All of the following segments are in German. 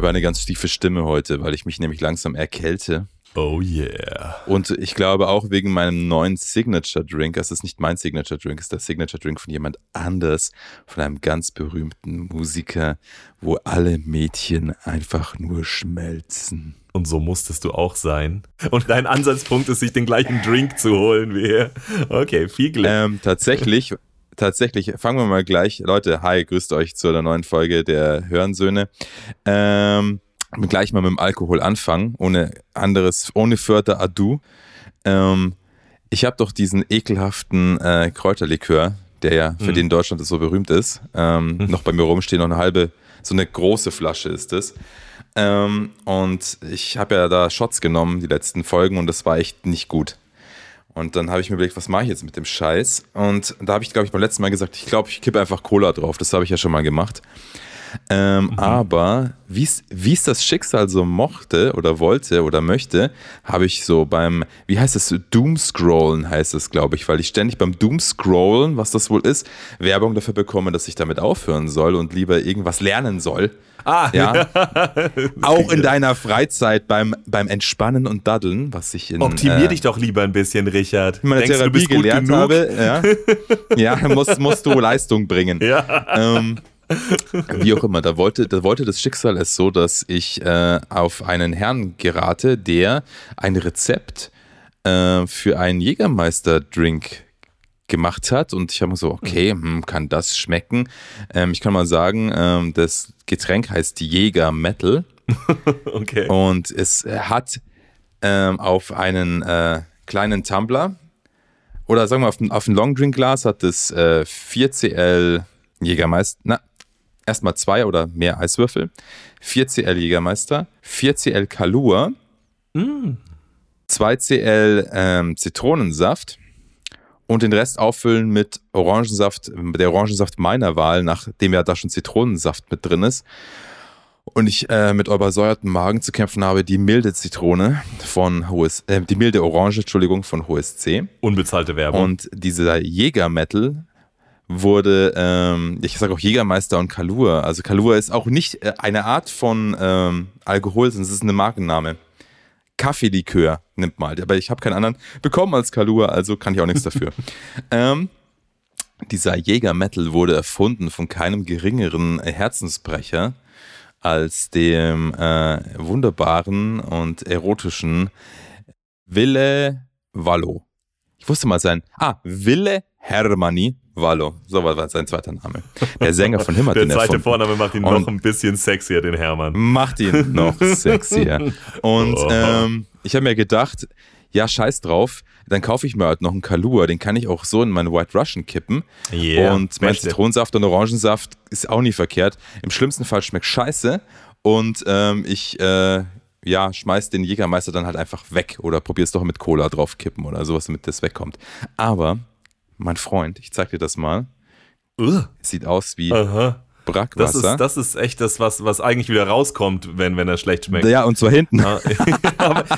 Ich habe eine ganz tiefe Stimme heute, weil ich mich nämlich langsam erkälte. Oh yeah. Und ich glaube auch wegen meinem neuen Signature Drink, es ist nicht mein Signature Drink, es ist der Signature Drink von jemand anders, von einem ganz berühmten Musiker, wo alle Mädchen einfach nur schmelzen. Und so musstest du auch sein. Und dein Ansatzpunkt ist, sich den gleichen Drink zu holen wie er. Okay, viel Glück. Ähm, tatsächlich, tatsächlich, fangen wir mal gleich. Leute, hi, grüßt euch zu der neuen Folge der Hörensöhne. Ähm, gleich mal mit dem Alkohol anfangen, ohne anderes, ohne further ado. Ähm, ich habe doch diesen ekelhaften äh, Kräuterlikör, der ja für mhm. den Deutschland so berühmt ist, ähm, mhm. noch bei mir rumstehen, noch eine halbe, so eine große Flasche ist es. Ähm, und ich habe ja da Shots genommen, die letzten Folgen, und das war echt nicht gut. Und dann habe ich mir überlegt, was mache ich jetzt mit dem Scheiß? Und da habe ich, glaube ich, beim letzten Mal gesagt, ich glaube, ich kippe einfach Cola drauf. Das habe ich ja schon mal gemacht. Ähm, mhm. Aber wie es das Schicksal so mochte oder wollte oder möchte, habe ich so beim, wie heißt es, Doomscrollen heißt es, glaube ich, weil ich ständig beim Doomscrollen, was das wohl ist, Werbung dafür bekomme, dass ich damit aufhören soll und lieber irgendwas lernen soll. Ah, ja. Auch in deiner Freizeit beim, beim Entspannen und Daddeln, was ich in. Optimier äh, dich doch lieber ein bisschen, Richard. In meiner Denkst Therapie gelernt habe, ja, ja musst, musst du Leistung bringen. Ja. Ähm, wie auch immer, da wollte, da wollte das Schicksal es so, dass ich äh, auf einen Herrn gerate, der ein Rezept äh, für einen Jägermeister-Drink gemacht hat und ich habe mir so, okay, hm, kann das schmecken? Ähm, ich kann mal sagen, ähm, das Getränk heißt Jäger Metal. okay. Und es hat ähm, auf einen äh, kleinen Tumbler oder sagen wir auf ein, auf ein Long Drink Glas hat es äh, 4cl Jägermeister, na, erstmal zwei oder mehr Eiswürfel, 4cl Jägermeister, 4cl Kalua, mm. 2cl ähm, Zitronensaft und den Rest auffüllen mit Orangensaft, der Orangensaft meiner Wahl, nachdem ja da schon Zitronensaft mit drin ist. Und ich äh, mit übersäuertem Magen zu kämpfen habe, die milde Zitrone von HS, äh, die milde Orange, Entschuldigung, von HSC. Unbezahlte Werbung. Und dieser Jäger-Metal wurde, ähm, ich sage auch Jägermeister und Kalua. Also Kalua ist auch nicht äh, eine Art von ähm, Alkohol, sondern es ist eine Markenname. Kaffeelikör nimmt mal, aber ich habe keinen anderen bekommen als Kalua, also kann ich auch nichts dafür. ähm, dieser Jäger-Metal wurde erfunden von keinem geringeren Herzensbrecher als dem äh, wunderbaren und erotischen Wille Wallo. Ich wusste mal sein. Ah, Wille Hermanni Wallo, so war sein zweiter Name. Der Sänger von Him hat Der zweite. Vorname macht ihn noch ein bisschen sexier, den Hermann. Macht ihn noch sexier. Und oh. ähm, ich habe mir gedacht, ja, scheiß drauf, dann kaufe ich mir halt noch einen Kalua, den kann ich auch so in meinen White Russian kippen. Yeah, und mein Zitronensaft und Orangensaft ist auch nie verkehrt. Im schlimmsten Fall schmeckt scheiße und ähm, ich äh, ja, schmeiß den Jägermeister dann halt einfach weg oder probier es doch mit Cola drauf kippen oder sowas, damit das wegkommt. Aber mein Freund, ich zeig dir das mal. Uh. Sieht aus wie Aha. Brackwasser. Das ist, das ist echt das, was, was eigentlich wieder rauskommt, wenn, wenn er schlecht schmeckt. Ja, und zwar hinten.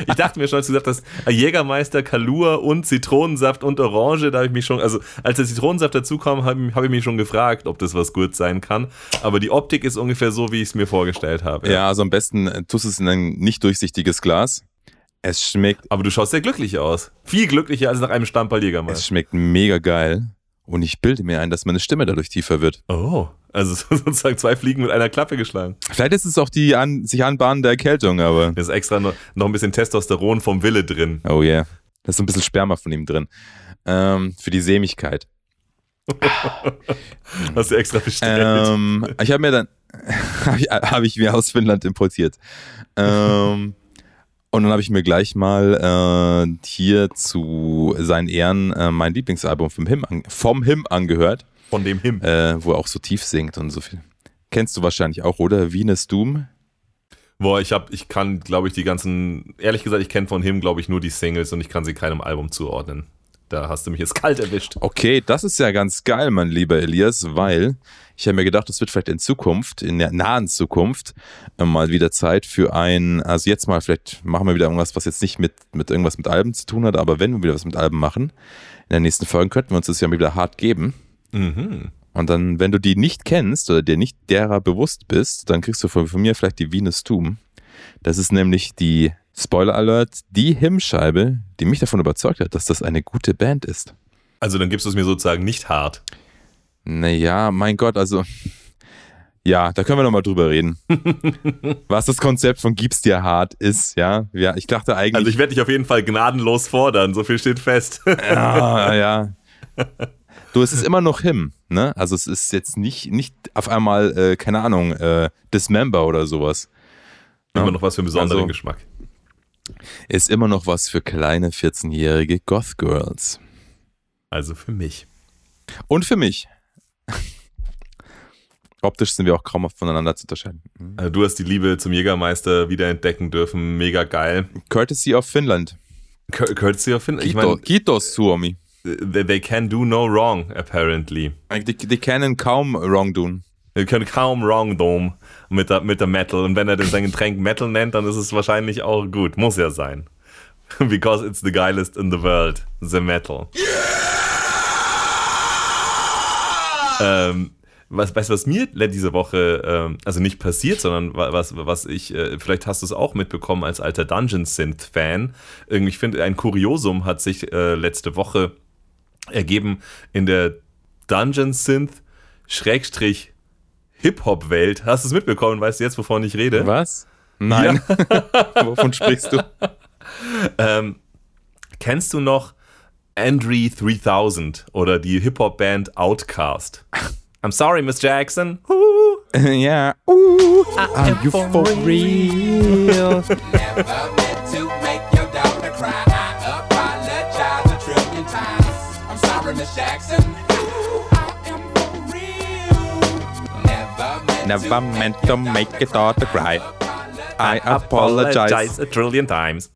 Ich dachte mir schon, als du gesagt hast, Jägermeister, Kalua und Zitronensaft und Orange, da habe ich mich schon, also als der Zitronensaft dazu kam, habe hab ich mich schon gefragt, ob das was gut sein kann. Aber die Optik ist ungefähr so, wie ich es mir vorgestellt habe. Ja. ja, also am besten äh, tust es in ein nicht durchsichtiges Glas. Es schmeckt. Aber du schaust sehr glücklich aus. Viel glücklicher als nach einem Stamperl Jägermeister. Es schmeckt mega geil. Und ich bilde mir ein, dass meine Stimme dadurch tiefer wird. Oh, also sozusagen zwei Fliegen mit einer Klappe geschlagen. Vielleicht ist es auch die an, sich anbahnende Erkältung, aber. Da ist extra noch, noch ein bisschen Testosteron vom Wille drin. Oh yeah. Da ist so ein bisschen Sperma von ihm drin. Ähm, für die Sämigkeit. Hast du extra bestellt? Ähm, ich habe mir dann. habe ich, hab ich mir aus Finnland importiert. Ähm. Und dann habe ich mir gleich mal äh, hier zu seinen Ehren äh, mein Lieblingsalbum vom Him, an, vom Him angehört. Von dem Him. Äh, wo er auch so tief singt und so viel. Kennst du wahrscheinlich auch, oder? Venus Doom? Boah, ich hab, ich kann, glaube ich, die ganzen, ehrlich gesagt, ich kenne von Him, glaube ich, nur die Singles und ich kann sie keinem Album zuordnen. Da hast du mich jetzt kalt erwischt. Okay, das ist ja ganz geil, mein lieber Elias, weil ich habe mir gedacht, es wird vielleicht in Zukunft, in der nahen Zukunft, äh, mal wieder Zeit für ein, also jetzt mal, vielleicht machen wir wieder irgendwas, was jetzt nicht mit, mit irgendwas mit Alben zu tun hat, aber wenn wir wieder was mit Alben machen, in der nächsten Folge könnten wir uns das ja mal wieder hart geben. Mhm. Und dann, wenn du die nicht kennst oder dir nicht derer bewusst bist, dann kriegst du von, von mir vielleicht die Venus Tomb. Das ist nämlich die, Spoiler Alert, die Hymnscheibe, die mich davon überzeugt hat, dass das eine gute Band ist. Also dann gibst du es mir sozusagen nicht hart. Naja, mein Gott, also ja, da können wir nochmal drüber reden. was das Konzept von Gib's dir hart ist, ja. Ja, ich dachte eigentlich. Also ich werde dich auf jeden Fall gnadenlos fordern, so viel steht fest. ja, ja. Du, es ist immer noch Him, ne? Also es ist jetzt nicht, nicht auf einmal, äh, keine Ahnung, äh, Dismember oder sowas. Immer ja? noch was für einen besonderen also, Geschmack. Ist immer noch was für kleine 14-jährige Goth Girls. Also für mich. Und für mich. Optisch sind wir auch kaum voneinander zu unterscheiden. Also du hast die Liebe zum Jägermeister wiederentdecken dürfen. Mega geil. Courtesy of Finland. Courtesy of Finland. Ich meine, Kitos, Suomi. They can do no wrong, apparently. Die, die können kaum wrong tun. Die können kaum wrong tun mit der, mit der Metal. Und wenn er sein Getränk Metal nennt, dann ist es wahrscheinlich auch gut. Muss ja sein. Because it's the geilest in the world. The Metal. Yeah! Ähm, was, weißt du, was mir diese Woche, ähm, also nicht passiert, sondern was, was ich, äh, vielleicht hast du es auch mitbekommen als alter Dungeon Synth-Fan. Irgendwie, ich finde, ein Kuriosum hat sich äh, letzte Woche ergeben in der Dungeon Synth Schrägstrich Hip-Hop-Welt. Hast du es mitbekommen? Weißt du jetzt, wovon ich rede? Was? Nein. Ja. Wovon sprichst du? Ähm, kennst du noch Andre 3000 oder die Hip-Hop-Band Outcast? I'm sorry, Miss Jackson. Ooh. yeah. Ooh. Are you for, real? Never meant to make Never meant, to make your daughter cry. I apologize a trillion times.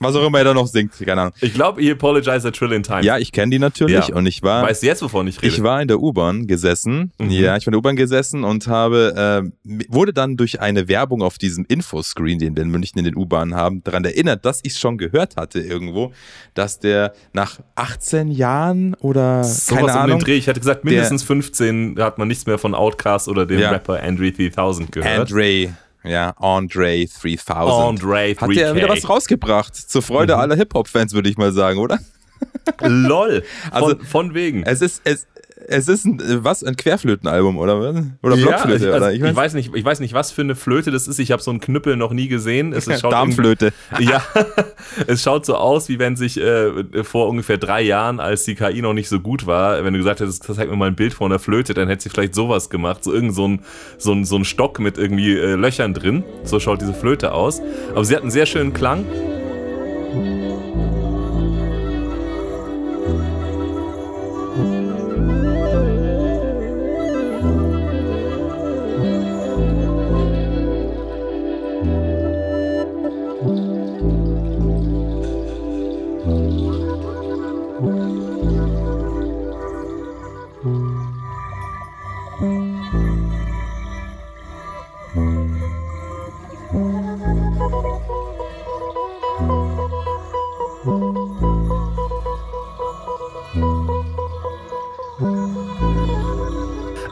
Was auch immer er da noch singt, keine Ahnung. Ich glaube, he apologized a trillion times. Ja, ich kenne die natürlich ja. und ich war. Weißt du jetzt, wovon ich rede? Ich war in der U-Bahn gesessen. Mhm. Ja, ich war in der U-Bahn gesessen und habe, äh, wurde dann durch eine Werbung auf diesem Infoscreen, den wir in München in den U-Bahnen haben, daran erinnert, dass ich es schon gehört hatte irgendwo, dass der nach 18 Jahren oder so keine Ahnung. Um den Dreh. Ich hatte gesagt, mindestens der, 15 hat man nichts mehr von Outcast oder dem ja. Rapper Andre 3000 gehört. Andre ja, Andre 3000. Andre 3000. Hat der wieder was rausgebracht? Zur Freude mhm. aller Hip-Hop-Fans, würde ich mal sagen, oder? Lol. Von, also, von wegen. Es ist, es, es ist ein, was, ein Querflötenalbum, oder was? Oder Blockflöte, ja, also, oder? Ich, ich, weiß nicht, ich weiß nicht, was für eine Flöte das ist. Ich habe so einen Knüppel noch nie gesehen. Es, es Darmflöte. Ja, es schaut so aus, wie wenn sich äh, vor ungefähr drei Jahren, als die KI noch nicht so gut war, wenn du gesagt hättest, zeig mir mal ein Bild von einer Flöte, dann hätte sie vielleicht sowas gemacht. So irgend so ein, so ein, so ein Stock mit irgendwie äh, Löchern drin. So schaut diese Flöte aus. Aber sie hat einen sehr schönen Klang.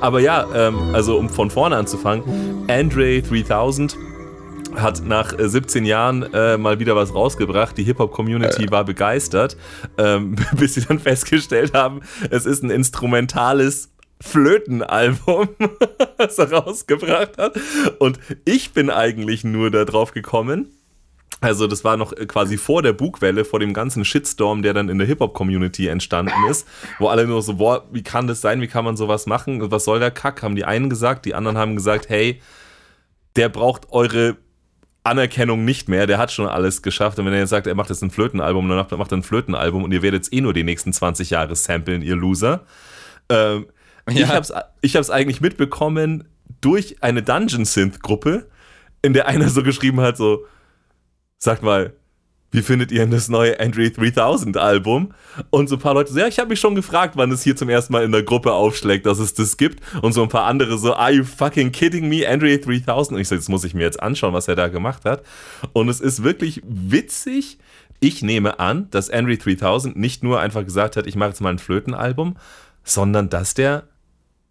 Aber ja, ähm, also um von vorne anzufangen, Andre 3000 hat nach 17 äh, Jahren äh, mal wieder was rausgebracht. Die Hip-Hop-Community äh. war begeistert, ähm, bis sie dann festgestellt haben, es ist ein instrumentales Flötenalbum, das er rausgebracht hat. Und ich bin eigentlich nur darauf gekommen, also das war noch quasi vor der Bugwelle, vor dem ganzen Shitstorm, der dann in der Hip-Hop-Community entstanden ist, wo alle nur so, boah, wie kann das sein, wie kann man sowas machen, was soll der Kack, haben die einen gesagt, die anderen haben gesagt, hey, der braucht eure Anerkennung nicht mehr, der hat schon alles geschafft und wenn er jetzt sagt, er macht jetzt ein Flötenalbum, dann macht er ein Flötenalbum und ihr werdet jetzt eh nur die nächsten 20 Jahre samplen, ihr Loser. Ähm, ja. Ich hab's, ich hab's eigentlich mitbekommen durch eine Dungeon-Synth-Gruppe, in der einer so geschrieben hat, so, Sagt mal, wie findet ihr denn das neue Andre 3000 Album? Und so ein paar Leute so, ja, ich habe mich schon gefragt, wann es hier zum ersten Mal in der Gruppe aufschlägt, dass es das gibt. Und so ein paar andere so, are you fucking kidding me? Andre 3000? Und ich so, jetzt muss ich mir jetzt anschauen, was er da gemacht hat. Und es ist wirklich witzig. Ich nehme an, dass Andre 3000 nicht nur einfach gesagt hat, ich mache jetzt mal ein Flötenalbum, sondern dass der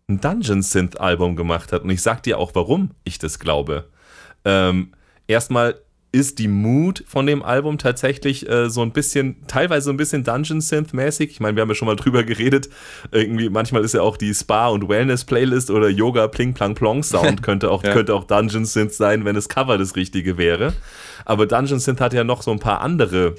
ein Dungeon Synth Album gemacht hat. Und ich sag dir auch, warum ich das glaube. Ähm, erstmal ist die Mood von dem Album tatsächlich äh, so ein bisschen, teilweise so ein bisschen Dungeon Synth-mäßig. Ich meine, wir haben ja schon mal drüber geredet. Irgendwie, manchmal ist ja auch die Spa- und Wellness-Playlist oder Yoga Pling Plang Plong Sound könnte auch, ja. könnte auch Dungeon Synth sein, wenn das Cover das richtige wäre. Aber Dungeon Synth hat ja noch so ein paar andere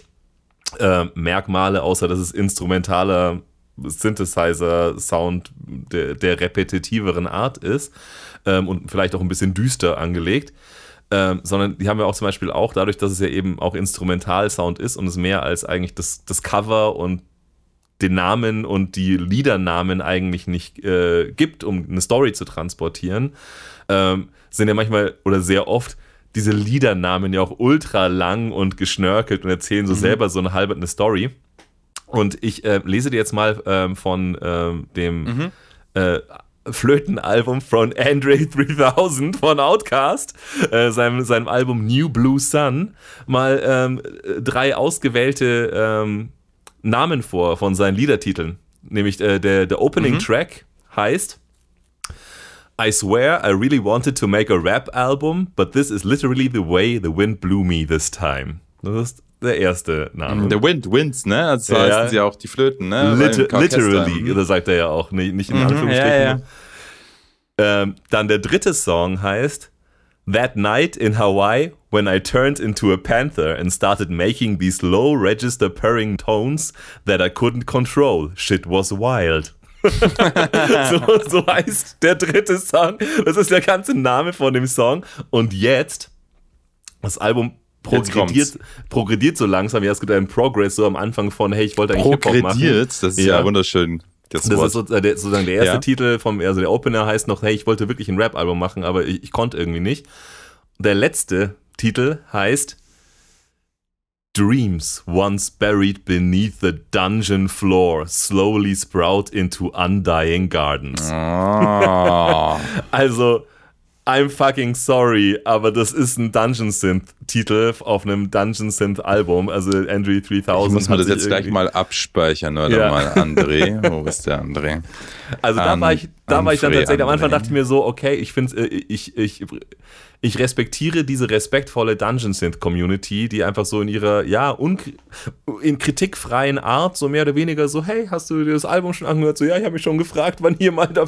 äh, Merkmale, außer dass es instrumentaler Synthesizer-Sound der, der repetitiveren Art ist ähm, und vielleicht auch ein bisschen düster angelegt. Ähm, sondern die haben wir auch zum Beispiel auch dadurch, dass es ja eben auch Instrumentalsound ist und es mehr als eigentlich das, das Cover und den Namen und die Liedernamen eigentlich nicht äh, gibt, um eine Story zu transportieren, ähm, sind ja manchmal oder sehr oft diese Liedernamen ja auch ultra lang und geschnörkelt und erzählen so mhm. selber so eine halbe eine Story. Und ich äh, lese dir jetzt mal ähm, von ähm, dem mhm. Flötenalbum von Andre 3000 von Outcast, äh, seinem, seinem Album New Blue Sun, mal ähm, drei ausgewählte ähm, Namen vor von seinen Liedertiteln. Nämlich äh, der, der Opening mhm. Track heißt I swear I really wanted to make a rap album, but this is literally the way the wind blew me this time. Das ist der erste Name. The Wind wins, ne? Also ja, heißen sie auch die Flöten, ne? Liter literally, mhm. das sagt er ja auch, nicht, nicht in mhm, Anführungsstrichen. Ja, ja. Ähm, dann der dritte Song heißt That night in Hawaii, when I turned into a panther and started making these low register purring tones that I couldn't control. Shit was wild. so, so heißt der dritte Song. Das ist der ganze Name von dem Song. Und jetzt, das Album progrediert, progrediert so langsam. Ja, es gibt einen Progress so am Anfang von, hey, ich wollte eigentlich Hip-Hop machen. Progrediert, das ist ja, ja wunderschön. Das, das ist sozusagen der erste ja. Titel vom, also der Opener heißt noch, hey, ich wollte wirklich ein Rap-Album machen, aber ich, ich konnte irgendwie nicht. Der letzte Titel heißt Dreams once buried beneath the dungeon floor slowly sprout into undying gardens. Oh. also, I'm fucking sorry, aber das ist ein Dungeon Synth-Titel auf einem Dungeon Synth-Album, also Andrew 3000. Ich muss mir das jetzt gleich mal abspeichern, oder ja. mal André. Wo ist der André? Also da war ich, da war ich dann tatsächlich, am Anfang dachte ich mir so, okay, ich finde, äh, ich, ich, ich respektiere diese respektvolle Dungeon Synth Community, die einfach so in ihrer, ja, in kritikfreien Art so mehr oder weniger so, hey, hast du dir das Album schon angehört? So, ja, ich habe mich schon gefragt, wann hier mal da,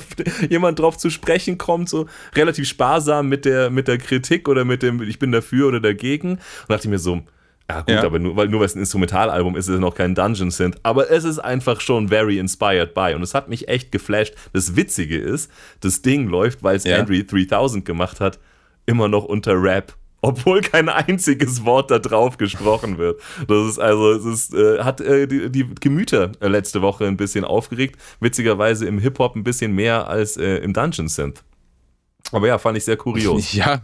jemand drauf zu sprechen kommt, so relativ sparsam mit der, mit der Kritik oder mit dem, ich bin dafür oder dagegen. Und dachte ich mir so, ja, gut, ja. aber nur weil, nur weil es ein Instrumentalalbum ist, ist es noch kein Dungeon Synth. Aber es ist einfach schon very inspired by. Und es hat mich echt geflasht. Das Witzige ist, das Ding läuft, weil es ja. Andrew 3000 gemacht hat, immer noch unter Rap. Obwohl kein einziges Wort da drauf gesprochen wird. Das ist also, es ist, äh, hat äh, die, die, Gemüter äh, letzte Woche ein bisschen aufgeregt. Witzigerweise im Hip-Hop ein bisschen mehr als äh, im Dungeon Synth. Aber ja, fand ich sehr kurios. Ja,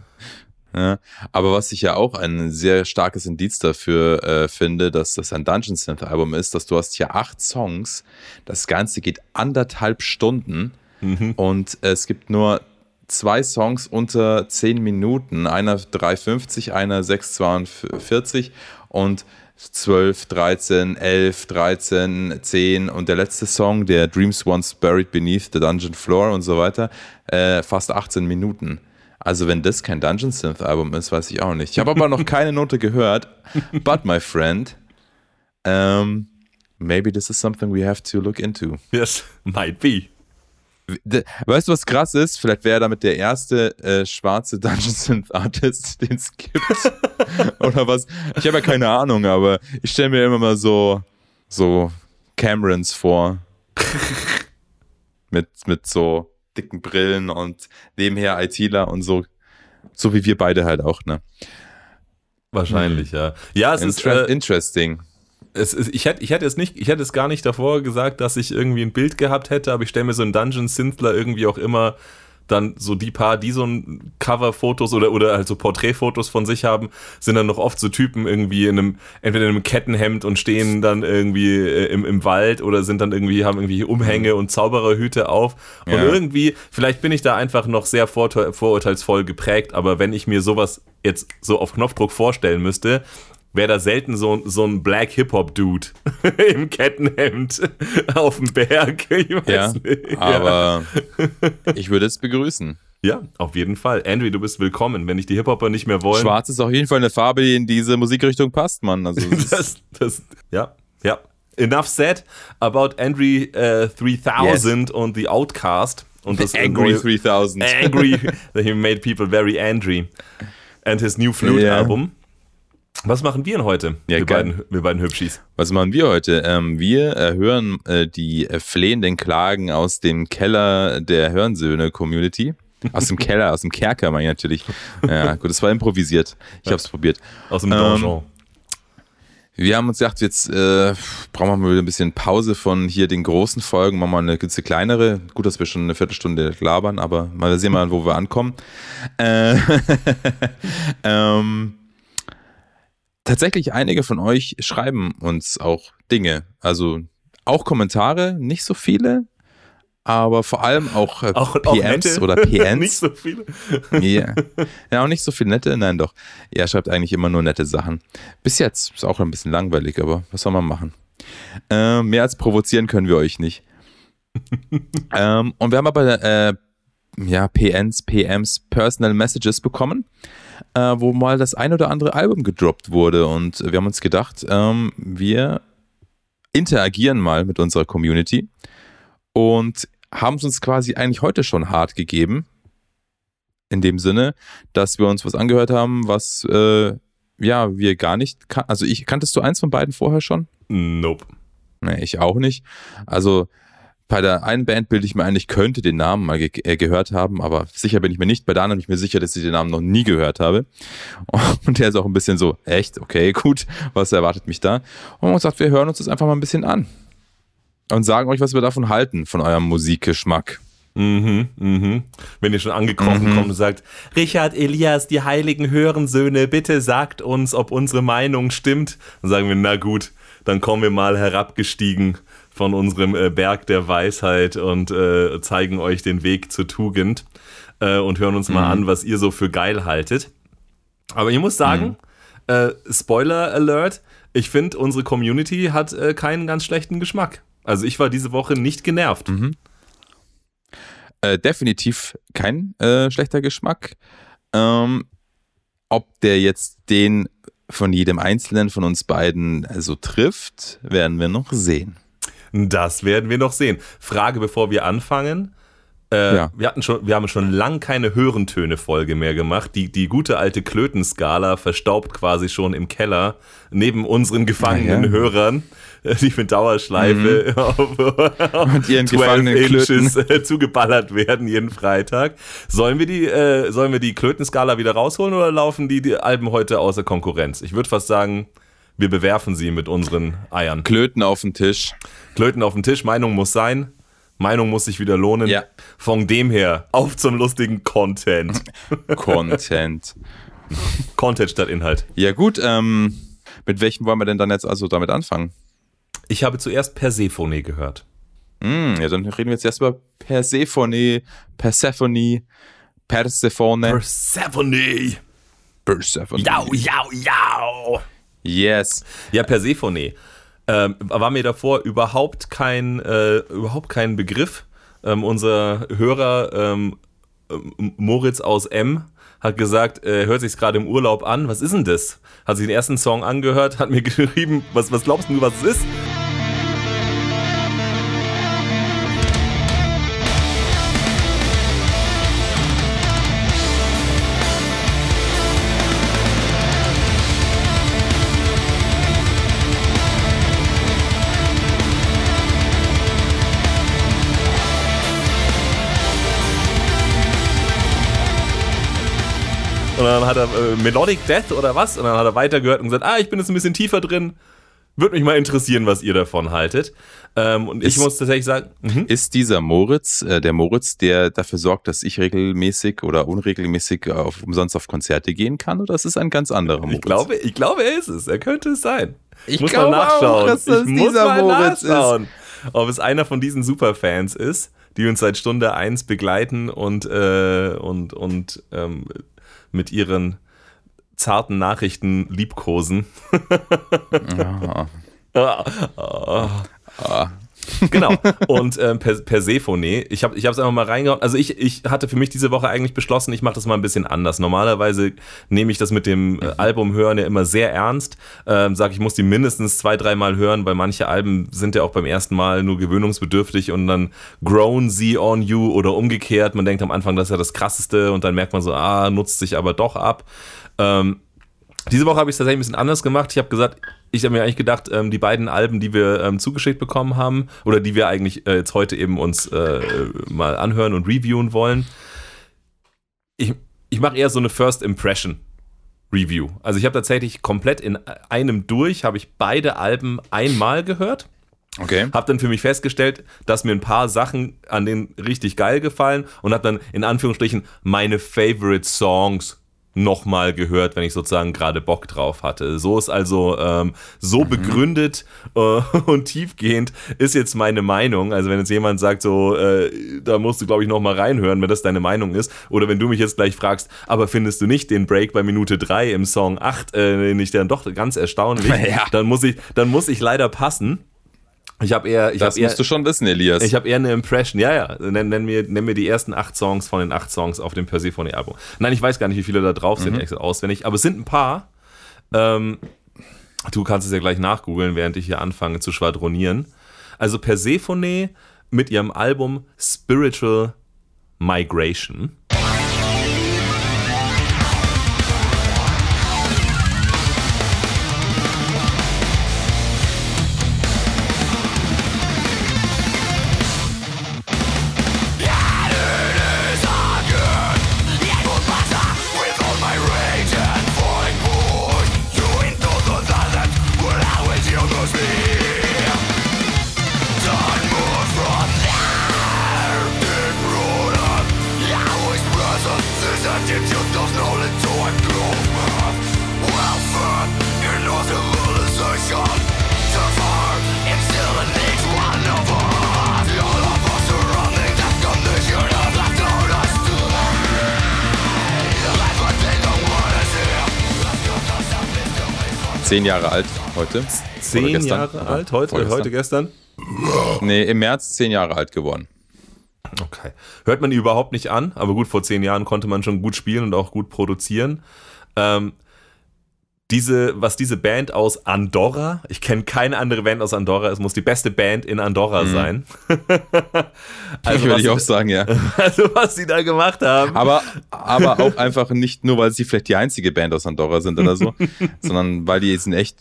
ja, aber was ich ja auch ein sehr starkes Indiz dafür äh, finde, dass das ein Dungeon Synth Album ist, dass du hast hier acht Songs, das Ganze geht anderthalb Stunden mhm. und es gibt nur zwei Songs unter zehn Minuten, einer 3,50, einer 6,42 und 12, 13, 11, 13, 10 und der letzte Song, der Dreams Once Buried Beneath the Dungeon Floor und so weiter, äh, fast 18 Minuten. Also wenn das kein Dungeon Synth Album ist, weiß ich auch nicht. Ich habe aber noch keine Note gehört. But my friend, um, maybe this is something we have to look into. Yes, might be. Weißt du, was krass ist? Vielleicht wäre er damit der erste äh, schwarze Dungeon Synth Artist, den es gibt. Oder was? Ich habe ja keine Ahnung, aber ich stelle mir immer mal so, so Camerons vor. mit, mit so dicken Brillen und nebenher ITler und so. So wie wir beide halt auch, ne? Wahrscheinlich, ja. Ja, es Inter ist. Äh, interesting. Es ist, ich, hätte, ich, hätte es nicht, ich hätte es gar nicht davor gesagt, dass ich irgendwie ein Bild gehabt hätte, aber ich stelle mir so einen Dungeon Synthler irgendwie auch immer dann so die paar, die so ein Cover-Fotos oder, oder halt so Porträtfotos von sich haben, sind dann noch oft so Typen irgendwie in einem, entweder in einem Kettenhemd und stehen dann irgendwie äh, im, im Wald oder sind dann irgendwie, haben irgendwie Umhänge und Zaubererhüte auf. Und ja. irgendwie, vielleicht bin ich da einfach noch sehr vorurteilsvoll geprägt, aber wenn ich mir sowas jetzt so auf Knopfdruck vorstellen müsste, wäre da selten so, so ein Black Hip-Hop-Dude im Kettenhemd auf dem Berg. Ich weiß Ja, nicht. aber ich würde es begrüßen. Ja, auf jeden Fall. Andrew, du bist willkommen. Wenn dich die Hip-Hopper nicht mehr wollen. Schwarz ist auf jeden Fall eine Farbe, die in diese Musikrichtung passt, Mann. Also Das, das, ja, ja. Enough said about Andrew äh, 3000 und The Outcast. Und das Angry neue- 3000. angry that he made people very angry. And his new flute Ja. album. Was machen wir denn heute? Ja, wir, geil. beiden, wir beiden Hübschis. Was machen wir heute? Ähm, wir äh, hören äh, die äh, flehenden Klagen aus dem Keller der Hörensöhne-Community. Aus dem Keller, aus dem Kerker meine ich natürlich. Ja, gut, das war improvisiert. Ich habe es probiert. Aus dem Ähm, Donjon. Wir haben uns gedacht, jetzt äh, brauchen wir mal wieder ein bisschen Pause von hier den großen Folgen, machen wir mal eine ganze kleinere. Gut, dass wir schon eine Viertelstunde labern, aber mal sehen mal, wo wir ankommen. Äh, ähm, tatsächlich einige von euch schreiben uns auch Dinge. Also auch Kommentare, nicht so viele, aber vor allem auch, äh, Auch, auch PMs nette. oder Nicht PNs. so viele. Ja. ja, auch nicht so viel nette, nein doch. Er schreibt eigentlich immer nur nette Sachen. Bis jetzt ist auch ein bisschen langweilig, aber was soll man machen? Äh, mehr als provozieren können wir euch nicht. ähm, und wir haben aber äh, ja, PNs, PMs, Personal Messages bekommen, äh, wo mal das ein oder andere Album gedroppt wurde. Und wir haben uns gedacht, ähm, wir interagieren mal mit unserer Community und haben es uns quasi eigentlich heute schon hart gegeben. In dem Sinne, dass wir uns was angehört haben, was äh, ja wir gar nicht kan Also ich kanntest du eins von beiden vorher schon? Nope. Nee, ich auch nicht. Also bei der einen Band bilde ich mir ein, ich könnte den Namen mal ge äh, gehört haben, aber sicher bin ich mir nicht. Bei der anderen bin ich mir sicher, dass ich den Namen noch nie gehört habe. Und der ist auch ein bisschen so, echt, okay, gut, was erwartet mich da? Und uns gesagt, wir hören uns das einfach mal ein bisschen an. Und sagen euch, was wir davon halten, von eurem Musikgeschmack. Mhm, mhm. Wenn ihr schon angekrochen Mhm. kommt und sagt, Richard, Elias, die heiligen Hörensöhne, bitte sagt uns, ob unsere Meinung stimmt. Dann sagen wir, na gut, dann kommen wir mal herabgestiegen von unserem äh, Berg der Weisheit und äh, zeigen euch den Weg zur Tugend äh, und hören uns mal Mhm. an, was ihr so für geil haltet. Aber ich muss sagen, äh, Spoiler Alert, ich finde, unsere Community hat äh, keinen ganz schlechten Geschmack. Also ich war diese Woche nicht genervt. Mhm. Äh, definitiv kein schlechter Geschmack. Ähm, ob der jetzt den von jedem Einzelnen von uns beiden so trifft, werden wir noch sehen. Das werden wir noch sehen. Frage, bevor wir anfangen. Äh, Ja. wir, hatten schon, wir haben schon lang keine Hörentöne-Folge mehr gemacht. Die, die gute alte Klötenskala verstaubt quasi schon im Keller neben unseren gefangenen ja. Hörern, die mit Dauerschleife auf, Und ihren 12 gefangenen Inches äh, zugeballert werden jeden Freitag. Sollen wir die, äh, sollen wir die Klötenskala wieder rausholen oder laufen die, die Alben heute außer Konkurrenz? Ich würde fast sagen, wir bewerfen sie mit unseren Eiern. Klöten auf den Tisch. Klöten auf den Tisch, Meinung muss sein. Meinung muss sich wieder lohnen. Ja. Von dem her, auf zum lustigen Content. Content. Content statt Inhalt. ja gut, ähm, mit welchem wollen wir denn dann jetzt also damit anfangen? Ich habe zuerst Persephone gehört. Hm, ja, dann reden wir jetzt erst über Persephone, Persephone, Persephone, Persephone. Persephone. Jau, jau, jau. Yes. Ja, Persephone. Ähm, war mir davor überhaupt kein, äh, überhaupt kein Begriff. Ähm, unser Hörer ähm, ähm, Moritz aus M hat gesagt, äh, hört sich gerade im Urlaub an. Was ist denn das? Hat sich den ersten Song angehört, hat mir geschrieben, was, was glaubst du, was es ist? Hat er äh, Melodic Death oder was? Und dann hat er weitergehört und gesagt, ah, ich bin jetzt ein bisschen tiefer drin. Würde mich mal interessieren, was ihr davon haltet. Ähm, und ich Ist- muss tatsächlich sagen, mhm. Ist dieser Moritz, äh, der Moritz, der dafür sorgt, dass ich regelmäßig oder unregelmäßig auf, umsonst auf Konzerte gehen kann? Oder ist es ein ganz anderer Moritz? ich glaube, ich glaube, er ist es. Er könnte es sein. Ich muss glaube mal nachschauen. auch, dass das ich muss dieser mal Moritz ist. nachschauen, ob es einer von diesen Superfans ist, die uns seit Stunde 1 begleiten und, äh, und, und ähm, mit ihren zarten Nachrichten liebkosen. Ja. Ah, ah. Genau. Und ähm, per Persephone, ich habe ich es einfach mal reingehauen. Also ich, ich hatte für mich diese Woche eigentlich beschlossen, ich mache das mal ein bisschen anders. Normalerweise nehme ich das mit dem äh, Album hören ja immer sehr ernst. Ähm, Sage ich muss die mindestens zwei, dreimal hören, weil manche Alben sind ja auch beim ersten Mal nur gewöhnungsbedürftig und dann grown sie on you oder umgekehrt. Man denkt am Anfang, das ist ja das Krasseste und dann merkt man so, ah, nutzt sich aber doch ab. Ähm, diese Woche habe ich es tatsächlich ein bisschen anders gemacht. Ich habe gesagt, ich habe mir eigentlich gedacht, ähm, die beiden Alben, die wir ähm, zugeschickt bekommen haben, oder die wir eigentlich äh, jetzt heute eben uns äh, mal anhören und reviewen wollen, ich, ich mache eher so eine First Impression Review. Also ich habe tatsächlich komplett in einem durch, habe ich beide Alben einmal gehört. Okay. Hab dann für mich festgestellt, dass mir ein paar Sachen an denen richtig geil gefallen und habe dann in Anführungsstrichen meine Favorite Songs nochmal gehört, wenn ich sozusagen gerade Bock drauf hatte. So ist also ähm, so mhm. begründet äh, und tiefgehend ist jetzt meine Meinung. Also wenn jetzt jemand sagt, so, äh, da musst du, glaube ich, nochmal reinhören, wenn das deine Meinung ist. Oder wenn du mich jetzt gleich fragst, aber findest du nicht den Break bei Minute 3 im Song 8 äh, nicht dann doch ganz erstaunlich, Ja. dann, muss ich, dann muss ich leider passen. Ich habe eher, ich Das hab eher, musst du schon wissen, Elias. ich habe eher eine Impression. Ja, ja. Nenn, nenn, mir, nenn mir die ersten acht Songs von den acht Songs auf dem Persephone-Album. Nein, ich weiß gar nicht, wie viele da drauf sind, extra auswendig. Aber es sind ein paar. Ähm, du kannst es ja gleich nachgoogeln, während ich hier anfange zu schwadronieren. Also Persephone mit ihrem Album Spiritual Migration. Zehn Jahre alt heute. Zehn gestern, Jahre alt, heute, Vorgestern. heute, gestern. Nee, im März zehn Jahre alt geworden. Okay. Hört man die überhaupt nicht an, aber gut, vor zehn Jahren konnte man schon gut spielen und auch gut produzieren. Ähm, diese, was diese Band aus Andorra, ich kenne keine andere Band aus Andorra, es muss die beste Band in Andorra sein. Also würde was ich sie auch da- sagen, ja. Also, was sie da gemacht haben. Aber, aber auch einfach nicht nur, weil sie vielleicht die einzige Band aus Andorra sind oder so, sondern weil die sind echt,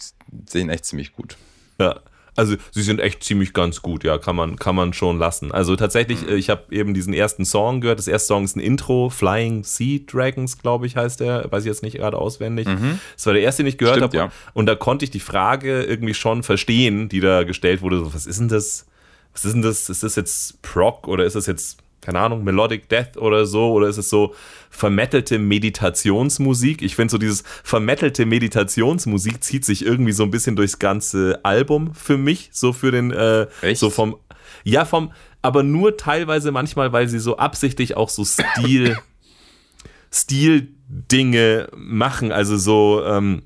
sehen echt ziemlich gut. Ja. Also sie sind echt ziemlich ganz gut, ja, kann man, kann man schon lassen. Also tatsächlich, Mhm. äh, ich habe eben diesen ersten Song gehört. Das erste Song ist ein Intro, Flying Sea Dragons, glaube ich, heißt der. Weiß ich jetzt nicht gerade auswendig. Das war der erste, den ich gehört Mhm. Habe. ja. Und da konnte ich die Frage irgendwie schon verstehen, die da gestellt wurde. So, was ist denn das? Was ist denn das? Ist das jetzt Proc oder ist das jetzt, keine Ahnung, Melodic Death oder so? Oder ist es so vermettelte Meditationsmusik? Ich finde so dieses vermettelte Meditationsmusik zieht sich irgendwie so ein bisschen durchs ganze Album für mich, so für den, äh, Echt? so vom, ja, vom, aber nur teilweise manchmal, weil sie so absichtlich auch so Stil, Stil-Dinge machen, also so, ähm,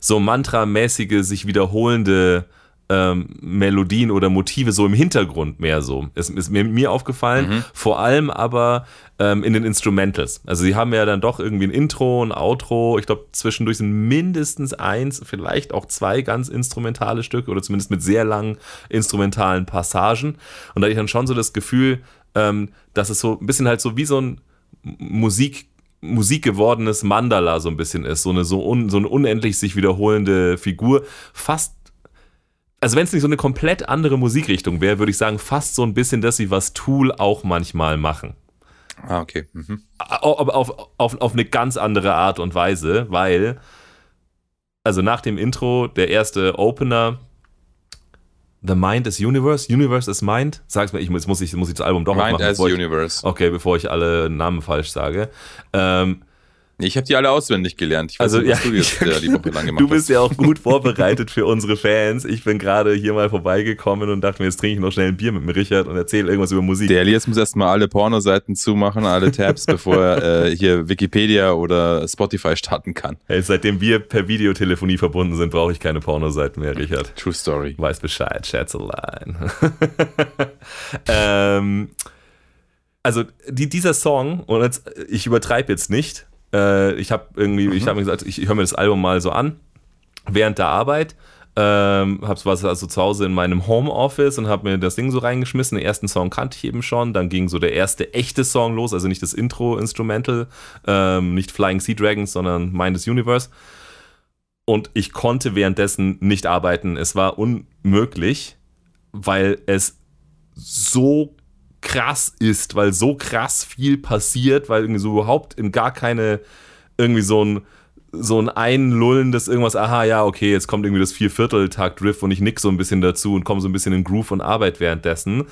so mantramäßige, sich wiederholende ähm, Melodien oder Motive so im Hintergrund mehr so. Ist, ist mir, mir aufgefallen. Vor allem aber ähm, in den Instrumentals. Also sie haben ja dann doch irgendwie ein Intro, ein Outro. Ich glaube, zwischendurch sind mindestens eins, vielleicht auch zwei ganz instrumentale Stücke oder zumindest mit sehr langen instrumentalen Passagen. Und da hatte ich dann schon so das Gefühl, ähm, dass es so ein bisschen halt so wie so ein Musik Musik gewordenes Mandala so ein bisschen ist, so eine so, un, so eine unendlich sich wiederholende Figur, fast also wenn es nicht so eine komplett andere Musikrichtung wäre, würde ich sagen, fast so ein bisschen das, wie was Tool auch manchmal machen. Ah, okay. Mhm. Aber auf, auf, auf eine ganz andere Art und Weise, weil, also nach dem Intro, der erste Opener, The Mind is Universe, Universe is Mind, sag's mir, ich, jetzt muss ich, muss ich das Album doch Mind as bevor ich, Universe. Okay, bevor ich alle Namen falsch sage. Ähm, Ich habe die alle auswendig gelernt. Ich weiß also, nicht, was ja, du jetzt äh, die Woche lang gemacht Du bist hast. ja auch gut vorbereitet für unsere Fans. Ich bin gerade hier mal vorbeigekommen und dachte mir, jetzt trinke ich noch schnell ein Bier mit dem Richard und erzähle irgendwas über Musik. Der Elias muss erstmal alle Pornoseiten zumachen, alle Tabs, bevor er äh, hier Wikipedia oder Spotify starten kann. Hey, seitdem wir per Videotelefonie verbunden sind, brauche ich keine Pornoseiten mehr, Richard. True Story. Weiß Bescheid, Schätzelein. ähm, also die, dieser Song, und jetzt, ich übertreibe jetzt nicht, äh, ich habe irgendwie, mhm. ich habe mir gesagt, ich, ich höre mir das Album mal so an während der Arbeit. Ähm, hab's was also zu Hause in meinem Homeoffice und habe mir das Ding so reingeschmissen. Den ersten Song kannte ich eben schon. Dann ging so der erste echte Song los, also nicht das Intro-Instrumental, ähm, nicht Flying Sea Dragons, sondern Mind Universe. Und ich konnte währenddessen nicht arbeiten. Es war unmöglich, weil es so krass ist, weil so krass viel passiert, weil irgendwie so überhaupt in gar keine irgendwie so ein so ein einlullendes irgendwas, aha, ja, okay, jetzt kommt irgendwie das Viervierteltakt Riff und ich nick so ein bisschen dazu und komme so ein bisschen in Groove und Arbeit währenddessen. Und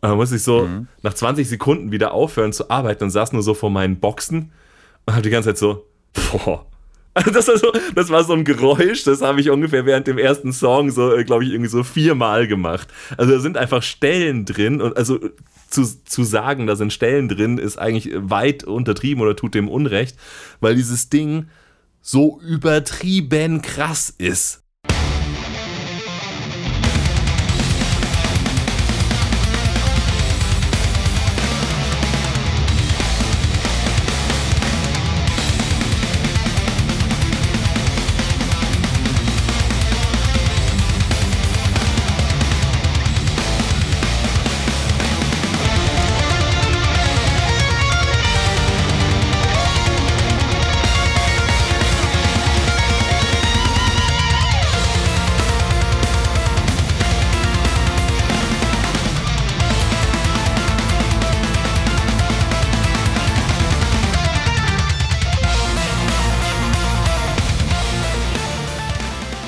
dann muss ich so mhm. nach 20 Sekunden wieder aufhören zu arbeiten und saß nur so vor meinen Boxen und hab die ganze Zeit so, boah, also das, war so, das war so ein Geräusch, das habe ich ungefähr während dem ersten Song so, äh, glaube ich, irgendwie so viermal gemacht. Also da sind einfach Stellen drin und also zu, zu sagen, da sind Stellen drin, ist eigentlich weit untertrieben oder tut dem Unrecht, weil dieses Ding so übertrieben krass ist.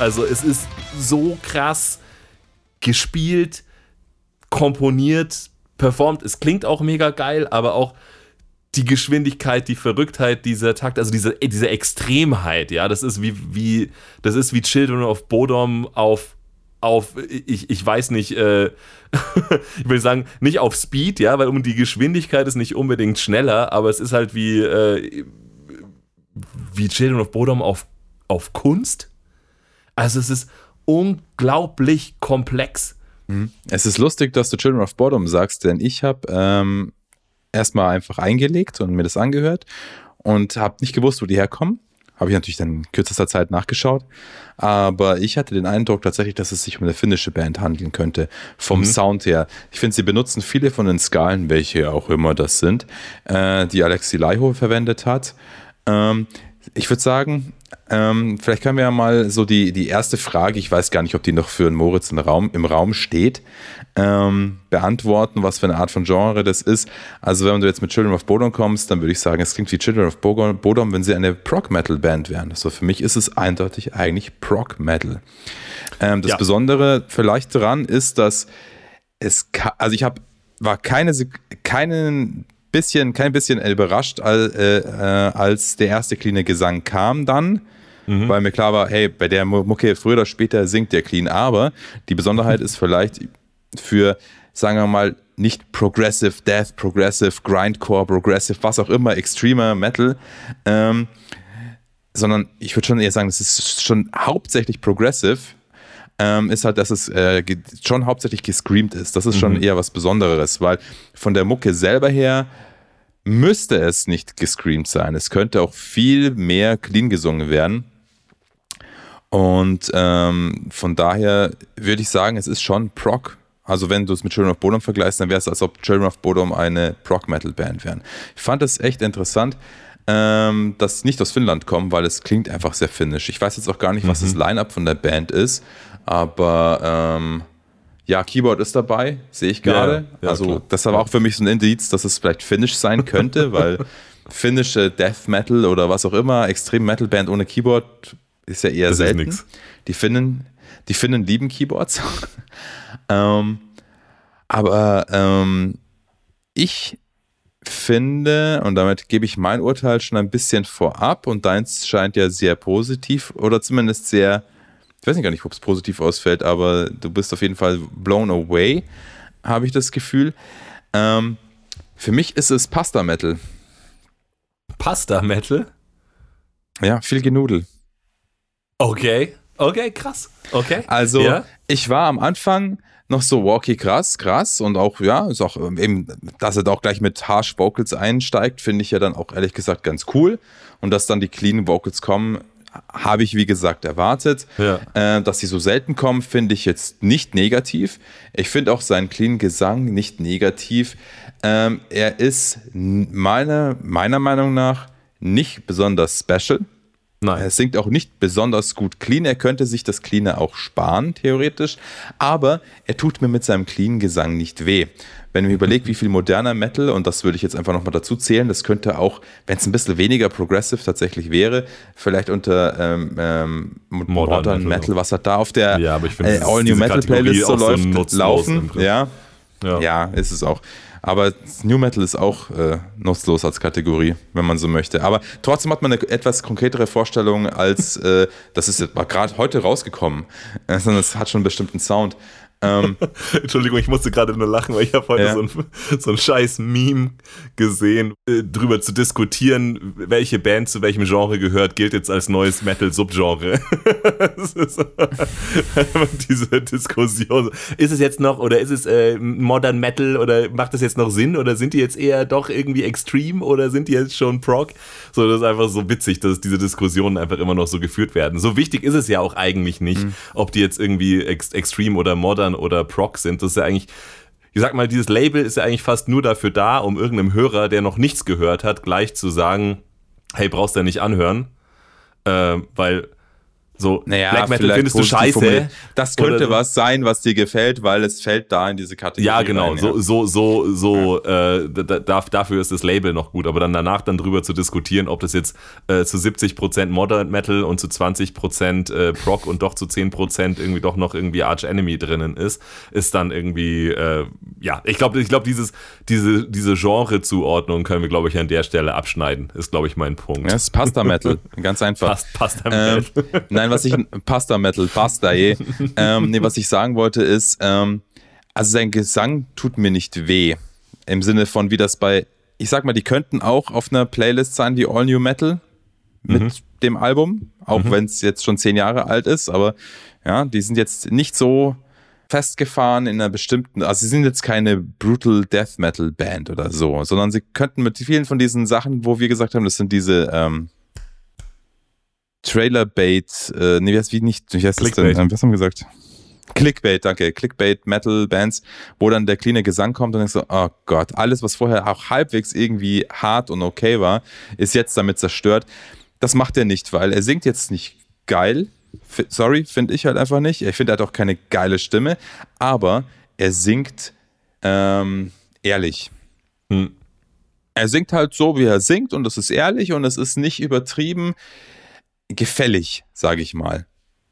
Also es ist so krass gespielt, komponiert, performt. Es klingt auch mega geil, aber auch die Geschwindigkeit, die Verrücktheit dieser Takt, also diese, diese Extremheit, ja, das ist wie, wie, das ist wie Children of Bodom auf, auf, ich, ich weiß nicht, äh, ich will sagen, nicht auf Speed, ja, weil um die Geschwindigkeit ist nicht unbedingt schneller, aber es ist halt wie, äh, wie Children of Bodom auf, auf Kunst, also es ist unglaublich komplex. Mhm. Es ist lustig, dass du Children of Bottom sagst, denn ich habe ähm, erstmal einfach eingelegt und mir das angehört und habe nicht gewusst, wo die herkommen. Habe ich natürlich dann in kürzester Zeit nachgeschaut. Aber ich hatte den Eindruck tatsächlich, dass es sich um eine finnische Band handeln könnte. Vom mhm. Sound her. Ich finde, sie benutzen viele von den Skalen, welche auch immer das sind, äh, die Alexi Laiho verwendet hat. Ähm, ich würde sagen, ähm, vielleicht können wir ja mal so die, die erste Frage, ich weiß gar nicht, ob die noch für einen Moritz im Raum, im Raum steht, ähm, beantworten, was für eine Art von Genre das ist. Also wenn du jetzt mit Children of Bodom kommst, dann würde ich sagen, es klingt wie Children of Bodom, wenn sie eine Prog-Metal-Band wären. Also für mich ist es eindeutig eigentlich Prog-Metal. Ähm, das ja. Besondere vielleicht daran ist, dass es, also ich habe, war keine, keinen bisschen, kein bisschen überrascht, als, äh, als der erste cleane Gesang kam dann. Mhm. Weil mir klar war, hey, bei der Mucke früher oder später singt der clean. Aber die Besonderheit ist vielleicht für, sagen wir mal, nicht Progressive Death, Progressive Grindcore, Progressive, was auch immer, Extremer Metal, ähm, sondern ich würde schon eher sagen, es ist schon hauptsächlich Progressive, ähm, ist halt, dass es äh, schon hauptsächlich gescreamt ist. Das ist schon mhm. eher was Besonderes, weil von der Mucke selber her müsste es nicht gescreamt sein. Es könnte auch viel mehr clean gesungen werden. Und ähm, von daher würde ich sagen, es ist schon Proc. Also wenn du es mit Children of Bodom vergleichst, dann wäre es, als ob Children of Bodom eine Proc-Metal-Band wären. Ich fand es echt interessant, ähm, dass sie nicht aus Finnland kommen, weil es klingt einfach sehr finnisch. Ich weiß jetzt auch gar nicht, was mhm. das Line-Up von der Band ist, aber ähm, ja, Keyboard ist dabei, sehe ich gerade. Ja, ja, also klar. das war auch für mich so ein Indiz, dass es vielleicht Finnish sein könnte, weil finnische Death Metal oder was auch immer, Extrem Metal Band ohne Keyboard ist ja eher das selten. Die Finnen, die Finnen lieben Keyboards. ähm, aber ähm, ich finde, und damit gebe ich mein Urteil schon ein bisschen vorab, und deins scheint ja sehr positiv oder zumindest sehr, ich weiß nicht gar nicht, ob es positiv ausfällt, aber du bist auf jeden Fall blown away, habe ich das Gefühl. Ähm, für mich ist es Pasta Metal. Pasta Metal? Ja, viel Genudel. Okay, okay, krass. Okay. Also, ja? ich war am Anfang noch so walkie krass, krass und auch, ja, ist auch ähm, eben, dass er da auch gleich mit Harsh Vocals einsteigt, finde ich ja dann auch ehrlich gesagt ganz cool. Und dass dann die clean Vocals kommen, habe ich wie gesagt erwartet. Ja. Äh, dass sie so selten kommen, finde ich jetzt nicht negativ. Ich finde auch seinen clean Gesang nicht negativ. Ähm, er ist meiner, meiner Meinung nach nicht besonders special. Nein. Er singt auch nicht besonders gut clean. Er könnte sich das Cleaner auch sparen, theoretisch. Aber er tut mir mit seinem clean Gesang nicht weh. Wenn man überlegt, wie viel moderner Metal, und das würde ich jetzt einfach nochmal dazu zählen, das könnte auch, wenn es ein bisschen weniger progressive tatsächlich wäre, vielleicht unter ähm, ähm, Modern, Modern Metal, Metal, was hat da auf der ja, ich find, äh, All New Metal Playlist so läuft, so laufen. Ja. ja. ja, ist es auch. Aber New Metal ist auch äh, nutzlos als Kategorie, wenn man so möchte. Aber trotzdem hat man eine etwas konkretere Vorstellung als, äh, das ist gerade heute rausgekommen, sondern es hat schon einen bestimmten Sound. Ähm, Entschuldigung, ich musste gerade nur lachen, weil ich habe heute ja. so, ein, so ein scheiß Meme gesehen, äh, drüber zu diskutieren, welche Band zu welchem Genre gehört, gilt jetzt als neues Metal-Subgenre. diese Diskussion. Ist es jetzt noch, oder ist es äh, Modern Metal, oder macht das jetzt noch Sinn, oder sind die jetzt eher doch irgendwie Extreme, oder sind die jetzt schon Prog? So, das ist einfach so witzig, dass diese Diskussionen einfach immer noch so geführt werden. So wichtig ist es ja auch eigentlich nicht, mhm. ob die jetzt irgendwie ex Extreme oder Modern oder Proc sind. Das ist ja eigentlich, ich sag mal, dieses Label ist ja eigentlich fast nur dafür da, um irgendeinem Hörer, der noch nichts gehört hat, gleich zu sagen, hey, brauchst du ja nicht anhören. Äh, weil so, naja, Black Metal findest du scheiße. Das könnte was sein, was dir gefällt, weil es fällt da in diese Kategorie. Ja, genau. Rein, ja. So, so, so, so ja. äh, da, dafür ist das Label noch gut. Aber dann danach dann drüber zu diskutieren, ob das jetzt äh, zu 70% Modern Metal und zu 20% äh, Proc und doch zu 10% irgendwie doch noch irgendwie Arch Enemy drinnen ist, ist dann irgendwie, äh, ja, ich glaube, ich glaube, dieses, diese, diese Genre-Zuordnung können wir, glaube ich, an der Stelle abschneiden. Ist, glaube ich, mein Punkt. Ja, es ist Pasta Metal. Ganz einfach. Past, Pasta Metal. Ähm, nein, Nein, was ich, Pasta Metal, Pasta, je. ähm, nee, was ich sagen wollte ist, ähm, also sein Gesang tut mir nicht weh. Im Sinne von, wie das bei, ich sag mal, die könnten auch auf einer Playlist sein, wie All New Metal mit mhm. dem Album, auch mhm. wenn es jetzt schon zehn Jahre alt ist, aber ja, die sind jetzt nicht so festgefahren in einer bestimmten, also sie sind jetzt keine Brutal Death Metal Band oder so, sondern sie könnten mit vielen von diesen Sachen, wo wir gesagt haben, das sind diese, ähm, Trailer-Bait, äh, nee, wie heißt wie nicht, wie heißt Clickbait. das denn? Was haben wir gesagt? Clickbait, danke. Clickbait, Metal, Bands, wo dann der cleane Gesang kommt und denkst so, oh Gott, alles, was vorher auch halbwegs irgendwie hart und okay war, ist jetzt damit zerstört. Das macht er nicht, weil er singt jetzt nicht geil. F sorry, finde ich halt einfach nicht. Ich finde, er hat auch keine geile Stimme, aber er singt ähm, ehrlich. Hm. Er singt halt so, wie er singt und das ist ehrlich und es ist nicht übertrieben gefällig, sage ich mal.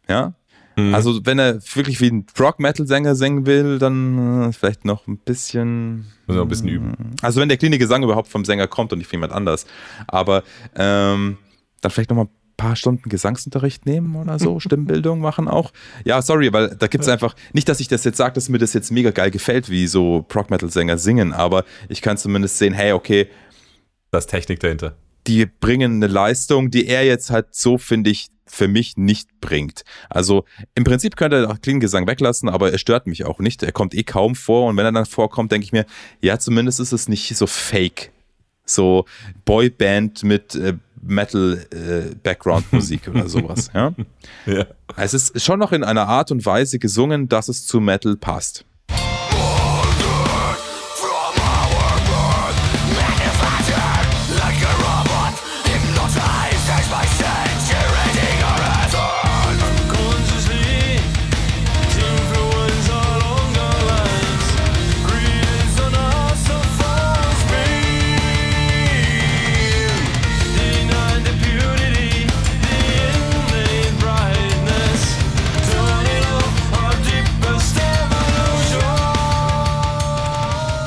Ja. Mhm. Also, wenn er wirklich wie ein Rock-Metal-Sänger singen will, dann äh, vielleicht noch ein bisschen. Muss ein bisschen üben. Also, wenn der cleane Gesang überhaupt vom Sänger kommt und nicht von jemand anders. Aber ähm, dann vielleicht noch mal ein paar Stunden Gesangsunterricht nehmen oder so, Stimmbildung machen auch. Ja, sorry, weil da gibt es einfach, nicht, dass ich das jetzt sage, dass mir das jetzt mega geil gefällt, wie so Prog-Metal-Sänger singen, aber ich kann zumindest sehen, hey, okay. Da ist Technik dahinter die bringen eine Leistung, die er jetzt halt so, finde ich, für mich nicht bringt. Also im Prinzip könnte er auch Klingengesang weglassen, aber er stört mich auch nicht. Er kommt eh kaum vor und wenn er dann vorkommt, denke ich mir, ja, zumindest ist es nicht so fake. So Boyband mit äh, Metal-Background-Musik äh, oder sowas. Ja? ja. Es ist schon noch in einer Art und Weise gesungen, dass es zu Metal passt.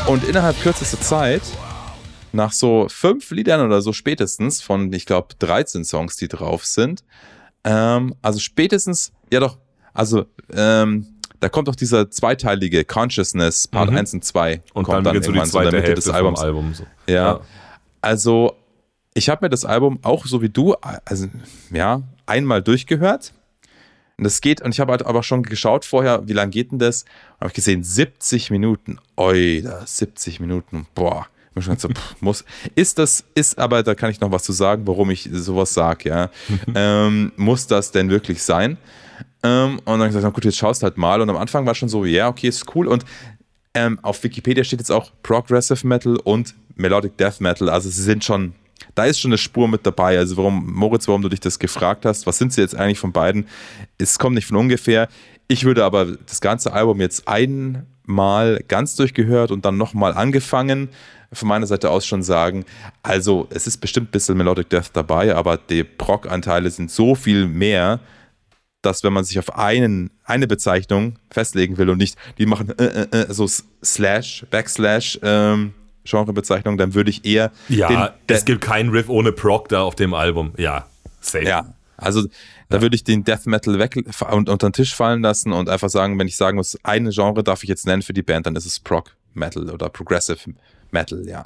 Und innerhalb kürzester Zeit nach so fünf Liedern oder so spätestens von, ich glaube, 13 Songs, die drauf sind, ähm, also spätestens, ja doch, also ähm, da kommt doch dieser zweiteilige Consciousness, Part Mhm. 1 und 2. Und kommt dann so die irgendwann in zweite der Mitte Hälfte des Albums. Album. So. Ja. Also, ich habe mir das Album auch so wie du, also ja, einmal durchgehört. Und das geht, und ich habe halt aber schon geschaut vorher, wie lange geht denn das? Und habe ich gesehen, 70 Minuten. Oi, da 70 Minuten. Boah. So, pff, muss. Ist das, ist aber, da kann ich noch was zu sagen, warum ich sowas sage, ja. ähm, muss das denn wirklich sein? Ähm, und dann habe ich gesagt, na gut, jetzt schaust halt mal. Und am Anfang war schon so, ja, okay, ist cool. Und ähm, auf Wikipedia steht jetzt auch Progressive Metal und Melodic Death Metal. Also sie sind schon, da ist schon eine Spur mit dabei. Also warum, Moritz, warum du dich das gefragt hast, was sind sie jetzt eigentlich von beiden? Es kommt nicht von ungefähr. Ich würde aber das ganze Album jetzt einmal ganz durchgehört und dann nochmal angefangen von meiner Seite aus schon sagen, also es ist bestimmt ein bisschen Melodic Death dabei, aber die Prog-Anteile sind so viel mehr, dass wenn man sich auf einen, eine Bezeichnung festlegen will und nicht, die machen äh, äh, äh, so Slash, Backslash ähm, Genrebezeichnung, dann würde ich eher Ja, den, es gibt keinen Riff ohne Proc da auf dem Album. Ja, safe. ja, also da würde ich den Death Metal weg und unter den Tisch fallen lassen und einfach sagen, wenn ich sagen muss, eine Genre darf ich jetzt nennen für die Band, dann ist es Prog Metal oder Progressive Metal, ja.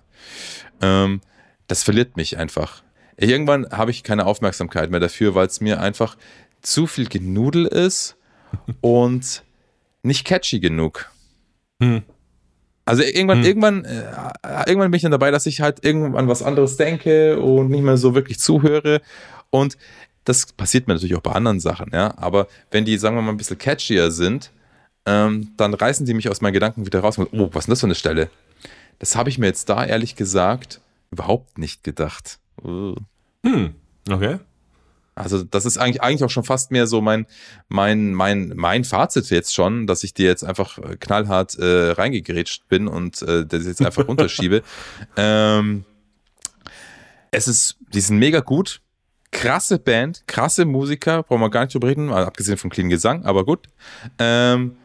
Ähm, das verliert mich einfach. Irgendwann habe ich keine Aufmerksamkeit mehr dafür, weil es mir einfach zu viel Genudel ist und nicht catchy genug. Hm. Also irgendwann, Hm. irgendwann, äh, irgendwann bin ich dann dabei, dass ich halt irgendwann was anderes denke und nicht mehr so wirklich zuhöre. Und das passiert mir natürlich auch bei anderen Sachen, ja. Aber wenn die, sagen wir mal, ein bisschen catchier sind, ähm, dann reißen die mich aus meinen Gedanken wieder raus und oh, was ist denn das für eine Stelle? Das habe ich mir jetzt da ehrlich gesagt überhaupt nicht gedacht. Hm, okay. Also das ist eigentlich, eigentlich auch schon fast mehr so mein, mein, mein, mein Fazit jetzt schon, dass ich dir jetzt einfach äh, knallhart äh, reingegrätscht bin und äh, das jetzt einfach runterschiebe. ähm, es ist, die sind mega gut. Krasse Band, krasse Musiker, brauchen wir gar nicht drüber reden, abgesehen vom cleanen Gesang, aber gut. Ähm,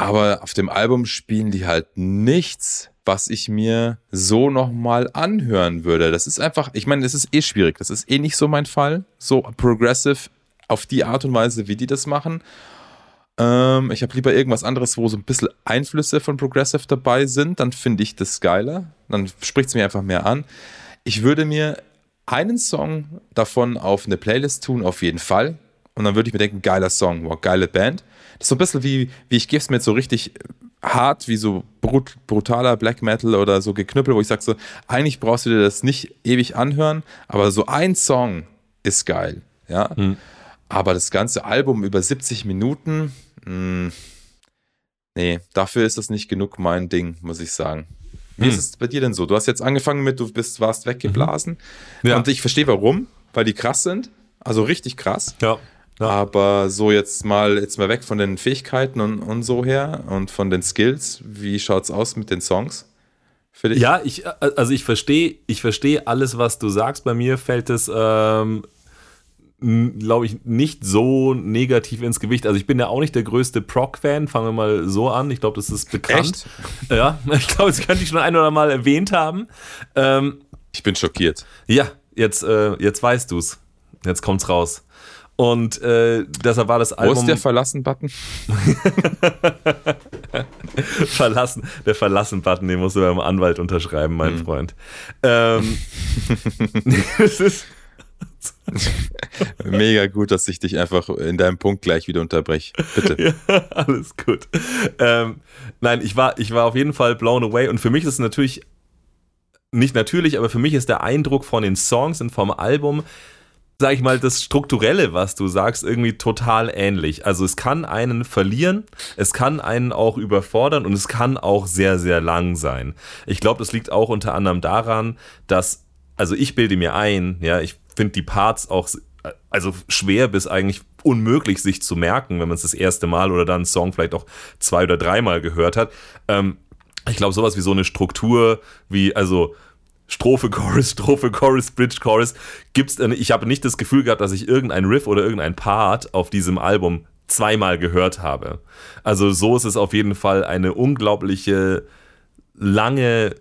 aber auf dem Album spielen die halt nichts, was ich mir so nochmal anhören würde. Das ist einfach, ich meine, das ist eh schwierig. Das ist eh nicht so mein Fall. So progressive auf die Art und Weise, wie die das machen. Ähm, ich habe lieber irgendwas anderes, wo so ein bisschen Einflüsse von Progressive dabei sind. Dann finde ich das geiler. Dann spricht es mir einfach mehr an. Ich würde mir einen Song davon auf eine Playlist tun, auf jeden Fall. Und dann würde ich mir denken, geiler Song, wow, geile Band. Das ist so ein bisschen wie, wie ich gebe es mir jetzt so richtig hart, wie so brut, brutaler Black Metal oder so geknüppelt, wo ich sage so, eigentlich brauchst du dir das nicht ewig anhören, aber so ein Song ist geil, ja. Hm. Aber das ganze Album über 70 Minuten, mh, nee, dafür ist das nicht genug mein Ding, muss ich sagen. Wie Hm. ist es bei dir denn so? Du hast jetzt angefangen mit, du bist, warst weggeblasen. Ja. Und ich verstehe warum, weil die krass sind. Also richtig krass. Ja. Ja. Aber so jetzt mal, jetzt mal weg von den Fähigkeiten und, und so her und von den Skills. Wie schaut's aus mit den Songs? Für dich? Ja, ich, also ich verstehe, ich verstehe alles, was du sagst. Bei mir fällt es, ähm, glaube ich, nicht so negativ ins Gewicht. Also ich bin ja auch nicht der größte Proc-Fan, fangen wir mal so an. Ich glaube, das ist bekannt. Ja, ich glaube, das könnte ich schon ein oder mal erwähnt haben. Ähm, Ich bin schockiert. ja, jetzt, äh, jetzt weißt du's. Jetzt kommt's raus. Und äh, deshalb war das Wo Album ist der Verlassen-Button? verlassen. Der Verlassen-Button, den musst du beim Anwalt unterschreiben, mein Mhm. Freund. Ähm, das ist, Mega gut, dass ich dich einfach in deinem Punkt gleich wieder unterbreche. Bitte. ja, alles gut. Ähm, nein, ich war, ich war auf jeden Fall blown away und für mich ist es natürlich nicht natürlich, aber für mich ist der Eindruck von den Songs und vom Album, sag ich mal, das Strukturelle, was du sagst, irgendwie total ähnlich. Also es kann einen verlieren, es kann einen auch überfordern und es kann auch sehr, sehr lang sein. Ich glaube, das liegt auch unter anderem daran, dass, also ich bilde mir ein, ja, ich finde die Parts auch also schwer bis eigentlich unmöglich sich zu merken, wenn man es das erste Mal oder dann einen Song vielleicht auch zwei oder dreimal gehört hat. Ähm, ich glaube, sowas wie so eine Struktur, wie also Strophe, Chorus, Strophe, Chorus, Bridge, Chorus, gibt's. Ich habe nicht das Gefühl gehabt, dass ich irgendein Riff oder irgendein Part auf diesem Album zweimal gehört habe. Also so ist es auf jeden Fall eine unglaubliche lange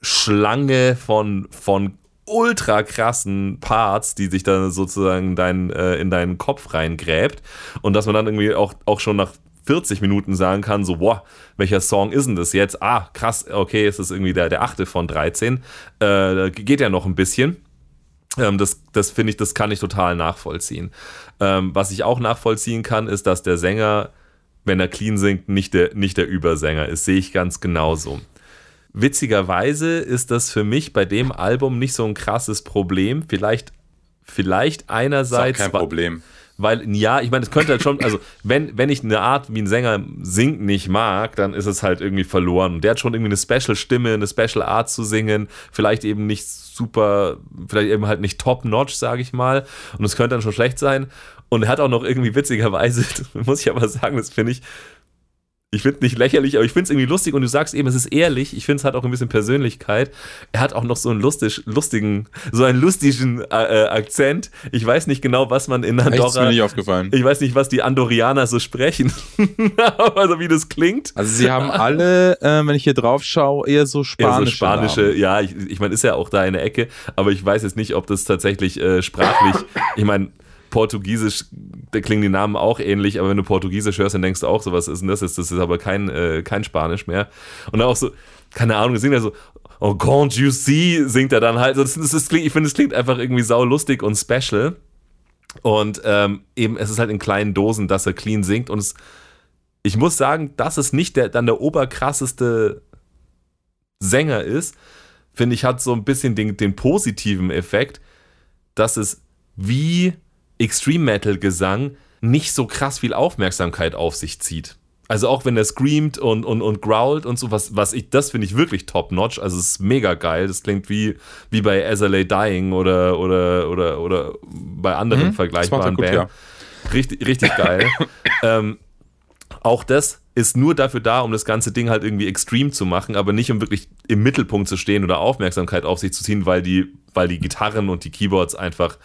Schlange von, von ultra krassen Parts, die sich dann sozusagen dein, äh, in deinen Kopf reingräbt und dass man dann irgendwie auch, auch schon nach 40 Minuten sagen kann, so, boah, welcher Song ist denn das jetzt? Ah, krass, okay, es ist irgendwie der, der achte von 13. Äh, geht ja noch ein bisschen. Ähm, das das finde ich, das kann ich total nachvollziehen. Ähm, was ich auch nachvollziehen kann, ist, dass der Sänger, wenn er clean singt, nicht der, nicht der Übersänger ist. Sehe ich ganz genauso. Witzigerweise ist das für mich bei dem Album nicht so ein krasses Problem. Vielleicht, vielleicht einerseits. Ist auch kein Problem weil ja, ich meine, es könnte halt schon, also wenn, wenn ich eine Art, wie ein Sänger singt, nicht mag, dann ist es halt irgendwie verloren. Und der hat schon irgendwie eine Special-Stimme, eine Special-Art zu singen, vielleicht eben nicht super, vielleicht eben halt nicht top-notch, sage ich mal. Und es könnte dann schon schlecht sein. Und er hat auch noch irgendwie witzigerweise, muss ich aber sagen, das finde ich, ich finde nicht lächerlich, aber ich finde es irgendwie lustig und du sagst eben, es ist ehrlich. Ich finde es hat auch ein bisschen Persönlichkeit. Er hat auch noch so einen lustig, lustigen, so einen lustigen äh, äh Akzent. Ich weiß nicht genau, was man in Andorra. Echt, ist mir nicht aufgefallen. Ich weiß nicht, was die Andorianer so sprechen. also wie das klingt. Also sie haben alle, äh, wenn ich hier drauf schaue, eher so spanische. Eher so spanische, Namen. ja. Ich, ich meine, ist ja auch da in der Ecke, aber ich weiß jetzt nicht, ob das tatsächlich äh, sprachlich. ich meine, Portugiesisch, da klingen die Namen auch ähnlich, aber wenn du Portugiesisch hörst, dann denkst du auch so, was ist denn das? Das ist aber kein, äh, kein Spanisch mehr. Und dann auch so, keine Ahnung, singt er so, oh, can't you see, singt er dann halt. Das, das, das klingt, ich finde, es klingt einfach irgendwie sau lustig und special. Und ähm, eben, es ist halt in kleinen Dosen, dass er clean singt. Und es, ich muss sagen, dass es nicht der, dann der oberkrasseste Sänger ist, finde ich, hat so ein bisschen den, den positiven Effekt, dass es wie Extreme Metal Gesang nicht so krass viel Aufmerksamkeit auf sich zieht. Also auch wenn er screamt und, und, und growlt und so, was, was ich, das finde ich wirklich top-notch. Also es ist mega geil. Das klingt wie, wie bei As Dying oder, oder, oder, oder bei anderen mhm, vergleichbaren Bands. Ja. Richtig, richtig geil. ähm, auch das ist nur dafür da, um das ganze Ding halt irgendwie extrem zu machen, aber nicht um wirklich im Mittelpunkt zu stehen oder Aufmerksamkeit auf sich zu ziehen, weil die, weil die Gitarren und die Keyboards einfach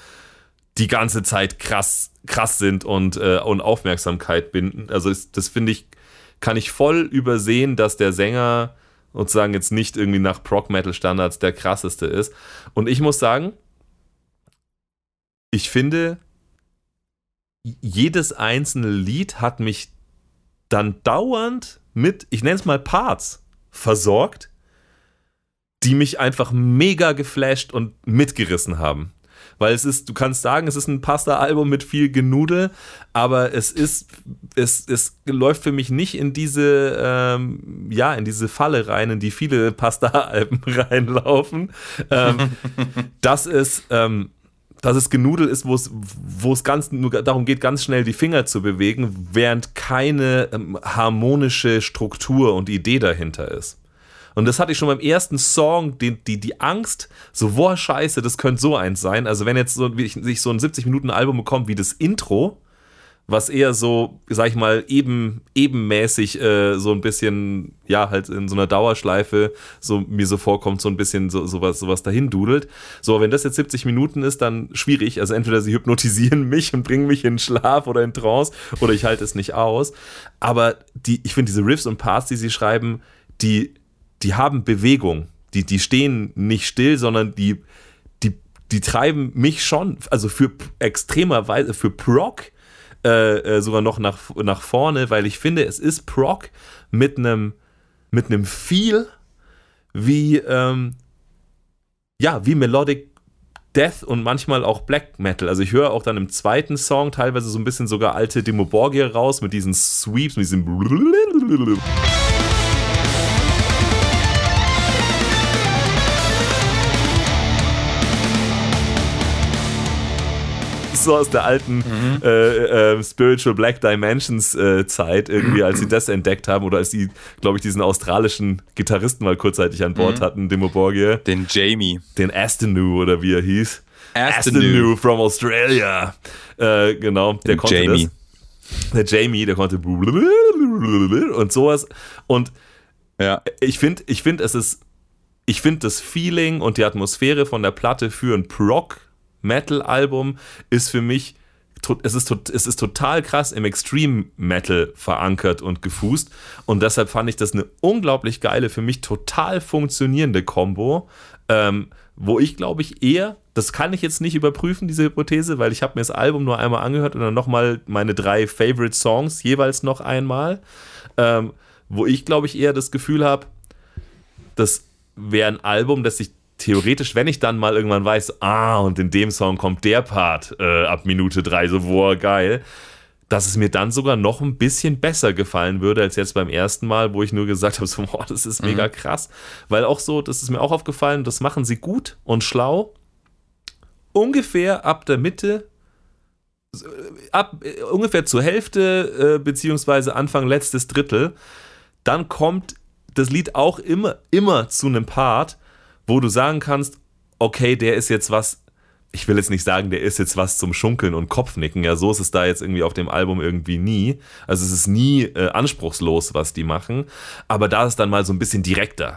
die ganze Zeit krass, krass sind und, äh, und Aufmerksamkeit binden. Also das, das finde ich, kann ich voll übersehen, dass der Sänger sozusagen jetzt nicht irgendwie nach Prog-Metal-Standards der krasseste ist. Und ich muss sagen, ich finde, jedes einzelne Lied hat mich dann dauernd mit, ich nenne es mal Parts, versorgt, die mich einfach mega geflasht und mitgerissen haben. Weil es ist, du kannst sagen, es ist ein Pasta-Album mit viel Genudel, aber es ist, es, es läuft für mich nicht in diese, ähm, ja, in diese Falle rein, in die viele Pasta-Alben reinlaufen. Ähm, das ist, ähm, dass es Genudel ist, wo es, wo es ganz nur darum geht, ganz schnell die Finger zu bewegen, während keine ähm, harmonische Struktur und Idee dahinter ist. Und das hatte ich schon beim ersten Song, die, die, die Angst, so, boah, scheiße, das könnte so eins sein. Also wenn jetzt so, ich, sich so ein 70-Minuten-Album bekommt wie das Intro, was eher so, sag ich mal, eben, ebenmäßig äh, so ein bisschen, ja, halt in so einer Dauerschleife so mir so vorkommt, so ein bisschen so, sowas, sowas dahin dudelt. So, wenn das jetzt 70 Minuten ist, dann schwierig. Also entweder sie hypnotisieren mich und bringen mich in Schlaf oder in Trance oder ich halte es nicht aus. Aber die, ich finde diese Riffs und Parts, die sie schreiben, die die haben Bewegung. Die, die stehen nicht still, sondern die, die, die treiben mich schon, also für extremerweise, für Proc äh, äh, sogar noch nach, nach vorne, weil ich finde, es ist Proc mit einem mit einem Feel wie ähm, ja, wie Melodic Death und manchmal auch Black Metal. Also ich höre auch dann im zweiten Song teilweise so ein bisschen sogar alte Demo Borgia raus mit diesen Sweeps, mit diesem so aus der alten mhm. äh, äh, Spiritual Black Dimensions äh, Zeit, irgendwie, als sie das entdeckt haben oder als sie, glaube ich, diesen australischen Gitarristen mal kurzzeitig an Bord mhm. hatten, Dimo Borgia. Den Jamie. Den Astonu oder wie er hieß. Astonu from Australia. Äh, genau, der Den konnte Jamie. Das. Der Jamie, der konnte und sowas. Und ja. ich finde, ich finde, es ist, ich finde das Feeling und die Atmosphäre von der Platte für ein Prog Metal-Album ist für mich es, ist, es ist total krass im Extreme Metal verankert und gefußt. Und deshalb fand ich das eine unglaublich geile, für mich total funktionierende Combo. Ähm, wo ich glaube ich eher, das kann ich jetzt nicht überprüfen, diese Hypothese, weil ich habe mir das Album nur einmal angehört und dann nochmal meine drei Favorite Songs jeweils noch einmal, ähm, wo ich glaube ich eher das Gefühl habe, das wäre ein Album, das ich theoretisch, wenn ich dann mal irgendwann weiß, ah, und in dem Song kommt der Part äh, ab Minute drei, so, boah, geil, dass es mir dann sogar noch ein bisschen besser gefallen würde als jetzt beim ersten Mal, wo ich nur gesagt habe, so, boah, das ist mega mhm. krass. Weil auch so, das ist mir auch aufgefallen, das machen sie gut und schlau. Ungefähr ab der Mitte, ab äh, ungefähr zur Hälfte, äh, beziehungsweise Anfang letztes Drittel, dann kommt das Lied auch immer, immer zu einem Part, wo du sagen kannst, okay, der ist jetzt was ich will jetzt nicht sagen, der ist jetzt was zum Schunkeln und Kopfnicken. Ja, so ist es da jetzt irgendwie auf dem Album irgendwie nie. Also es ist nie äh, anspruchslos, was die machen. Aber da ist dann mal so ein bisschen direkter.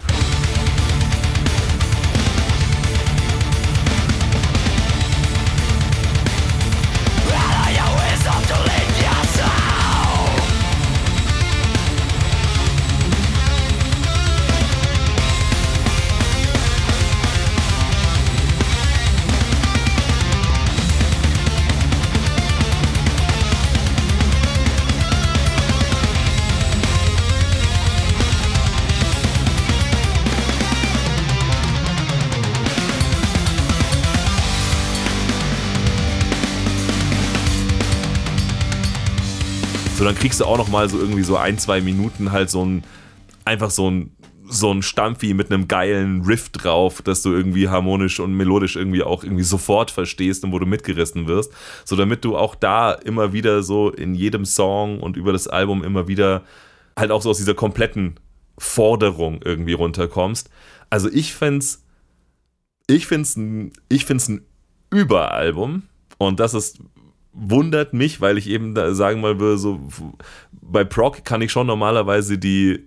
Dann kriegst du auch noch mal so irgendwie so ein, zwei Minuten halt so ein, einfach so ein, so ein Stampfi mit einem geilen Riff drauf, dass du irgendwie harmonisch und melodisch irgendwie auch irgendwie sofort verstehst und wo du mitgerissen wirst. So, damit du auch da immer wieder so in jedem Song und über das Album immer wieder halt auch so aus dieser kompletten Forderung irgendwie runterkommst. Also ich find's, ich find's ein, ich find's ein Überalbum und das ist wundert mich, weil ich eben sagen mal würde, so bei Proc kann ich schon normalerweise die,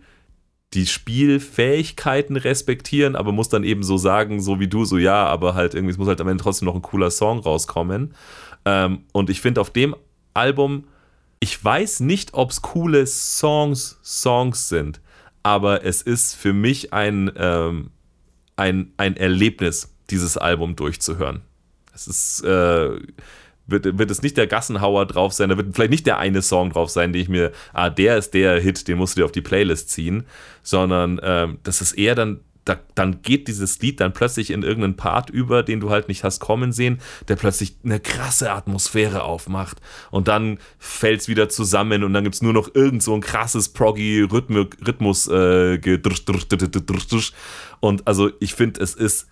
die Spielfähigkeiten respektieren, aber muss dann eben so sagen, so wie du, so ja, aber halt irgendwie, es muss halt am Ende trotzdem noch ein cooler Song rauskommen. Ähm, und ich finde auf dem Album, ich weiß nicht, ob es coole Songs, Songs sind, aber es ist für mich ein, ähm, ein, ein Erlebnis, dieses Album durchzuhören. Es ist, äh, wird, wird es nicht der Gassenhauer drauf sein, da wird vielleicht nicht der eine Song drauf sein, den ich mir, ah, der ist der Hit, den musst du dir auf die Playlist ziehen, sondern ähm, das ist eher dann, da, dann geht dieses Lied dann plötzlich in irgendeinen Part über, den du halt nicht hast kommen sehen, der plötzlich eine krasse Atmosphäre aufmacht. Und dann fällt es wieder zusammen und dann gibt es nur noch irgend so ein krasses proggy Rhythmus äh, und also ich finde, es ist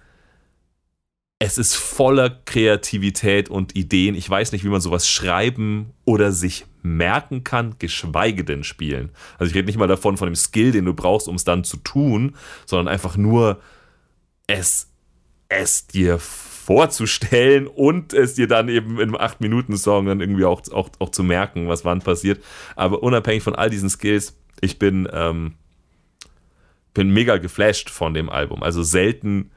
es ist voller Kreativität und Ideen. Ich weiß nicht, wie man sowas schreiben oder sich merken kann, geschweige denn spielen. Also ich rede nicht mal davon, von dem Skill, den du brauchst, um es dann zu tun, sondern einfach nur es, es dir vorzustellen und es dir dann eben in einem 8-Minuten-Song dann irgendwie auch, auch, auch zu merken, was wann passiert. Aber unabhängig von all diesen Skills, ich bin, ähm, bin mega geflasht von dem Album. Also selten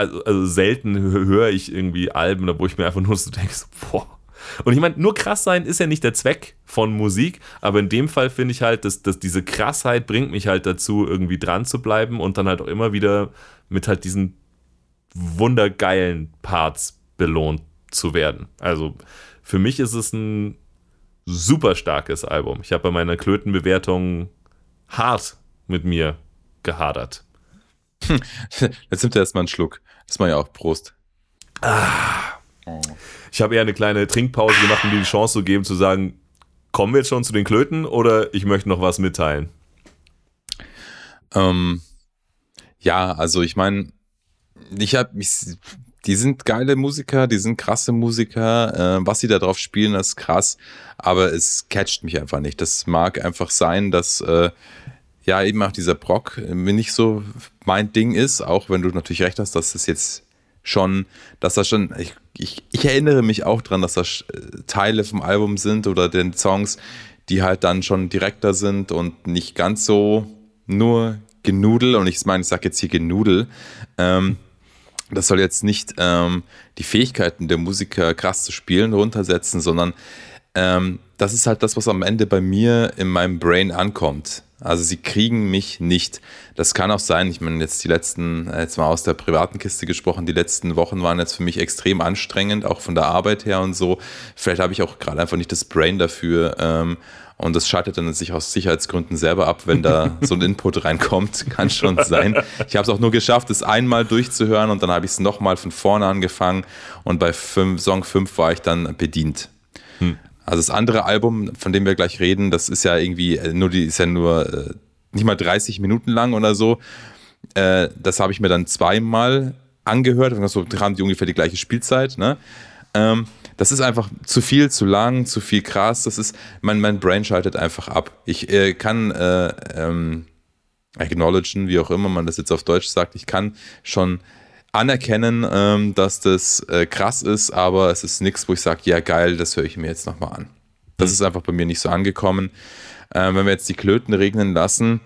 also, also selten höre ich irgendwie Alben, wo ich mir einfach nur so denke, so, boah. Und ich meine, nur krass sein ist ja nicht der Zweck von Musik, aber in dem Fall finde ich halt, dass, dass diese Krassheit bringt mich halt dazu, irgendwie dran zu bleiben und dann halt auch immer wieder mit halt diesen wundergeilen Parts belohnt zu werden. Also für mich ist es ein super starkes Album. Ich habe bei meiner Klötenbewertung hart mit mir gehadert. Jetzt nimmt er erstmal einen Schluck. Das war ja auch Prost. Ah. Ich habe eher eine kleine Trinkpause gemacht, um dir die Chance zu geben, zu sagen, kommen wir jetzt schon zu den Klöten oder ich möchte noch was mitteilen? Ähm, ja, also ich meine, ich habe die sind geile Musiker, die sind krasse Musiker. Äh, was sie da drauf spielen, ist krass, aber es catcht mich einfach nicht. Das mag einfach sein, dass äh, ja eben auch dieser Brock äh, nicht so mein Ding ist, auch wenn du natürlich recht hast, dass das jetzt schon, dass das schon, ich, ich, ich erinnere mich auch dran, dass das äh, Teile vom Album sind oder den Songs, die halt dann schon direkter sind und nicht ganz so nur Genudel, und ich meine, ich sage jetzt hier Genudel, ähm, das soll jetzt nicht ähm, die Fähigkeiten der Musiker krass zu spielen runtersetzen, sondern ähm, das ist halt das, was am Ende bei mir in meinem Brain ankommt. Also sie kriegen mich nicht. Das kann auch sein, ich meine, jetzt die letzten, jetzt mal aus der privaten Kiste gesprochen, die letzten Wochen waren jetzt für mich extrem anstrengend, auch von der Arbeit her und so. Vielleicht habe ich auch gerade einfach nicht das Brain dafür. Ähm, und das schaltet dann sich aus Sicherheitsgründen selber ab, wenn da so ein Input reinkommt. Kann schon sein. Ich habe es auch nur geschafft, es einmal durchzuhören und dann habe ich es nochmal von vorne angefangen und bei fünf, Song 5 war ich dann bedient. Hm. Also das andere Album, von dem wir gleich reden, das ist ja irgendwie äh, nur die ist ja nur äh, nicht mal 30 Minuten lang oder so. Äh, das habe ich mir dann zweimal angehört. So haben die ungefähr die gleiche Spielzeit. Ne? Ähm, das ist einfach zu viel, zu lang, zu viel krass. Das ist, mein, mein Brain schaltet einfach ab. Ich kann äh, ähm, acknowledgen, wie auch immer man das jetzt auf Deutsch sagt, ich kann schon anerkennen, ähm, dass das äh, krass ist, aber es ist nichts, wo ich sage, ja geil, das höre ich mir jetzt nochmal an. Das mhm. ist einfach bei mir nicht so angekommen. Ähm, wenn wir jetzt die Klöten regnen lassen,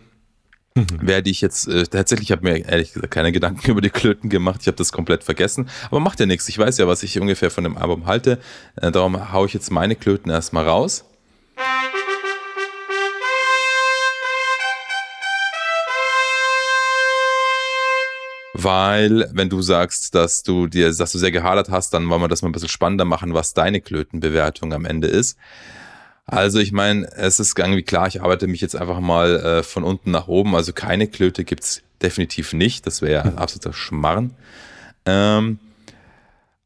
mhm. werde ich jetzt äh, tatsächlich, ich habe mir ehrlich gesagt keine Gedanken über die Klöten gemacht, ich habe das komplett vergessen, aber macht ja nichts. Ich weiß ja, was ich ungefähr von dem Album halte, äh, darum haue ich jetzt meine Klöten erstmal raus. Weil wenn du sagst, dass du dir, dass du sehr gehadert hast, dann wollen wir das mal ein bisschen spannender machen, was deine Klötenbewertung am Ende ist. Also ich meine, es ist irgendwie klar, ich arbeite mich jetzt einfach mal äh, von unten nach oben. Also keine Klöte gibt's definitiv nicht. Das wäre ja ein absoluter Schmarrn. Ähm,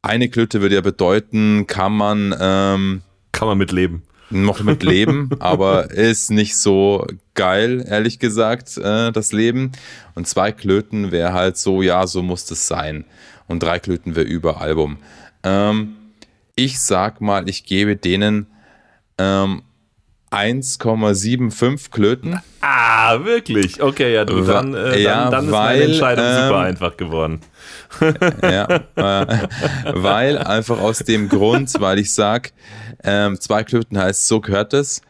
eine Klöte würde ja bedeuten, kann man ähm, kann man mitleben noch mit leben, aber ist nicht so geil, ehrlich gesagt, äh, das Leben. Und zwei Klöten wäre halt so, ja, so muss es sein. Und drei Klöten wäre über Album. Ähm, ich sag mal, ich gebe denen ähm, 1,75 Klöten. Ah, wirklich? Okay, ja, du, dann, äh, ja, dann, dann ist weil, meine Entscheidung ähm, super einfach geworden. ja, äh, weil einfach aus dem Grund, weil ich sag, ähm, zwei Klöten heißt, so gehört es.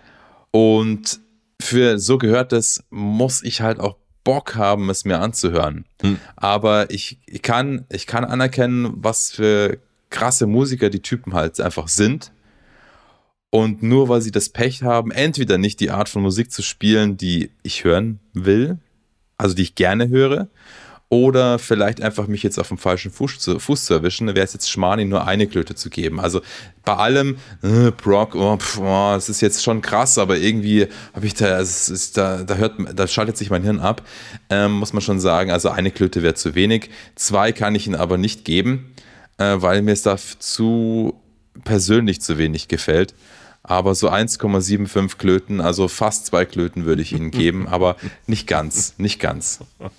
Und für so gehört es muss ich halt auch Bock haben, es mir anzuhören. Hm. Aber ich, ich, kann, ich kann anerkennen, was für krasse Musiker die Typen halt einfach sind und nur weil sie das Pech haben, entweder nicht die Art von Musik zu spielen, die ich hören will, also die ich gerne höre, oder vielleicht einfach mich jetzt auf dem falschen Fuß zu, Fuß zu erwischen, wäre es jetzt Schmani nur eine Klöte zu geben. Also bei allem, äh, Brock, oh, pf, oh, das ist jetzt schon krass, aber irgendwie habe ich da, es ist, da, da hört, da schaltet sich mein Hirn ab, ähm, muss man schon sagen. Also eine Klöte wäre zu wenig. Zwei kann ich ihn aber nicht geben, äh, weil mir es da zu persönlich zu wenig gefällt aber so 1,75 Klöten, also fast zwei Klöten würde ich Ihnen geben, aber nicht ganz, nicht ganz.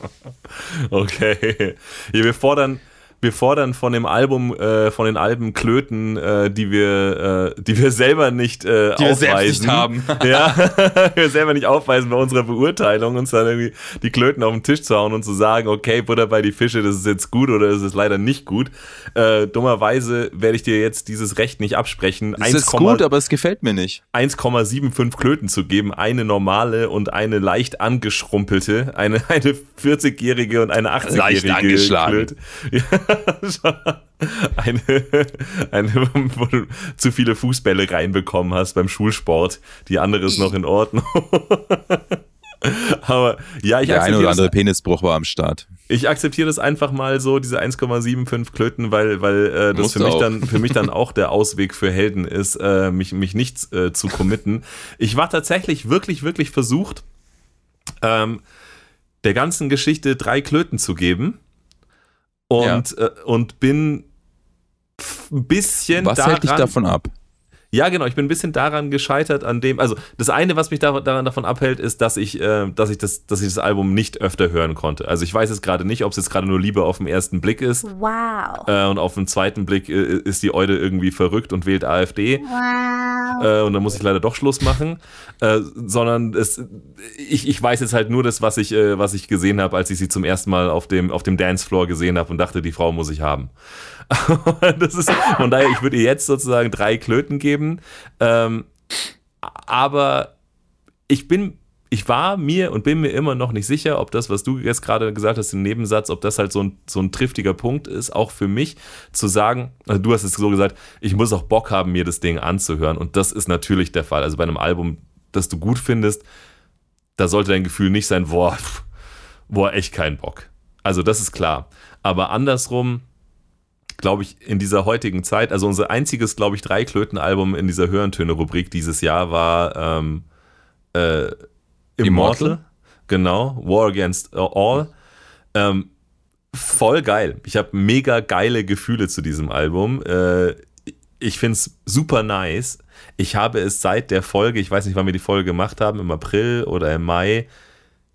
Okay. Ja, wir fordern wir fordern von dem Album, äh, von den Alben Klöten, äh, die wir, äh, die wir selber nicht äh, die aufweisen. Wir nicht haben. ja, wir selber nicht aufweisen bei unserer Beurteilung, uns dann irgendwie die Klöten auf den Tisch zu hauen und zu sagen, okay, Butter bei die Fische, das ist jetzt gut oder das ist leider nicht gut. Äh, dummerweise werde ich dir jetzt dieses Recht nicht absprechen. Es ist gut, aber es gefällt mir nicht. 1,75 Klöten zu geben, eine normale und eine leicht angeschrumpelte, eine, eine 40-jährige und eine 80-jährige Leicht angeschlagen. Klöte. Ja. eine, eine, wo du zu viele Fußbälle reinbekommen hast beim Schulsport. Die andere ist noch in Ordnung. Aber ja, ich Der eine oder andere Penisbruch war am Start. Ich akzeptiere das einfach mal so, diese 1,75 Klöten, weil, weil äh, das für mich, dann, für mich dann auch der Ausweg für Helden ist, äh, mich, mich nicht äh, zu committen. Ich war tatsächlich wirklich, wirklich versucht, ähm, der ganzen Geschichte drei Klöten zu geben und, ja. äh, und bin ein bisschen. Was daran, hält dich davon ab? Ja, genau. Ich bin ein bisschen daran gescheitert, an dem. Also das eine, was mich daran davon abhält, ist, dass ich, äh, dass ich das, dass ich das Album nicht öfter hören konnte. Also ich weiß jetzt gerade nicht, ob es jetzt gerade nur Liebe auf den ersten Blick ist. Wow. Äh, und auf den zweiten Blick äh, ist die Eude irgendwie verrückt und wählt AfD. Wow. Äh, und dann muss ich leider doch Schluss machen. Äh, sondern es, ich, ich weiß jetzt halt nur das, was ich, äh, was ich gesehen habe, als ich sie zum ersten Mal auf dem, auf dem Dancefloor gesehen habe und dachte, die Frau muss ich haben. das ist, von daher, ich würde ihr jetzt sozusagen drei Klöten geben. Ähm, aber ich bin, ich war mir und bin mir immer noch nicht sicher, ob das, was du jetzt gerade gesagt hast, im Nebensatz, ob das halt so ein, so ein triftiger Punkt ist, auch für mich zu sagen, also du hast es so gesagt, ich muss auch Bock haben, mir das Ding anzuhören. Und das ist natürlich der Fall. Also bei einem Album, das du gut findest, da sollte dein Gefühl nicht sein, boah, boah, echt keinen Bock. Also das ist klar. Aber andersrum, glaube ich, in dieser heutigen Zeit, also unser einziges, glaube ich, Dreiklöten-Album in dieser Hörentöne-Rubrik dieses Jahr war ähm, äh, Immortal. Immortal. Genau, War Against All. Ähm, voll geil. Ich habe mega geile Gefühle zu diesem Album. Äh, ich finde es super nice. Ich habe es seit der Folge, ich weiß nicht, wann wir die Folge gemacht haben, im April oder im Mai,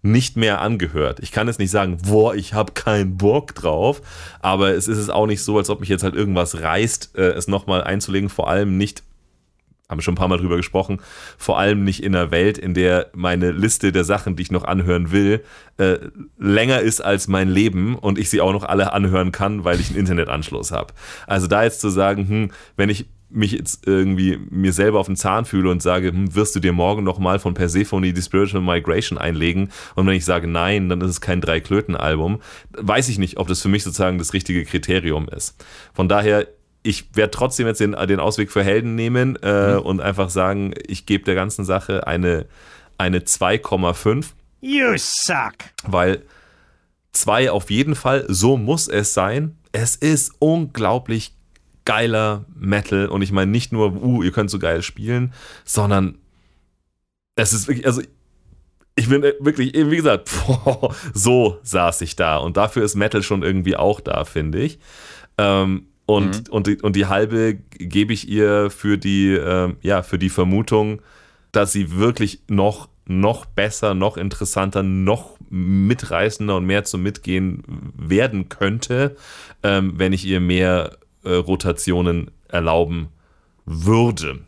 nicht mehr angehört. Ich kann es nicht sagen, boah, ich habe keinen Bock drauf, aber es ist es auch nicht so, als ob mich jetzt halt irgendwas reißt, äh, es nochmal einzulegen, vor allem nicht haben wir schon ein paar Mal drüber gesprochen, vor allem nicht in einer Welt, in der meine Liste der Sachen, die ich noch anhören will, äh, länger ist als mein Leben und ich sie auch noch alle anhören kann, weil ich einen Internetanschluss habe. Also da jetzt zu sagen, hm, wenn ich mich jetzt irgendwie mir selber auf den Zahn fühle und sage, hm, wirst du dir morgen nochmal von Persephone die Spiritual Migration einlegen? Und wenn ich sage nein, dann ist es kein Drei-Klöten-Album. Weiß ich nicht, ob das für mich sozusagen das richtige Kriterium ist. Von daher, ich werde trotzdem jetzt den, den Ausweg für Helden nehmen äh, mhm. und einfach sagen, ich gebe der ganzen Sache eine, eine 2,5. You suck. Weil 2 auf jeden Fall, so muss es sein. Es ist unglaublich geiler Metal und ich meine nicht nur, uh, ihr könnt so geil spielen, sondern es ist wirklich, also ich bin wirklich, wie gesagt, boah, so saß ich da und dafür ist Metal schon irgendwie auch da, finde ich. Ähm, und, mhm. und, die, und die halbe gebe ich ihr für die, äh, ja, für die Vermutung, dass sie wirklich noch, noch besser, noch interessanter, noch mitreißender und mehr zum Mitgehen werden könnte, ähm, wenn ich ihr mehr Rotationen erlauben würde.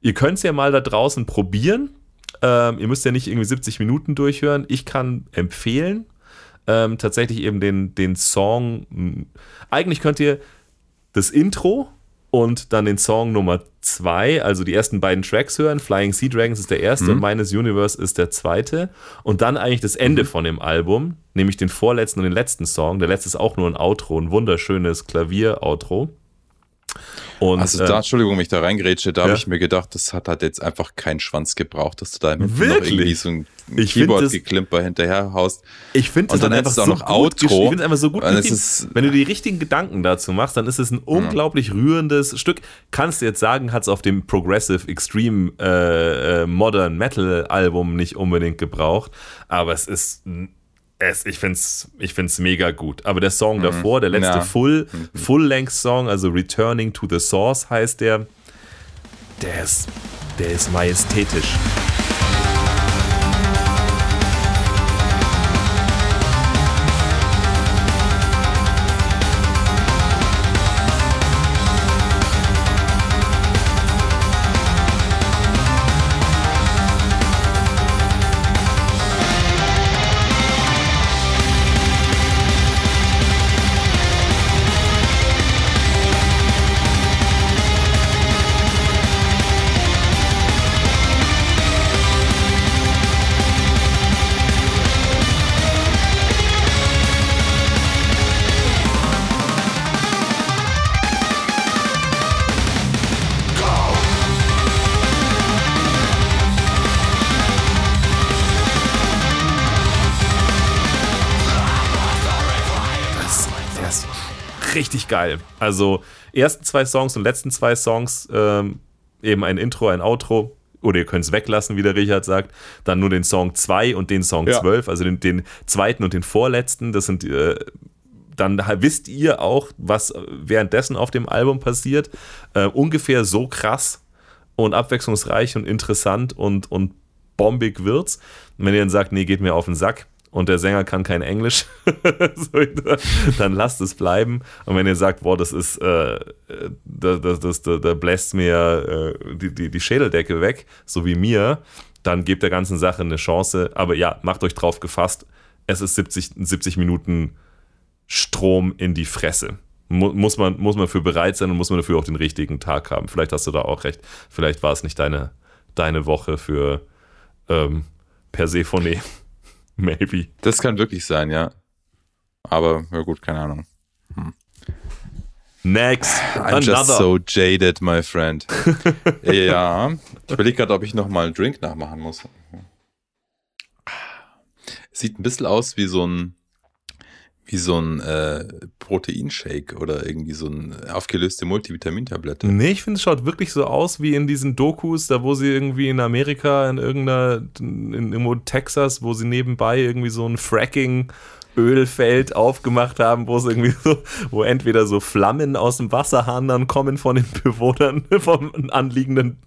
Ihr könnt es ja mal da draußen probieren. Ähm, ihr müsst ja nicht irgendwie 70 Minuten durchhören. Ich kann empfehlen, ähm, tatsächlich eben den, den Song. Eigentlich könnt ihr das Intro und dann den Song Nummer 2, also die ersten beiden Tracks hören. Flying Sea Dragons ist der erste mhm. und Meines Universe ist der zweite. Und dann eigentlich das Ende mhm. von dem Album, nämlich den vorletzten und den letzten Song. Der letzte ist auch nur ein Outro, ein wunderschönes Klavier-Outro. Und, also da, äh, Entschuldigung, mich da reingrätsche, da ja. habe ich mir gedacht, das hat halt jetzt einfach keinen Schwanz gebraucht, dass du da noch irgendwie so ein Keyboard-Geklimper hinterher haust. Ich finde das dann einfach so noch Outro. Ich finde es einfach so gut Wenn du die richtigen Gedanken dazu machst, dann ist es ein unglaublich ja. rührendes Stück. Kannst du jetzt sagen, hat es auf dem Progressive Extreme äh, äh, Modern Metal Album nicht unbedingt gebraucht, aber es ist es, ich finde es ich find's mega gut. Aber der Song mhm. davor, der letzte ja. Full, mhm. Full-Length-Song, also Returning to the Source heißt der, der ist, der ist majestätisch. Geil. Also ersten zwei Songs und letzten zwei Songs ähm, eben ein Intro, ein Outro. Oder ihr könnt es weglassen, wie der Richard sagt. Dann nur den Song 2 und den Song 12, ja. also den, den, zweiten und den vorletzten. Das sind äh, dann wisst ihr auch, was währenddessen auf dem Album passiert. Äh, ungefähr so krass und abwechslungsreich und interessant und, und bombig wird's. Und wenn ihr dann sagt, nee, geht mir auf den Sack, und der Sänger kann kein Englisch, dann lasst es bleiben. Und wenn ihr sagt, boah, das ist, äh, da, das, das, da, da bläst mir äh, die, die, die Schädeldecke weg, so wie mir, dann gebt der ganzen Sache eine Chance. Aber ja, macht euch drauf gefasst, es ist 70, 70 Minuten Strom in die Fresse. Muss man, muss man für bereit sein und muss man dafür auch den richtigen Tag haben. Vielleicht hast du da auch recht. Vielleicht war es nicht deine, deine Woche für ähm, Persephone. Maybe. Das kann wirklich sein, ja. Aber, ja gut, keine Ahnung. Next. I'm just Another. so jaded, my friend. ja, ich überlege gerade, ob ich nochmal einen Drink nachmachen muss. Sieht ein bisschen aus wie so ein wie so ein äh, Proteinshake oder irgendwie so eine aufgelöste Multivitamintablette. Nee, ich finde, es schaut wirklich so aus wie in diesen Dokus, da wo sie irgendwie in Amerika, in irgendeiner, in, irgendwo in Texas, wo sie nebenbei irgendwie so ein Fracking Ölfeld aufgemacht haben, wo es irgendwie so, wo entweder so Flammen aus dem Wasserhahn dann kommen von den Bewohnern vom anliegenden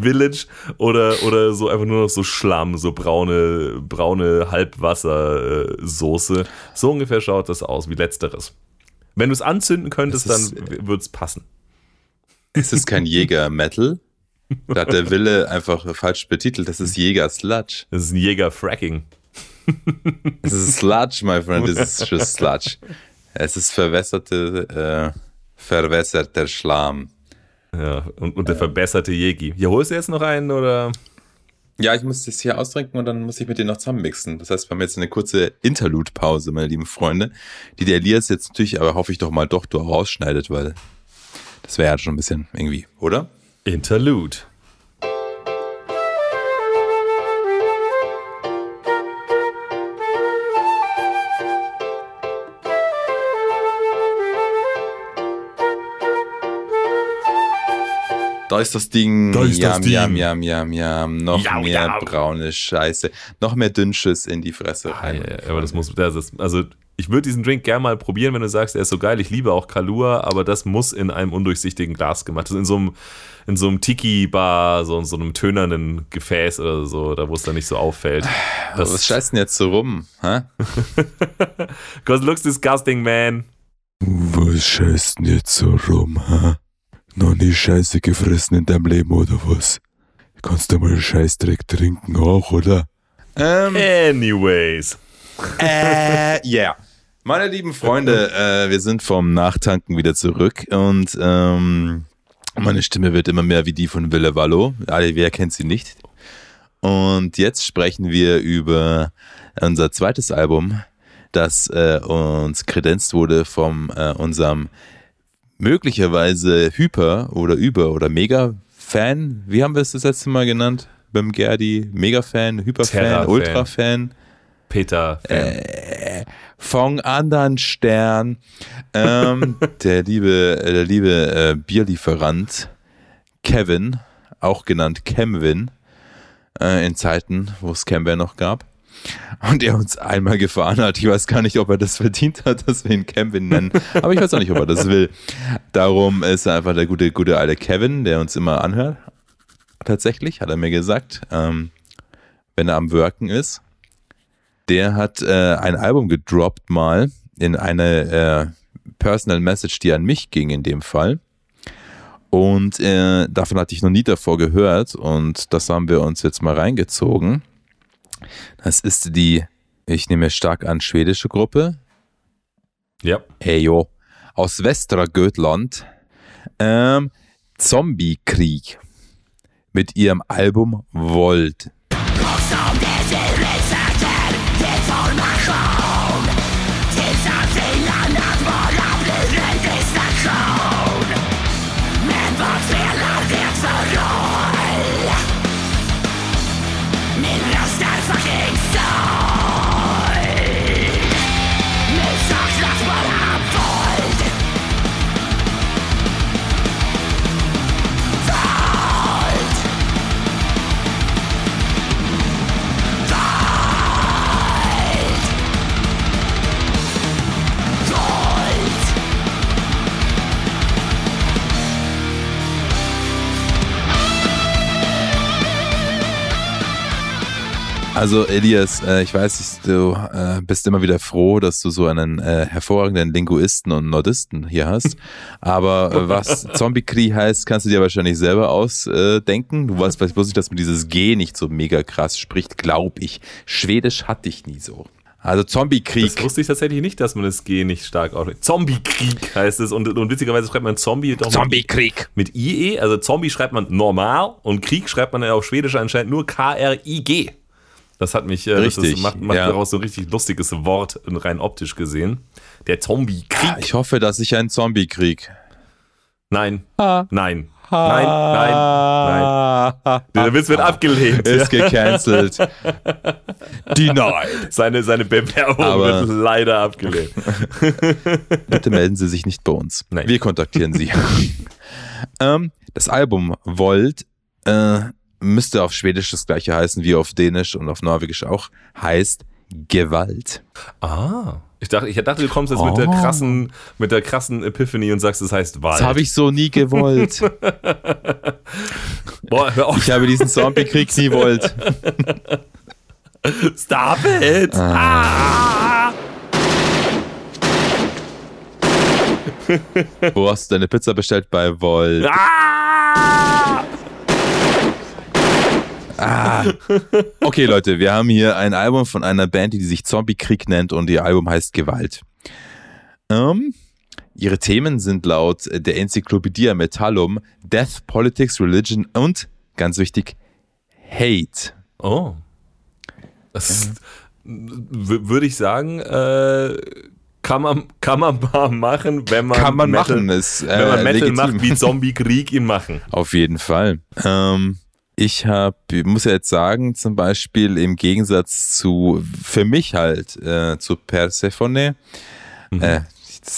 Village oder, oder so einfach nur noch so Schlamm, so braune, braune Halbwassersoße. So ungefähr schaut das aus, wie letzteres. Wenn du es anzünden könntest, dann würde es passen. Es ist kein Jäger-Metal. Da hat der Wille einfach falsch betitelt. Das ist Jäger-Sludge. Das ist ein Jäger-Fracking. Es ist Sludge, my friend. Es ist just Sludge. Es ist verwässerte, äh, verwässerter Schlamm. Ja, und, und der verbesserte Jegi. Hier holst du jetzt noch einen oder? Ja, ich muss das hier austrinken und dann muss ich mit denen noch zusammenmixen. Das heißt, wir haben jetzt eine kurze Interlude-Pause, meine lieben Freunde, die der Elias jetzt natürlich, aber hoffe ich doch mal doch du rausschneidet, weil das wäre ja schon ein bisschen irgendwie, oder? Interlude. Da ist das Ding. Da ist das jam, Ding. jam, jam, jam, jam. Noch Jau, mehr jau. braune Scheiße. Noch mehr Dünnschiss in die Fresse rein. Ja, ja, aber das muss, das ist, also ich würde diesen Drink gerne mal probieren, wenn du sagst, er ist so geil. Ich liebe auch Kalua, aber das muss in einem undurchsichtigen Glas gemacht. Das ist in so einem, in so einem Tiki-Bar, so in so einem tönernen Gefäß oder so, da wo es dann nicht so auffällt. Aber was scheißt denn jetzt so rum? Hä? Cause it looks disgusting, man. Was scheißt denn jetzt so rum, hä? Noch nie Scheiße gefressen in deinem Leben, oder was? Kannst du mal Scheißdreck trinken auch, oder? Ähm, Anyways. äh, yeah. Meine lieben Freunde, äh, wir sind vom Nachtanken wieder zurück und ähm, meine Stimme wird immer mehr wie die von Wille Wallo. Alle, wer kennt sie nicht? Und jetzt sprechen wir über unser zweites Album, das äh, uns kredenzt wurde von äh, unserem möglicherweise Hyper oder Über oder Mega-Fan. Wie haben wir es das letzte Mal genannt? Beim Gerdi? Mega-Fan, Hyper-Fan. Ultra-Fan? Peter. Äh, von anderen Stern. Ähm, der liebe, der liebe äh, Bierlieferant Kevin, auch genannt Kemwin, äh, in Zeiten, wo es Camware noch gab. Und er uns einmal gefahren hat. Ich weiß gar nicht, ob er das verdient hat, dass wir ihn Kevin nennen. Aber ich weiß auch nicht, ob er das will. Darum ist er einfach der gute, gute alte Kevin, der uns immer anhört. Tatsächlich, hat er mir gesagt, ähm, wenn er am Worken ist. Der hat äh, ein Album gedroppt mal in eine äh, Personal Message, die an mich ging in dem Fall. Und äh, davon hatte ich noch nie davor gehört und das haben wir uns jetzt mal reingezogen. Das ist die, ich nehme stark an, schwedische Gruppe. Ja. Ejo. Aus Västra Götland. Ähm, Zombiekrieg. Mit ihrem Album Volt. Also Elias, äh, ich weiß, du äh, bist immer wieder froh, dass du so einen äh, hervorragenden Linguisten und Nordisten hier hast. Aber was Zombie-Krieg heißt, kannst du dir wahrscheinlich selber ausdenken. du weißt vielleicht bloß nicht, dass man dieses G nicht so mega krass spricht, glaub ich. Schwedisch hatte ich nie so. Also Zombie-Krieg. Das wusste ich tatsächlich nicht, dass man das G nicht stark ausspricht. Zombie-Krieg heißt es und, und witzigerweise schreibt man Zombie doch Zombie-Krieg. mit IE, also Zombie schreibt man normal und Krieg schreibt man ja auf Schwedisch anscheinend nur K-R-I-G. Das hat mich, äh, Richtig, das macht, macht ja. daraus so ein richtig lustiges Wort, rein optisch gesehen. Der Zombie-Krieg. Ich hoffe, dass ich einen Zombie krieg. Nein, Ha. nein, nein, nein, nein. Der Witz wird abgelehnt. Ist gecancelt. Denied. Seine, seine Bewerbung Aber- wird leider abgelehnt. Bitte melden Sie sich nicht bei uns. Nein. Wir kontaktieren Sie. ähm, das Album Volt äh, müsste auf Schwedisch das gleiche heißen wie auf Dänisch und auf Norwegisch auch. Heißt Gewalt. Ah. Ich dachte, ich dachte, du kommst jetzt mit der Oh. krassen, mit der krassen Epiphany und sagst, es heißt Wald. Das habe ich so nie gewollt. Boah, hör auf. Ich habe diesen Zombie-Krieg nie wollt. Stop it! Ah. Wo hast du deine Pizza bestellt? Bei Volt. Ah. Okay, Leute, wir haben hier ein Album von einer Band, die sich Zombie Krieg nennt und ihr Album heißt Gewalt. Ähm, ihre Themen sind laut der Enzyklopädie Metallum Death, Politics, Religion und, ganz wichtig, Hate. Oh. Das w- würde ich sagen, äh, kann man, kann man mal machen, wenn man Kann man Metal, machen, ist äh, wenn man Metal legitim. macht, wie Zombie-Krieg ihn machen. Auf jeden Fall. Ähm, ich habe, muss ja jetzt sagen, zum Beispiel im Gegensatz zu, für mich halt, äh, zu Persephone, äh,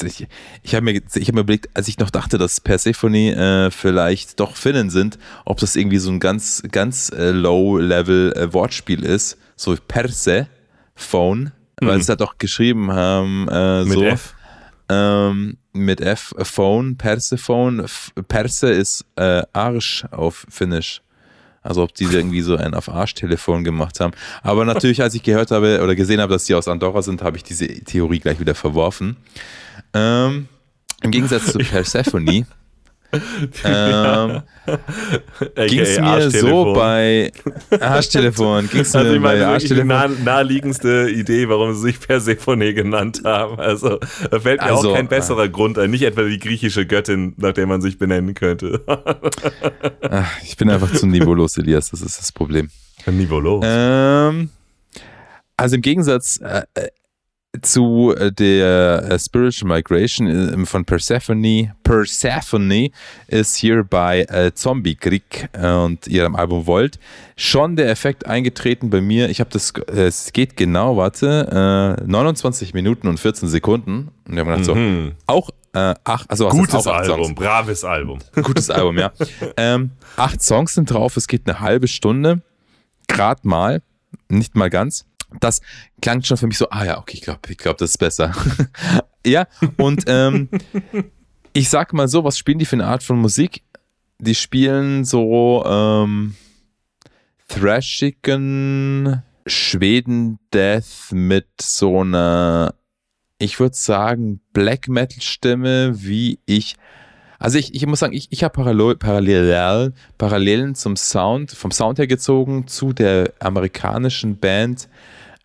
ich, ich habe mir, ich hab mir überlegt, als ich noch dachte, dass Persephone äh, vielleicht doch Finnen sind, ob das irgendwie so ein ganz, ganz äh, low-level äh, Wortspiel ist, so Perse, Phone, weil sie es halt auch geschrieben haben, äh, Mit so F. ähm, mit F, Phone, Persephone. Perse ist äh, Arsch auf Finnisch. Also ob die irgendwie so ein auf Arsch-Telefon gemacht haben. Aber natürlich, als ich gehört habe oder gesehen habe, dass die aus Andorra sind, habe ich diese Theorie gleich wieder verworfen. Ähm, Im Gegensatz zu Persephone ähm, ging es mir so bei Arschtelefon, ging es Also mir ich bei meine, die Arschtelefon. nah, naheliegendste Idee, warum sie sich Persephone genannt haben. Also da fällt mir Also, auch kein besserer Grund ein. Nicht etwa die griechische Göttin, nach der man sich benennen könnte. Ach, ich bin einfach zu niveaulos, Elias, das ist das Problem. Niveaulos. Ähm, also im Gegensatz äh, äh, zu äh, der äh, Spiritual Migration äh, von Persephone, Persephone ist hier bei Zombie Krieg und ihrem Album Volt schon der Effekt eingetreten bei mir. Ich habe das, es geht genau, warte, äh, 29 Minuten und 14 Sekunden. Und ich habe gedacht, so, Mhm. auch äh, ach, also Gutes? Album, braves Album. Gutes Album, ja. ähm, acht Songs sind drauf, es geht eine halbe Stunde. Grad mal, nicht mal ganz. Das klang schon für mich so, ah ja, okay, ich glaube, ich glaub, das ist besser. ja, und ähm, ich sag mal so, was spielen die für eine Art von Musik? Die spielen so ähm, thrashigen Schweden-Death mit so einer, ich würde sagen, Black Metal-Stimme, wie ich also ich, ich muss sagen, ich, ich habe parallel, parallel, Parallelen zum Sound, vom Sound her gezogen zu der amerikanischen Band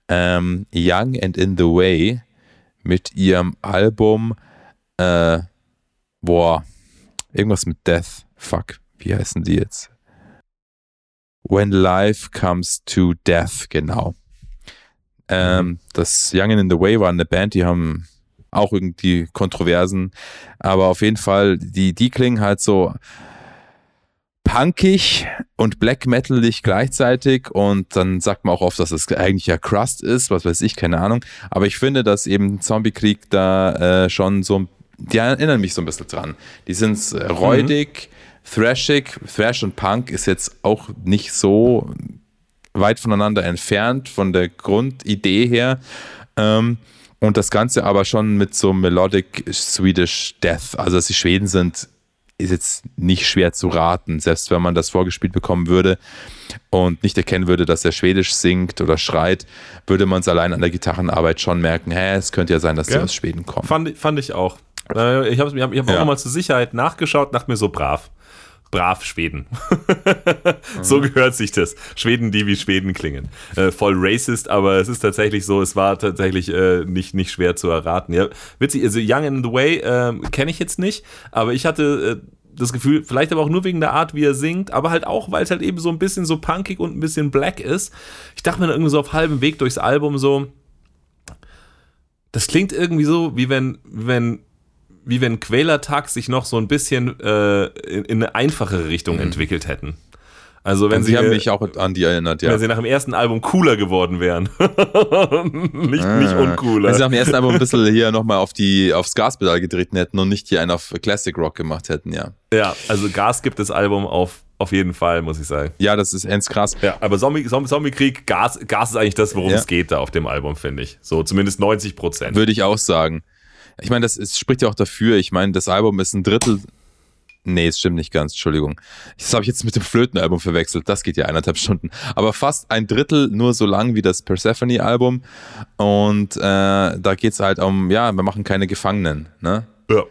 ähm, Young and in the Way mit ihrem Album, äh, boah, irgendwas mit Death. Fuck, wie heißen die jetzt? When Life Comes to Death, genau. Ähm, das Young and in the Way war eine Band, die haben auch irgendwie Kontroversen, aber auf jeden Fall, die, die klingen halt so punkig und black metalig gleichzeitig und dann sagt man auch oft, dass es eigentlich ja Crust ist, was weiß ich, keine Ahnung, aber ich finde, dass eben Zombie-Krieg da äh, schon so, die erinnern mich so ein bisschen dran. Die sind äh, räudig, thrashig, Thrash und Punk ist jetzt auch nicht so weit voneinander entfernt von der Grundidee her. Ähm, und das Ganze aber schon mit so Melodic Swedish Death. Also, dass sie Schweden sind, ist jetzt nicht schwer zu raten. Selbst wenn man das vorgespielt bekommen würde und nicht erkennen würde, dass er Schwedisch singt oder schreit, würde man es allein an der Gitarrenarbeit schon merken, hä, es könnte ja sein, dass Ja. sie aus Schweden kommen. Fand, fand ich auch. Äh, Ich habe ich hab, ich hab Ja. auch nochmal zur Sicherheit nachgeschaut, dachte mir so brav. Brav Schweden. so gehört sich das. Schweden, die wie Schweden klingen. Äh, voll racist, aber es ist tatsächlich so, es war tatsächlich äh, nicht, nicht schwer zu erraten. Ja, witzig, also Young in the Way ähm, kenne ich jetzt nicht, aber ich hatte äh, das Gefühl, vielleicht aber auch nur wegen der Art, wie er singt, aber halt auch, weil es halt eben so ein bisschen so punkig und ein bisschen black ist. Ich dachte mir dann irgendwie so auf halbem Weg durchs Album so, das klingt irgendwie so, wie wenn, wenn, wie wenn Quälertag sich noch so ein bisschen äh, in, in eine einfachere Richtung mhm. entwickelt hätten. Also wenn sie, sie haben mich auch an die erinnert, ja. Wenn sie nach dem ersten Album cooler geworden wären. nicht, ah. nicht uncooler. Wenn sie nach dem ersten Album ein bisschen hier nochmal auf die, aufs Gaspedal getreten hätten und nicht hier einen auf Classic Rock gemacht hätten, ja. Ja, also Gas gibt das Album auf, auf jeden Fall, muss ich sagen. Ja, das ist ends krass. Ja, aber Zombie, Zombie, Zombie-Krieg, Gas, Gas ist eigentlich das, worum ja. es geht da auf dem Album, finde ich. So zumindest 90 Prozent. Würde ich auch sagen. Ich meine, das ist, spricht ja auch dafür. Ich meine, das Album ist ein Drittel Nee, es stimmt nicht ganz, Entschuldigung. Das habe ich jetzt mit dem Flötenalbum verwechselt. Das geht ja eineinhalb Stunden. Aber fast ein Drittel nur so lang wie das Persephone-Album. Und äh, da geht es halt um, ja, wir machen keine Gefangenen. Ne? Ja.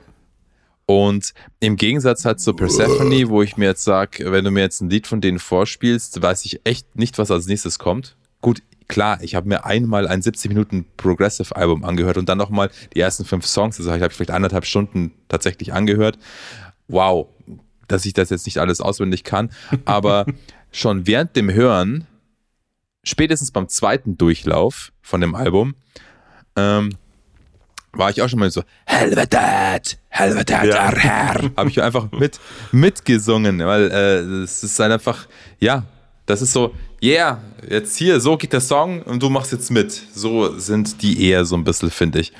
Und im Gegensatz halt zu Persephone, wo ich mir jetzt sage, wenn du mir jetzt ein Lied von denen vorspielst, weiß ich echt nicht, was als nächstes kommt. Gut, klar, ich habe mir einmal ein 70 Minuten Progressive Album angehört und dann nochmal die ersten fünf Songs. Das habe ich vielleicht eineinhalb Stunden tatsächlich angehört wow, dass ich das jetzt nicht alles auswendig kann, aber schon während dem Hören, spätestens beim zweiten Durchlauf von dem Album, ähm, war ich auch schon mal so, Helvetet, Helvetet, ja. Herr, habe ich einfach mit, mitgesungen, weil äh, es ist halt einfach, ja, das ist so, yeah, jetzt hier, so geht der Song und du machst jetzt mit. So sind die eher so ein bisschen, finde ich.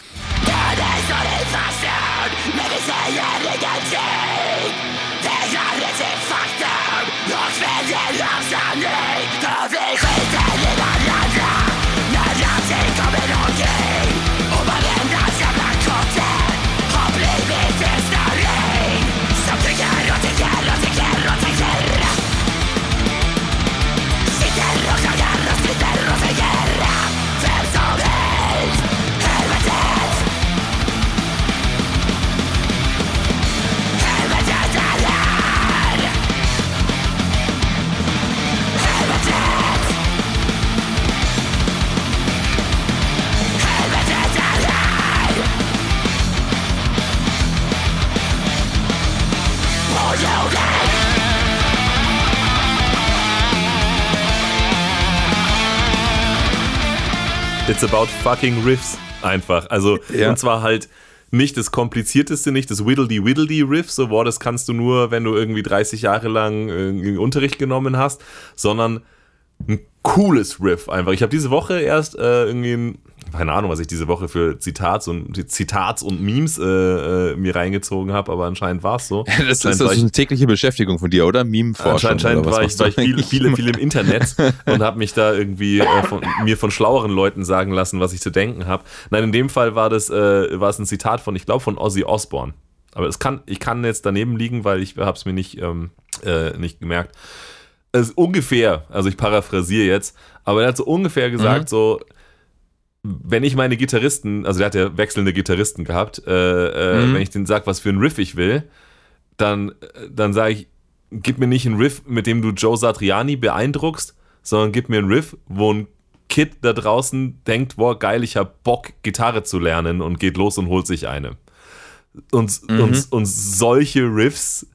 It's about fucking Riffs einfach. Also, ja. und zwar halt nicht das komplizierteste, nicht das Whittledy-Whittledy-Riff, so, boah, das kannst du nur, wenn du irgendwie 30 Jahre lang äh, Unterricht genommen hast, sondern ein cooles Riff einfach. Ich habe diese Woche erst äh, irgendwie ein keine Ahnung, was ich diese Woche für Zitats und Zitats und Memes äh, äh, mir reingezogen habe, aber anscheinend war es so. das ist das eine tägliche Beschäftigung von dir, oder? Meme-Forschung. Anscheinend war ich, war ich viel, viele, viel im Internet und habe mich da irgendwie äh, von, mir von schlaueren Leuten sagen lassen, was ich zu denken habe. Nein, in dem Fall war das äh, war es ein Zitat von, ich glaube, von Ozzy Osbourne. Aber es kann, ich kann jetzt daneben liegen, weil ich habe es mir nicht, ähm, äh, nicht gemerkt. Es ist ungefähr, also ich paraphrasiere jetzt, aber er hat so ungefähr gesagt, mhm. so wenn ich meine Gitarristen, also der hat ja wechselnde Gitarristen gehabt, äh, äh, mhm. wenn ich denen sage, was für ein Riff ich will, dann, dann sage ich, gib mir nicht einen Riff, mit dem du Joe Satriani beeindruckst, sondern gib mir einen Riff, wo ein Kid da draußen denkt, boah, geil, ich hab Bock, Gitarre zu lernen und geht los und holt sich eine. Und, mhm. und, und solche Riffs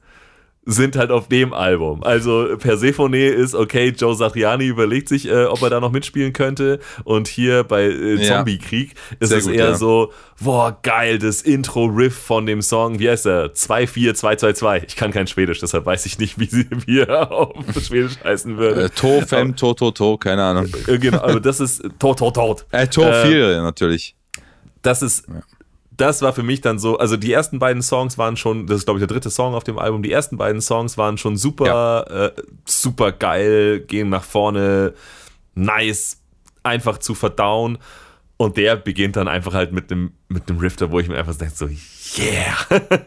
sind halt auf dem Album. Also Persephone ist, okay, Joe Satriani überlegt sich, äh, ob er da noch mitspielen könnte. Und hier bei äh, Zombie-Krieg ist Sehr es gut, eher ja. so, boah, geil, das Intro-Riff von dem Song, wie heißt er? 24222. Ich kann kein Schwedisch, deshalb weiß ich nicht, wie, sie, wie er auf Schwedisch heißen würde. Äh, to, Fem, To, To, To, keine Ahnung. Äh, genau, aber das ist To, To, To. Äh, To, viel äh, natürlich. Das ist das war für mich dann so, also die ersten beiden Songs waren schon, das ist glaube ich der dritte Song auf dem Album, die ersten beiden Songs waren schon super, ja. äh, super geil, gehen nach vorne, nice, einfach zu verdauen. Und der beginnt dann einfach halt mit einem mit einem Rifter, wo ich mir einfach denke, so, yeah.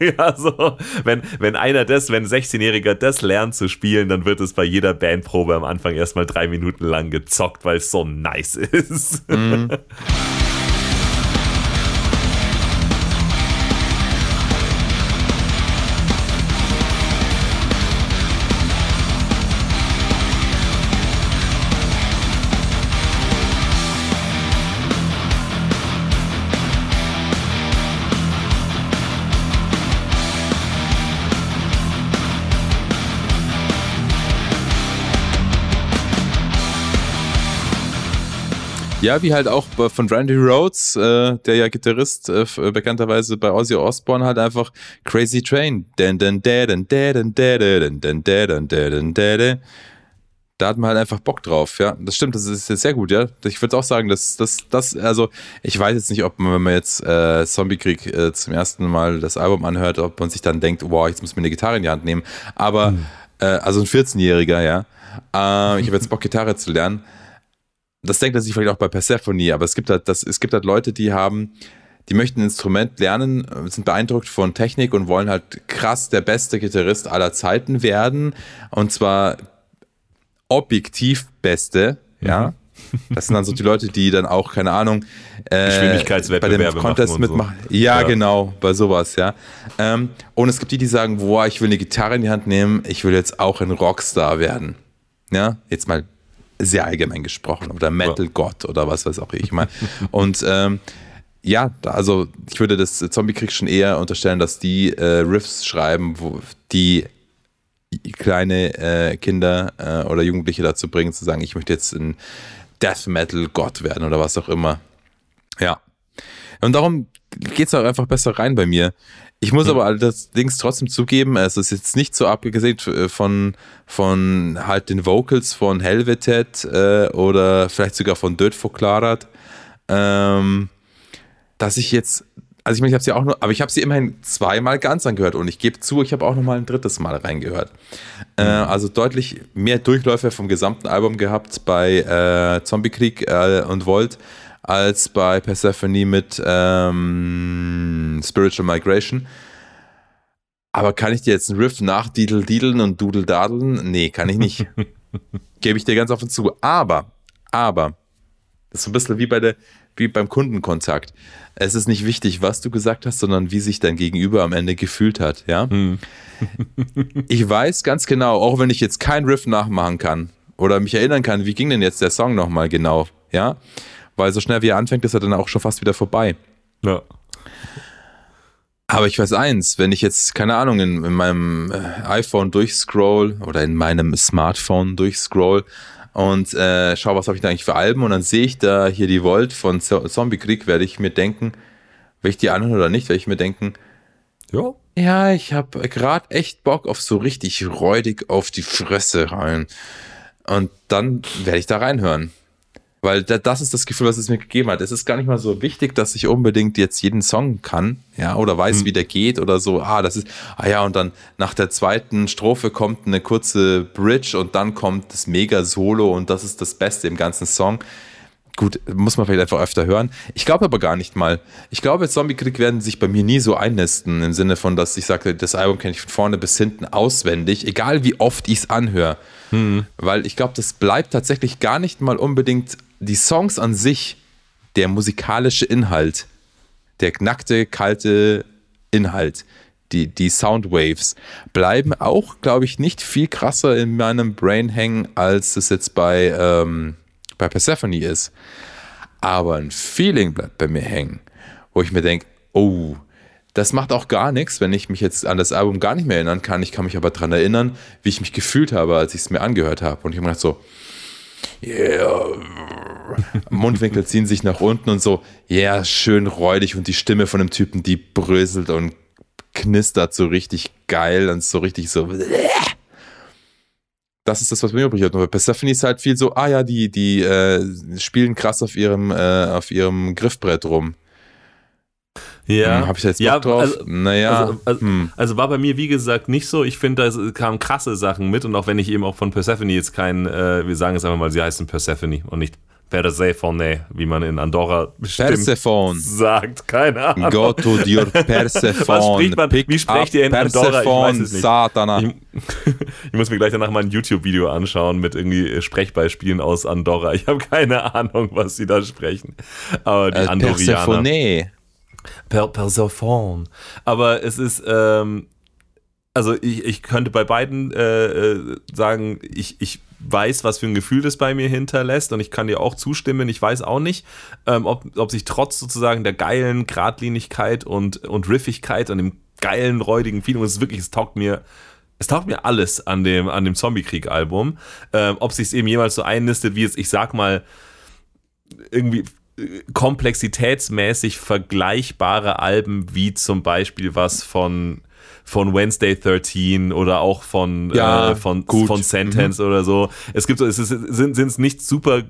ja, so, wenn, wenn einer das, wenn ein 16-Jähriger das lernt zu spielen, dann wird es bei jeder Bandprobe am Anfang erstmal drei Minuten lang gezockt, weil es so nice ist. Mhm. Ja, wie halt auch von Randy Rhodes, äh, der ja Gitarrist äh, bekannterweise bei Ozzy Osbourne halt einfach Crazy Train. Da hat man halt einfach Bock drauf, ja. Das stimmt, das ist sehr gut, ja. Ich würde auch sagen, dass das, das, also ich weiß jetzt nicht, ob man, wenn man jetzt äh, Zombiekrieg äh, zum ersten Mal das Album anhört, ob man sich dann denkt, wow, jetzt muss ich mir eine Gitarre in die Hand nehmen. Aber, hm. äh, also ein 14-Jähriger, ja. Äh, ich habe jetzt Bock, Gitarre zu lernen das denkt er sich vielleicht auch bei Persephone, aber es gibt halt, das, es gibt halt Leute, die haben, die möchten ein Instrument lernen, sind beeindruckt von Technik und wollen halt krass der beste Gitarrist aller Zeiten werden. Und zwar objektiv beste, mhm. ja. Das sind dann so die Leute, die dann auch, keine Ahnung, äh, bei dem Contest mitmachen. So. Ja, ja, genau, bei sowas, ja. Ähm, und es gibt die, die sagen, boah, ich will eine Gitarre in die Hand nehmen, ich will jetzt auch ein Rockstar werden. Ja, jetzt mal sehr allgemein gesprochen oder Metal Gott oder was weiß auch ich mal. Und ähm, ja, also ich würde das Zombie-Krieg schon eher unterstellen, dass die äh, Riffs schreiben, wo die kleine äh, Kinder äh, oder Jugendliche dazu bringen, zu sagen, ich möchte jetzt ein Death Metal Gott werden oder was auch immer. Ja. Und darum geht es auch einfach besser rein bei mir. Ich muss mhm. aber allerdings trotzdem zugeben, es ist jetzt nicht so abgesehen äh, von, von halt den Vocals von Helvetet äh, oder vielleicht sogar von Dirt Verklarat, ähm, dass ich jetzt, also ich meine, ich habe sie auch nur, aber ich habe sie immerhin zweimal ganz angehört und ich gebe zu, ich habe auch noch mal ein drittes Mal reingehört. Äh. Äh, also deutlich mehr Durchläufe vom gesamten Album gehabt bei äh, Zombiekrieg äh, und Volt als bei Persephone mit ähm, Spiritual Migration. Aber kann ich dir jetzt einen Riff nachdiedel-diedeln und dudel-dadeln? Nee, kann ich nicht. Gebe ich dir ganz offen zu. Aber, aber, das ist so ein bisschen wie, bei der, wie beim Kundenkontakt. Es ist nicht wichtig, was du gesagt hast, sondern wie sich dein Gegenüber am Ende gefühlt hat. Ja? Hm. ich weiß ganz genau, auch wenn ich jetzt kein Riff nachmachen kann oder mich erinnern kann, wie ging denn jetzt der Song nochmal genau, ja, weil so schnell wie er anfängt, ist er dann auch schon fast wieder vorbei. Ja. Aber ich weiß eins, wenn ich jetzt, keine Ahnung, in, in meinem äh, iPhone durchscroll oder in meinem Smartphone durchscroll und äh, schau, was habe ich da eigentlich für Alben und dann sehe ich da hier die Volt von Zombie Krieg, werde ich mir denken, will ich die anhören oder nicht, werde ich mir denken, ja, ja ich habe gerade echt Bock auf so richtig räudig auf die Fresse rein. Und dann werde ich da reinhören. Weil das ist das Gefühl, was es mir gegeben hat. Es ist gar nicht mal so wichtig, dass ich unbedingt jetzt jeden Song kann, ja, oder weiß, mhm. wie der geht oder so. Ah, das ist, ah ja, und dann nach der zweiten Strophe kommt eine kurze Bridge und dann kommt das Mega-Solo und das ist das Beste im ganzen Song. Gut, muss man vielleicht einfach öfter hören. Ich glaube aber gar nicht mal. Ich glaube, Zombie Krieg werden sich bei mir nie so einnisten, im Sinne von, dass ich sage, das Album kenne ich von vorne bis hinten auswendig, egal wie oft ich es anhöre. Mhm. Weil ich glaube, das bleibt tatsächlich gar nicht mal unbedingt die Songs an sich, der musikalische Inhalt, der knackte, kalte Inhalt, die, die Soundwaves bleiben auch, glaube ich, nicht viel krasser in meinem Brain hängen, als es jetzt bei, ähm, bei Persephone ist. Aber ein Feeling bleibt bei mir hängen, wo ich mir denke, oh, das macht auch gar nichts, wenn ich mich jetzt an das Album gar nicht mehr erinnern kann. Ich kann mich aber daran erinnern, wie ich mich gefühlt habe, als ich es mir angehört habe. Und ich habe mir gedacht so, yeah. Mundwinkel ziehen sich nach unten und so, ja, yeah, schön räudig und die Stimme von dem Typen, die bröselt und knistert so richtig geil und so richtig so. Das ist das, was mir übrig hat. Bei Persephone ist halt viel so, ah ja, die, die äh, spielen krass auf ihrem, äh, auf ihrem Griffbrett rum. Ja. Hm, Habe ich jetzt Bock ja, drauf? Also, naja. Also, also, hm. also, war bei mir, wie gesagt, nicht so. Ich finde, da kamen krasse Sachen mit und auch wenn ich eben auch von Persephone jetzt kein, äh, wir sagen es einfach mal, sie heißen Persephone und nicht Persephone, wie man in Andorra bestimmt Persephone. sagt. Keine Ahnung. Go to your Persephone. Was spricht man, wie sprecht ihr in Andorra? Ich weiß es nicht. Satana. Ich, ich, muss mir gleich danach mal ein YouTube-Video anschauen mit irgendwie Sprechbeispielen aus Andorra. Ich habe keine Ahnung, was sie da sprechen. Aber die äh, Andorianer. Persephone. Per Persephone. Aber es ist, ähm, also ich, ich könnte bei beiden äh, äh, sagen, ich, ich weiß, was für ein Gefühl das bei mir hinterlässt und ich kann dir auch zustimmen. Ich weiß auch nicht, ähm, ob, ob sich trotz sozusagen der geilen Gradlinigkeit und, und Riffigkeit und dem geilen, räudigen Feeling, es ist wirklich, es taugt mir es taugt mir alles an dem, an dem Zombie-Krieg-Album. Ähm, ob sich es eben jemals so einnistet, wie jetzt, ich sag mal, irgendwie komplexitätsmäßig vergleichbare Alben wie zum Beispiel was von von Wednesday 13 oder auch von, Ja, äh, von, gut. von Sentence oder so. Es gibt so, es ist, sind es nicht super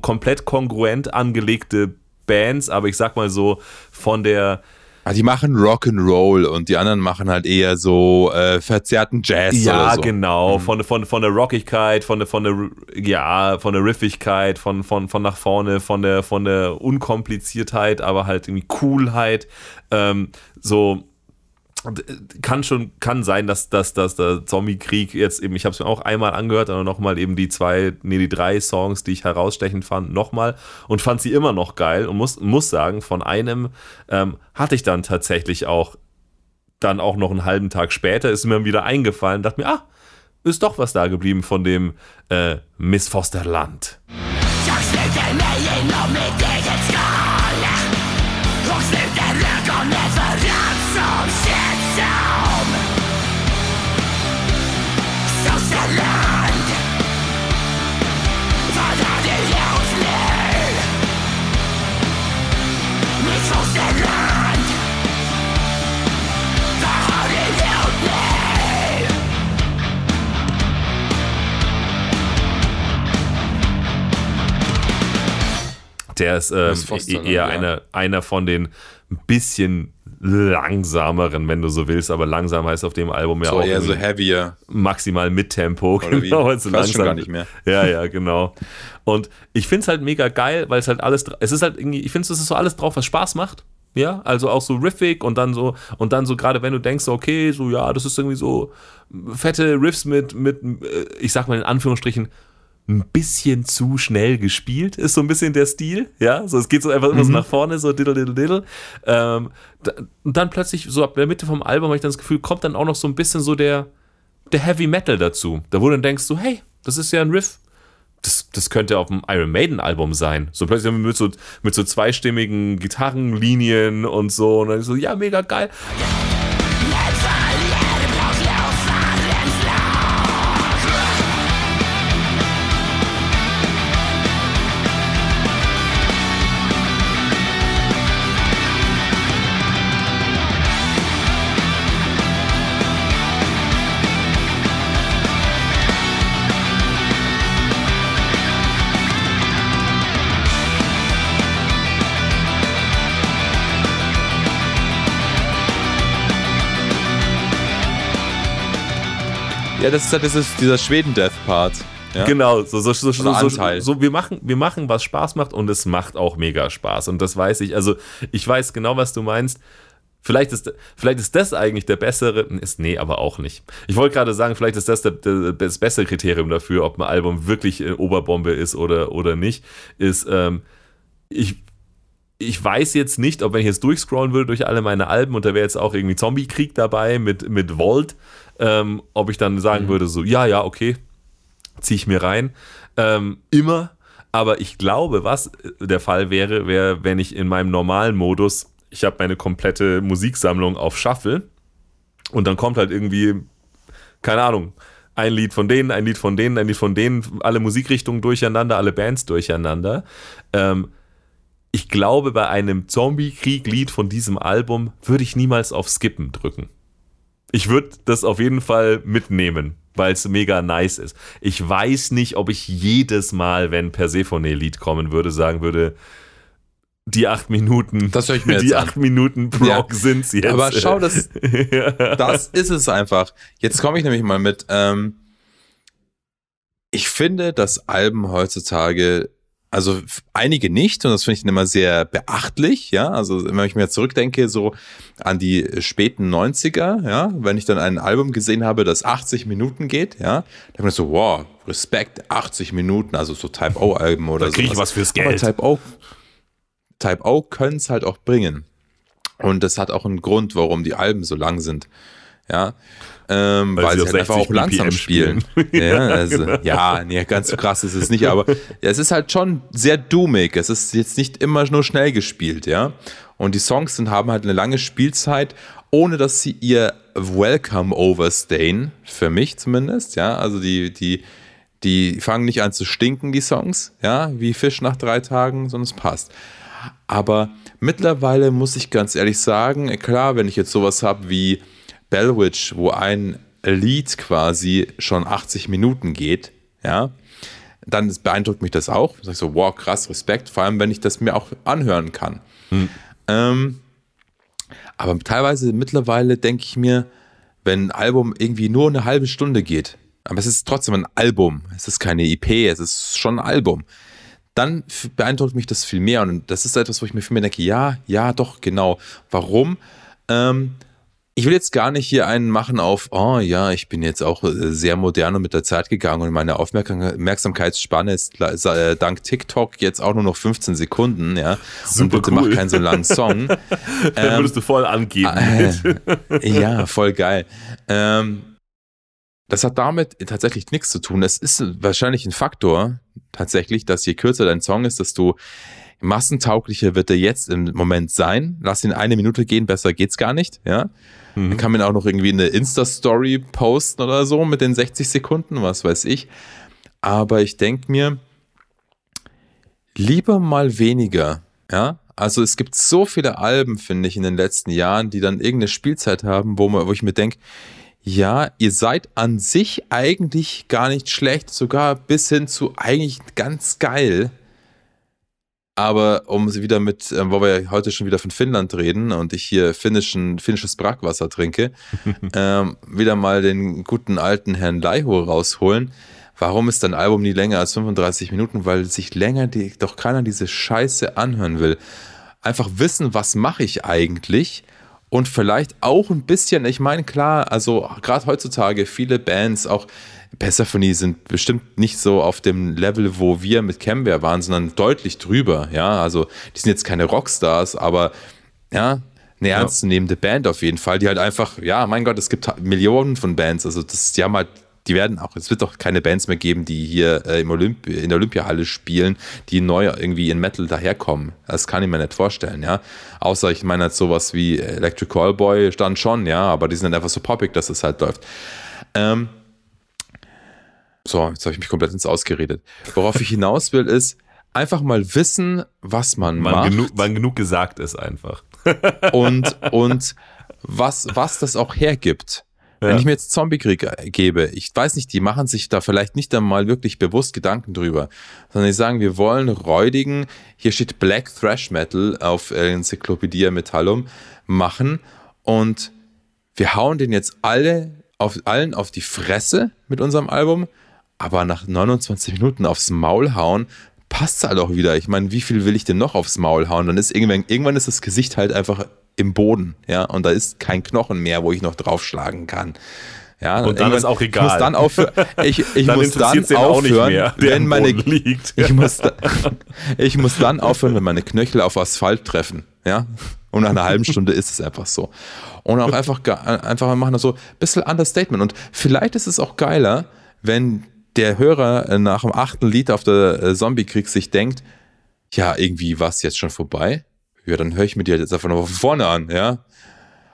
komplett kongruent angelegte Bands, aber ich sag mal so, von der, Ah, die machen Rock'n'Roll und die anderen machen halt eher so äh, verzerrten Jazz Ja, so. genau. Von, von, von der Rockigkeit, von der, von der, ja, von der Riffigkeit, von, von, von nach vorne, von der, von der Unkompliziertheit, aber halt irgendwie Coolheit. Ähm, so kann schon, kann sein, dass, dass, dass der Zombie-Krieg jetzt eben, ich habe es mir auch einmal angehört, aber nochmal eben die zwei, nee, die drei Songs, die ich herausstechend fand, nochmal und fand sie immer noch geil und muss, muss sagen, von einem ähm, hatte ich dann tatsächlich auch dann auch noch einen halben Tag später ist mir wieder eingefallen, dachte mir, ah, ist doch was da geblieben von dem äh, Miss Fosterland. Der ist ähm, Miss Fosterland, eher ja. einer, einer von den ein bisschen langsameren, wenn du so willst, aber langsam heißt auf dem Album ja So auch eher so heavier. maximal mit Tempo. Oder wie? Genau, also Ich weiß schon langsam. gar nicht mehr. Ja, ja, genau. Und ich finde es halt mega geil, weil es halt alles, es ist halt irgendwie, ich finde es ist so alles drauf, was Spaß macht. Ja, also auch so riffig und dann so, und dann so gerade wenn du denkst, okay, so ja, das ist irgendwie so fette Riffs mit, mit, äh, ich sag mal in Anführungsstrichen, ein bisschen zu schnell gespielt, ist so ein bisschen der Stil, ja, so es geht so einfach immer so nach vorne, so diddle diddle diddle. Ähm, da, und dann plötzlich, so ab der Mitte vom Album, habe ich dann das Gefühl, kommt dann auch noch so ein bisschen so der, der Heavy Metal dazu. Da wo du dann denkst, so, hey, das ist ja ein Riff. Das, das könnte auf dem Iron Maiden Album sein. So plötzlich mit so, mit so zweistimmigen Gitarrenlinien und so. Und dann so, ja, mega geil. Ja, das ist halt ist dieser Schweden-Death-Part. Ja? Genau, so, so, so, so, Oder so, Anteil. so wir, machen, wir machen, was Spaß macht und es macht auch mega Spaß. Und das weiß ich. Also, ich weiß genau, was du meinst. Vielleicht ist, vielleicht ist das eigentlich der bessere, ist, nee, aber auch nicht. Ich wollte gerade sagen, vielleicht ist das der, der, das bessere Kriterium dafür, ob ein Album wirklich äh, Oberbombe ist oder, oder nicht, ist, ähm, ich, ich weiß jetzt nicht, ob wenn ich jetzt durchscrollen würde durch alle meine Alben und da wäre jetzt auch irgendwie Zombie-Krieg dabei mit, mit Volt, ähm, ob ich dann sagen würde, so, ja, ja, okay, ziehe ich mir rein. Ähm, immer. Aber ich glaube, was der Fall wäre, wäre, wenn ich in meinem normalen Modus, ich habe meine komplette Musiksammlung auf Shuffle und dann kommt halt irgendwie, keine Ahnung, ein Lied von denen, ein Lied von denen, ein Lied von denen, alle Musikrichtungen durcheinander, alle Bands durcheinander. Ähm, ich glaube, bei einem Zombie-Krieg-Lied von diesem Album würde ich niemals auf Skippen drücken. Ich würde das auf jeden Fall mitnehmen, weil es mega nice ist. Ich weiß nicht, ob ich jedes Mal, wenn Persephone-Lied kommen würde, sagen würde, die acht Minuten, Das höre ich mir die jetzt an. acht Minuten Prog Ja. sind's jetzt. Aber schau, das, das ist es einfach. Jetzt komme ich nämlich mal mit. Ähm, ich finde, dass Alben heutzutage, also einige nicht, und das finde ich dann immer sehr beachtlich, ja. Also wenn ich mir zurückdenke, so an die späten 90er, ja, wenn ich dann ein Album gesehen habe, das 80 Minuten geht, ja, dann bin ich so, wow, Respekt, 80 Minuten, also so Type-O-Alben oder so. Da krieg ich was fürs Geld. Type-O Type O können es halt auch bringen. Und das hat auch einen Grund, warum die Alben so lang sind. Ja. Ähm, Weil weil, sie sie halt einfach 60 auch langsam spielen. spielen. ja, also, ja, nee, ganz so krass ist es nicht, aber es ist halt schon sehr doomig. Es ist jetzt nicht immer nur schnell gespielt, ja. Und die Songs sind, haben halt eine lange Spielzeit, ohne dass sie ihr Welcome overstayen, für mich zumindest, ja. Also die, die, Die fangen nicht an zu stinken, die Songs, ja, wie Fisch nach drei Tagen, sondern es passt. Aber mittlerweile muss ich ganz ehrlich sagen, klar, wenn ich jetzt sowas habe wie Bellwitch, wo ein Lied quasi schon 80 Minuten geht, ja, dann beeindruckt mich das auch. Ich sage so, wow, krass, Respekt, vor allem wenn ich das mir auch anhören kann. Hm. Ähm, aber teilweise mittlerweile denke ich mir, wenn ein Album irgendwie nur eine halbe Stunde geht, aber es ist trotzdem ein Album, es ist keine IP, es ist schon ein Album, dann beeindruckt mich das viel mehr. Und das ist etwas, wo ich mir viel mehr denke, ja, ja, doch, genau. Warum? Ähm, ich will jetzt gar nicht hier einen machen auf, oh ja, ich bin jetzt auch äh, sehr modern und mit der Zeit gegangen und meine Aufmerksamkeitsspanne ist äh, dank TikTok jetzt auch nur noch 15 Sekunden, ja. Super und bitte cool. mach keinen so langen Song. Dann ähm, würdest du voll angeben. Äh, ja, voll geil. Ähm, das hat damit tatsächlich nichts zu tun. Es ist wahrscheinlich ein Faktor, tatsächlich, dass je kürzer dein Song ist, desto massentauglicher wird er jetzt im Moment sein. Lass ihn eine Minute gehen, besser geht's gar nicht, ja. Mhm. Dann kann man auch noch irgendwie eine Insta-Story posten oder so mit den 60 Sekunden, was weiß ich. Aber ich denke mir, lieber mal weniger, ja. Also es gibt so viele Alben, finde ich, in den letzten Jahren, die dann irgendeine Spielzeit haben, wo, man, wo ich mir denke, ja, ihr seid an sich eigentlich gar nicht schlecht, sogar bis hin zu eigentlich ganz geil. Aber um sie wieder mit, äh, wo wir heute schon wieder von Finnland reden und ich hier finnischen, finnisches Brackwasser trinke, ähm, wieder mal den guten alten Herrn Laiho rausholen. Warum ist dein Album nie länger als 35 Minuten? Weil sich länger die, doch keiner diese Scheiße anhören will. Einfach wissen, was mache ich eigentlich? Und vielleicht auch ein bisschen, ich meine, klar, also gerade heutzutage viele Bands, auch Persephone sind bestimmt nicht so auf dem Level, wo wir mit Camware waren, sondern deutlich drüber. Ja, also die sind jetzt keine Rockstars, aber ja, eine ernstzunehmende Band auf jeden Fall, die halt einfach, ja, mein Gott, es gibt Millionen von Bands. Also das, die haben halt, die werden auch, es wird doch keine Bands mehr geben, die hier äh, im Olymp in der Olympiahalle spielen, die neu irgendwie in Metal daherkommen. Das kann ich mir nicht vorstellen, ja. Außer ich meine halt sowas wie Electric Callboy stand schon, ja, aber die sind dann einfach so poppig, dass es halt läuft. Ähm, so, jetzt habe ich mich komplett ins Ausgeredet. Worauf ich hinaus will, ist einfach mal wissen, was man wann macht. Genug, wann genug gesagt ist einfach. und, und was, was das auch hergibt. Ja. Wenn ich mir jetzt Zombiekrieg gebe, ich weiß nicht, die machen sich da vielleicht nicht einmal wirklich bewusst Gedanken drüber, sondern die sagen, wir wollen räudigen, hier steht Black Thrash Metal auf Enzyklopädie Metallum, machen und wir hauen den jetzt alle auf, allen auf die Fresse mit unserem Album aber nach 29 Minuten aufs Maul hauen, passt es halt auch wieder. Ich meine, wie viel will ich denn noch aufs Maul hauen? Dann ist irgendwann, irgendwann ist das Gesicht halt einfach im Boden, ja, und da ist kein Knochen mehr, wo ich noch draufschlagen kann. Ja, und dann ist auch egal. Ich muss dann aufhören, ich, ich dann muss dann aufhören, mehr, wenn meine, liegt. Ich muss, da, ich muss dann aufhören, wenn meine Knöchel auf Asphalt treffen, ja. Und nach einer halben Stunde ist es einfach so. Und auch einfach, einfach mal machen so ein bisschen Understatement. Und vielleicht ist es auch geiler, wenn der Hörer äh, nach dem achten Lied auf der äh, Zombie-Krieg sich denkt, ja, irgendwie war es jetzt schon vorbei. Ja, dann höre ich mir die halt jetzt einfach noch von vorne an, ja.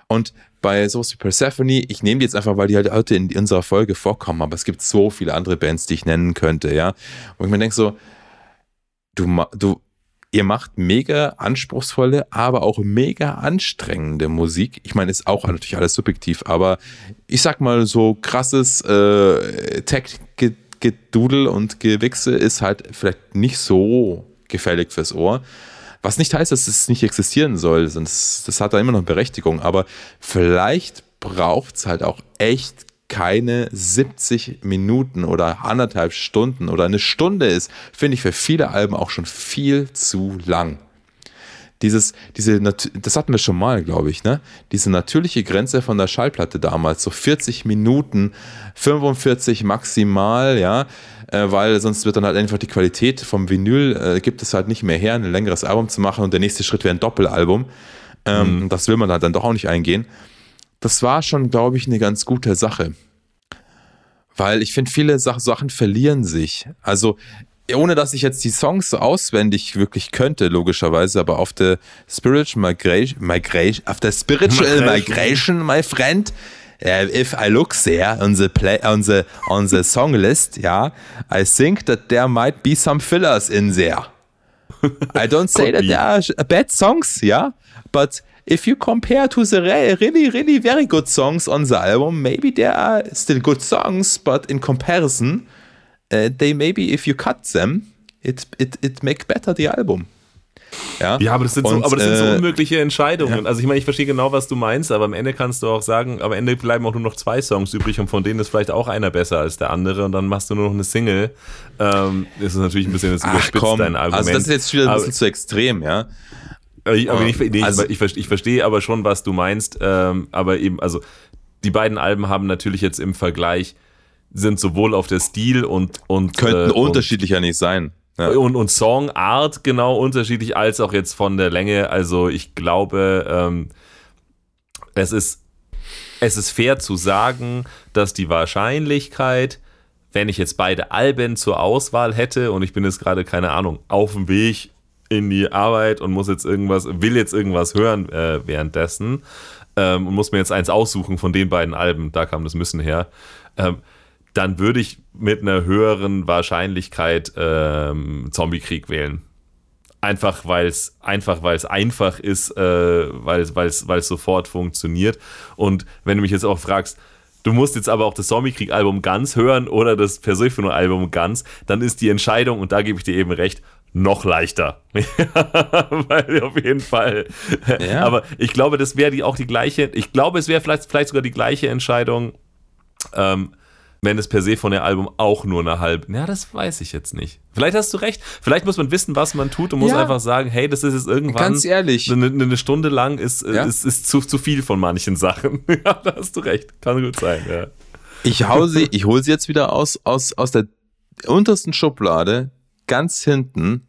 Und bei sowas wie Persephone, ich nehme die jetzt einfach, weil die halt heute in unserer Folge vorkommen, aber es gibt so viele andere Bands, die ich nennen könnte, ja. Und ich mir denke so, du, du, ihr macht mega anspruchsvolle, aber auch mega anstrengende Musik. Ich meine, ist auch natürlich alles subjektiv, aber ich sag mal so krasses äh, Tech Gedudel und Gewichse ist halt vielleicht nicht so gefällig fürs Ohr. Was nicht heißt, dass es nicht existieren soll, das, das hat da immer noch Berechtigung, aber vielleicht braucht es halt auch echt keine 70 Minuten oder anderthalb Stunden oder eine Stunde ist, finde ich für viele Alben auch schon viel zu lang dieses, diese, das hatten wir schon mal, glaube ich, ne? Diese natürliche Grenze von der Schallplatte damals, so 40 Minuten, 45 maximal, ja, äh, weil sonst wird dann halt einfach die Qualität vom Vinyl, äh, gibt es halt nicht mehr her, ein längeres Album zu machen und der nächste Schritt wäre ein Doppelalbum. Ähm, mhm. Das will man halt dann doch auch nicht eingehen. Das war schon, glaube ich, eine ganz gute Sache. Weil ich finde, viele Sachen verlieren sich. Also ohne dass ich jetzt die Songs so auswendig wirklich könnte, logischerweise, aber auf der Spiritual Migration, Migration auf der Spiritual Migration, my friend, uh, if I look there on the play on the on the song list, yeah, I think that there might be some fillers in there. I don't say that there are bad songs, yeah, but if you compare to the really, really very good songs on the album, maybe there are still good songs, but in comparison, uh, they maybe if you cut them, it it it make better the album. Ja, ja aber das sind, und, so, aber das sind so äh, unmögliche Entscheidungen. Ja. Also ich meine, ich verstehe genau, was du meinst, aber am Ende kannst du auch sagen, am Ende bleiben auch nur noch zwei Songs übrig und von denen ist vielleicht auch einer besser als der andere und dann machst du nur noch eine Single. Ähm, das ist natürlich ein bisschen das überspitzt, komm, dein Argument. Also das ist jetzt wieder ein bisschen aber, zu extrem, ja. Ich, aber ich, nee, also, ich, ich, ich, verstehe aber schon, was du meinst, ähm, aber eben, also die beiden Alben haben natürlich jetzt im Vergleich sind sowohl auf der Stil und und könnten äh, unterschiedlicher nicht sein. Ja. Und, und Songart genau unterschiedlich, als auch jetzt von der Länge. Also ich glaube, ähm, es, ist, es ist fair zu sagen, dass die Wahrscheinlichkeit, wenn ich jetzt beide Alben zur Auswahl hätte und ich bin jetzt gerade, keine Ahnung, auf dem Weg in die Arbeit und muss jetzt irgendwas, will jetzt irgendwas hören äh, währenddessen ähm, und muss mir jetzt eins aussuchen von den beiden Alben, da kam das Müssen her. Ähm, dann würde ich mit einer höheren Wahrscheinlichkeit ähm, Zombie-Krieg wählen. Einfach weil es einfach, weil's einfach ist, äh, weil es sofort funktioniert. Und wenn du mich jetzt auch fragst, du musst jetzt aber auch das Zombie-Krieg-Album ganz hören oder das Persephone-Album ganz, dann ist die Entscheidung, und da gebe ich dir eben recht, noch leichter. Weil auf jeden Fall. Ja. Aber ich glaube, das wäre auch die gleiche, ich glaube, es wäre vielleicht, vielleicht sogar die gleiche Entscheidung, ähm, wenn das per se von der Album auch nur eine halbe. Ja, das weiß ich jetzt nicht. Vielleicht hast du recht. Vielleicht muss man wissen, was man tut und muss ja. einfach sagen, hey, das ist jetzt irgendwann. Ganz ehrlich. Eine, eine Stunde lang ist, ja. ist, ist zu, zu viel von manchen Sachen. ja, da hast du recht. Kann gut sein, ja. Ich hau sie, ich hole sie jetzt wieder aus, aus, aus der untersten Schublade, ganz hinten,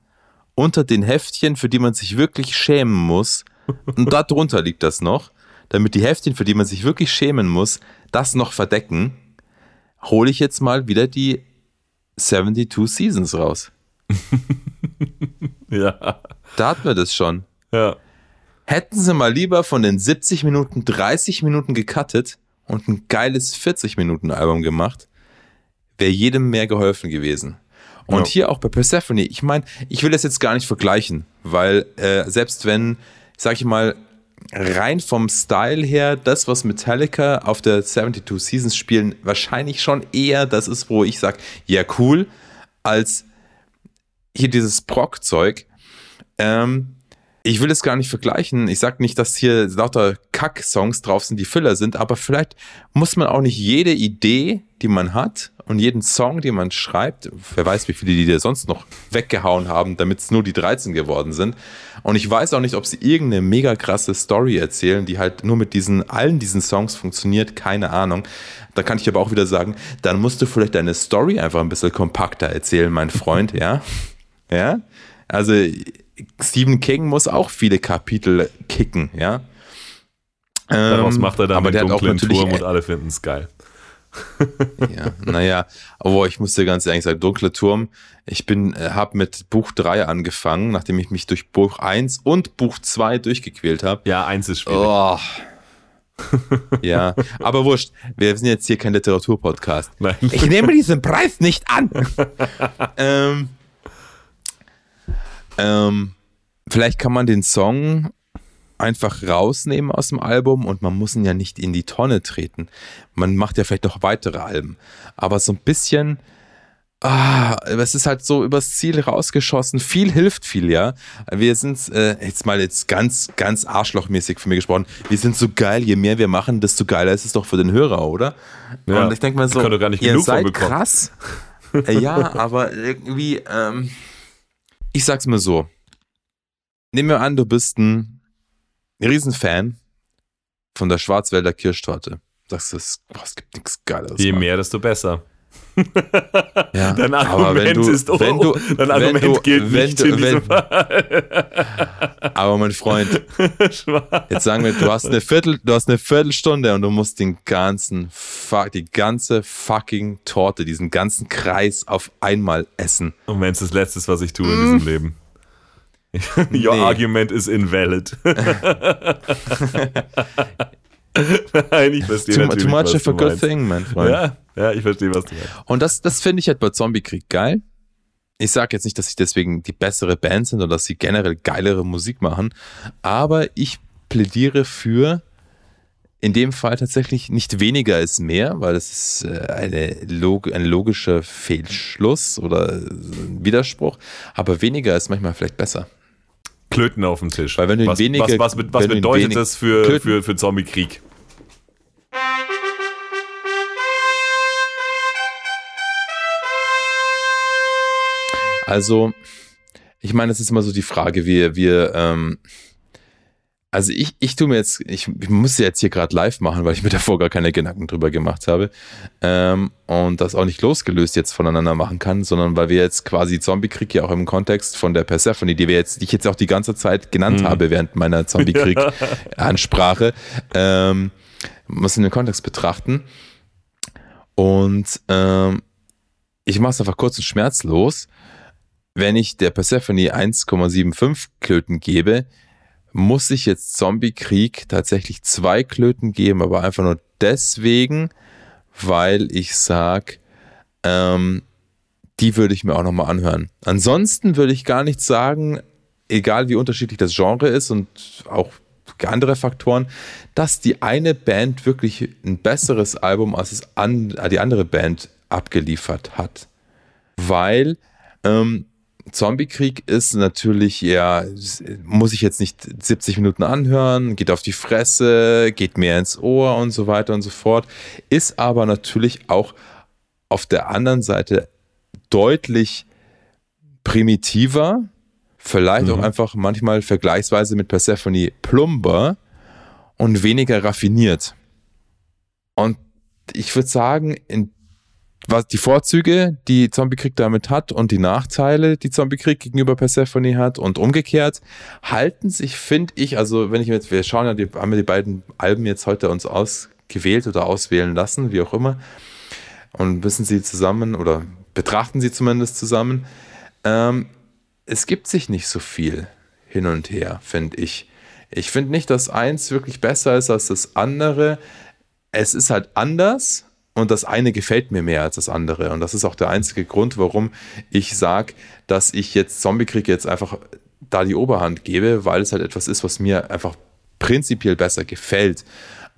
unter den Heftchen, für die man sich wirklich schämen muss. Und darunter liegt das noch, damit die Heftchen, für die man sich wirklich schämen muss, das noch verdecken hole ich jetzt mal wieder die 72 Seasons raus. ja. Da hatten wir das schon. Ja. Hätten sie mal lieber von den 70 Minuten 30 Minuten gecuttet und ein geiles 40 Minuten Album gemacht, wäre jedem mehr geholfen gewesen. Und ja. hier auch bei Persephone, ich meine, ich will das jetzt gar nicht vergleichen, weil äh, selbst wenn, sag ich mal, rein vom Style her, das, was Metallica auf der 72 Seasons spielen, wahrscheinlich schon eher das ist, wo ich sage, ja, cool, als hier dieses Proc-Zeug. Ähm, ich will es gar nicht vergleichen. Ich sage nicht, dass hier lauter Kack-Songs drauf sind, die Filler sind, aber vielleicht muss man auch nicht jede Idee, die man hat und jeden Song, den man schreibt, wer weiß, wie viele die dir sonst noch weggehauen haben, damit es nur die 13 geworden sind. Und ich weiß auch nicht, ob sie irgendeine mega krasse Story erzählen, die halt nur mit diesen, allen diesen Songs funktioniert, keine Ahnung. Da kann ich aber auch wieder sagen, dann musst du vielleicht deine Story einfach ein bisschen kompakter erzählen, mein Freund, ja? Ja? Also, Stephen King muss auch viele Kapitel kicken, ja? Daraus ähm, macht er dann aber den dunklen Turm und alle finden es geil ja, naja, aber ich muss dir ganz ehrlich sagen, Dunkler Turm, ich bin, äh, habe mit Buch 3 angefangen, nachdem ich mich durch Buch 1 und Buch 2 durchgequält habe. Ja, 1 ist schwierig. Oh. ja, aber wurscht, wir sind jetzt hier kein Literaturpodcast. Ich nehme diesen Preis nicht an. ähm, ähm, vielleicht kann man den Song einfach rausnehmen aus dem Album und man muss ihn ja nicht in die Tonne treten. Man macht ja vielleicht noch weitere Alben. Aber so ein bisschen, ah, es ist halt so übers Ziel rausgeschossen. Viel hilft viel, ja. Wir sind, äh, jetzt mal jetzt ganz, ganz arschlochmäßig für mich gesprochen, wir sind so geil, je mehr wir machen, desto geiler ist es doch für den Hörer, oder? Ja, und ich denke mal so, gar nicht ihr seid krass. äh, ja, aber irgendwie, ähm, ich sag's mir so. Nehmen wir an, du bist ein Riesenfan von der Schwarzwälder Kirschtorte. Das ist, boah, es gibt nichts Geiles. Je mehr, desto besser. ja, dein Argument du, ist oh, wenn du, dein Argument du, gilt wenn nicht du, in wenn, Aber mein Freund, jetzt sagen wir, du hast eine Viertel, du hast eine Viertelstunde und du musst den ganzen, die ganze fucking Torte, diesen ganzen Kreis auf einmal essen. Und wenn es das Letzte ist, was ich tue in diesem mm. Leben. Your nee. argument is invalid. Nein, ich verstehe Too, natürlich, too much of a good meinst. thing, mein Freund. Ja, ja, ich verstehe, was du meinst. Und das, das finde ich halt bei Zombiekrieg geil. Ich sage jetzt nicht, dass sie deswegen die bessere Band sind oder dass sie generell geilere Musik machen, aber ich plädiere für in dem Fall tatsächlich nicht weniger ist mehr, weil das ist äh, eine log ein logischer Fehlschluss oder ein Widerspruch, aber weniger ist manchmal vielleicht besser. Klöten auf dem Tisch. Weil wenn du was, weniger- was, was, was ihn bedeutet das für, Klöten- für, für Zombie-Krieg? Also, ich meine, es ist immer so die Frage, wir, wir, ähm, also ich, ich tue mir jetzt, ich, ich muss jetzt hier gerade live machen, weil ich mir davor gar keine Gedanken drüber gemacht habe ähm, und das auch nicht losgelöst jetzt voneinander machen kann, sondern weil wir jetzt quasi Zombie-Krieg ja auch im Kontext von der Persephone, die wir jetzt, die ich jetzt auch die ganze Zeit genannt Mhm. habe während meiner Zombie-Krieg-Ansprache, ähm, muss in den Kontext betrachten und ähm, ich mache es einfach kurz und schmerzlos wenn ich der Persephone 1,75 Klöten gebe, muss ich jetzt Zombie-Krieg tatsächlich zwei Klöten geben, aber einfach nur deswegen, weil ich sag, ähm, die würde ich mir auch nochmal anhören. Ansonsten würde ich gar nichts sagen, egal wie unterschiedlich das Genre ist und auch andere Faktoren, dass die eine Band wirklich ein besseres Album als an, die andere Band abgeliefert hat. Weil ähm, Zombiekrieg ist natürlich ja, muss ich jetzt nicht 70 Minuten anhören, geht auf die Fresse, geht mehr ins Ohr und so weiter und so fort, ist aber natürlich auch auf der anderen Seite deutlich primitiver, vielleicht auch Mhm. einfach manchmal vergleichsweise mit Persephone plumber und weniger raffiniert. Und ich würde sagen, in was die Vorzüge, die Zombiekrieg damit hat und die Nachteile, die Zombiekrieg gegenüber Persephone hat und umgekehrt, halten sich, finde ich, also wenn ich jetzt, wir schauen ja, die, haben wir die beiden Alben jetzt heute uns ausgewählt oder auswählen lassen, wie auch immer, und wissen sie zusammen oder betrachten sie zumindest zusammen. Ähm, es gibt sich nicht so viel hin und her, finde ich. Ich finde nicht, dass eins wirklich besser ist als das andere. Es ist halt anders und das eine gefällt mir mehr als das andere. Und das ist auch der einzige Grund, warum ich sage, dass ich jetzt Zombiekrieg jetzt einfach da die Oberhand gebe, weil es halt etwas ist, was mir einfach prinzipiell besser gefällt.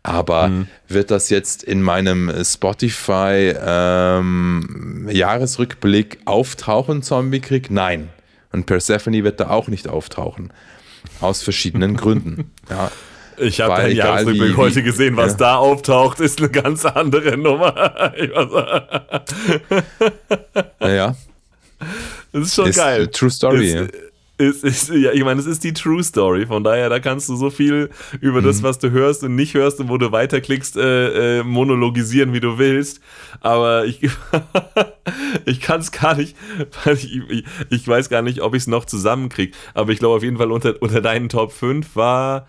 Aber wird das jetzt in meinem Spotify ähm, Jahresrückblick auftauchen, Zombiekrieg? Nein. Und Persephone wird da auch nicht auftauchen. Aus verschiedenen Gründen. Ja. Ich habe deinen Jahresrückblick heute gesehen. Was ja. da auftaucht, ist eine ganz andere Nummer. Naja, Das ist schon ist geil. a True Story. ja. Ist, ist, ist, ja, ich meine, es ist die True Story. Von daher, da kannst du so viel über Mhm. das, was du hörst und nicht hörst und wo du weiterklickst, äh, äh, monologisieren, wie du willst. Aber ich, ich kann es gar nicht, weil ich, ich, ich weiß gar nicht, ob ich es noch zusammenkriege. Aber ich glaube auf jeden Fall unter, unter deinen Top 5 war,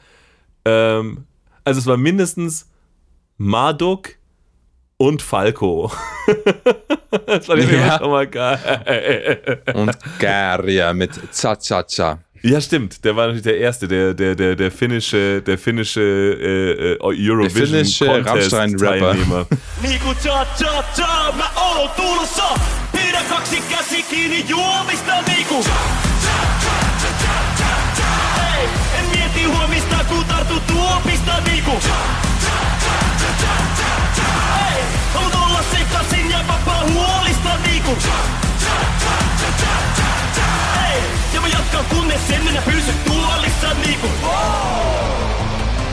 ähm, also es war mindestens Marduk und Falco. das fand ich Ja. immer schon mal geil. Und Garia mit Cha-Cha-Cha. Ja, stimmt. Der war natürlich der erste, der, der, der, der finnische, der finnische äh, äh, Eurovision finnische Contest. Teilnehmer. niinku. Hei, haluat olla sekasin ja vapaa huolista niinku. Hei, ja mä jatkan kunnes en enää pysy tuolissa niinku.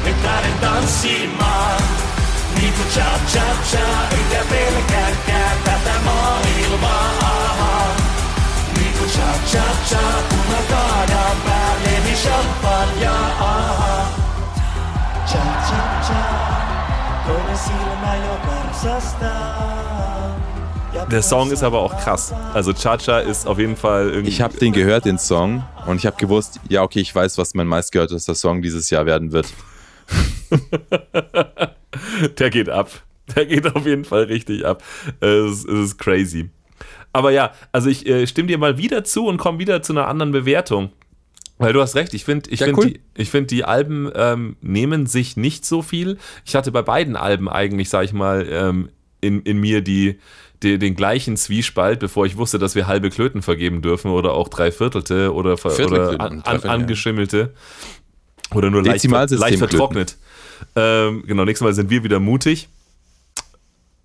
Nyt lähden tanssimaan. Niinku cha cha cha, enkä pelkääkään tätä maailmaa. Aha. Niinku cha cha cha, kun mä kaadan päälleni champagnea. Aha. Cha cha cha, toinen silmä jo karsastaa. Ja Der Song ist aber auch krass. Also Cha-Cha ist auf jeden Fall irgendwie. Ich habe den gehört, den Song, und ich habe gewusst, ja, okay, ich weiß, was mein meistgehörtester Song dieses Jahr werden wird. der geht ab. Der geht auf jeden Fall richtig ab. Es, ist- es ist crazy. Aber ja, also ich äh, stimme dir mal wieder zu und komme wieder zu einer anderen Bewertung. Weil du hast recht, ich finde, ich Ja, finde, cool. die, ich find, die Alben ähm, nehmen sich nicht so viel. Ich hatte bei beiden Alben eigentlich, sag ich mal, ähm, in, in mir die, die, den gleichen Zwiespalt, bevor ich wusste, dass wir halbe Klöten vergeben dürfen oder auch Dreiviertelte oder, Viertelklöten oder an, an, angeschimmelte oder nur leicht, leicht vertrocknet. Ähm, genau, nächstes Mal sind wir wieder mutig.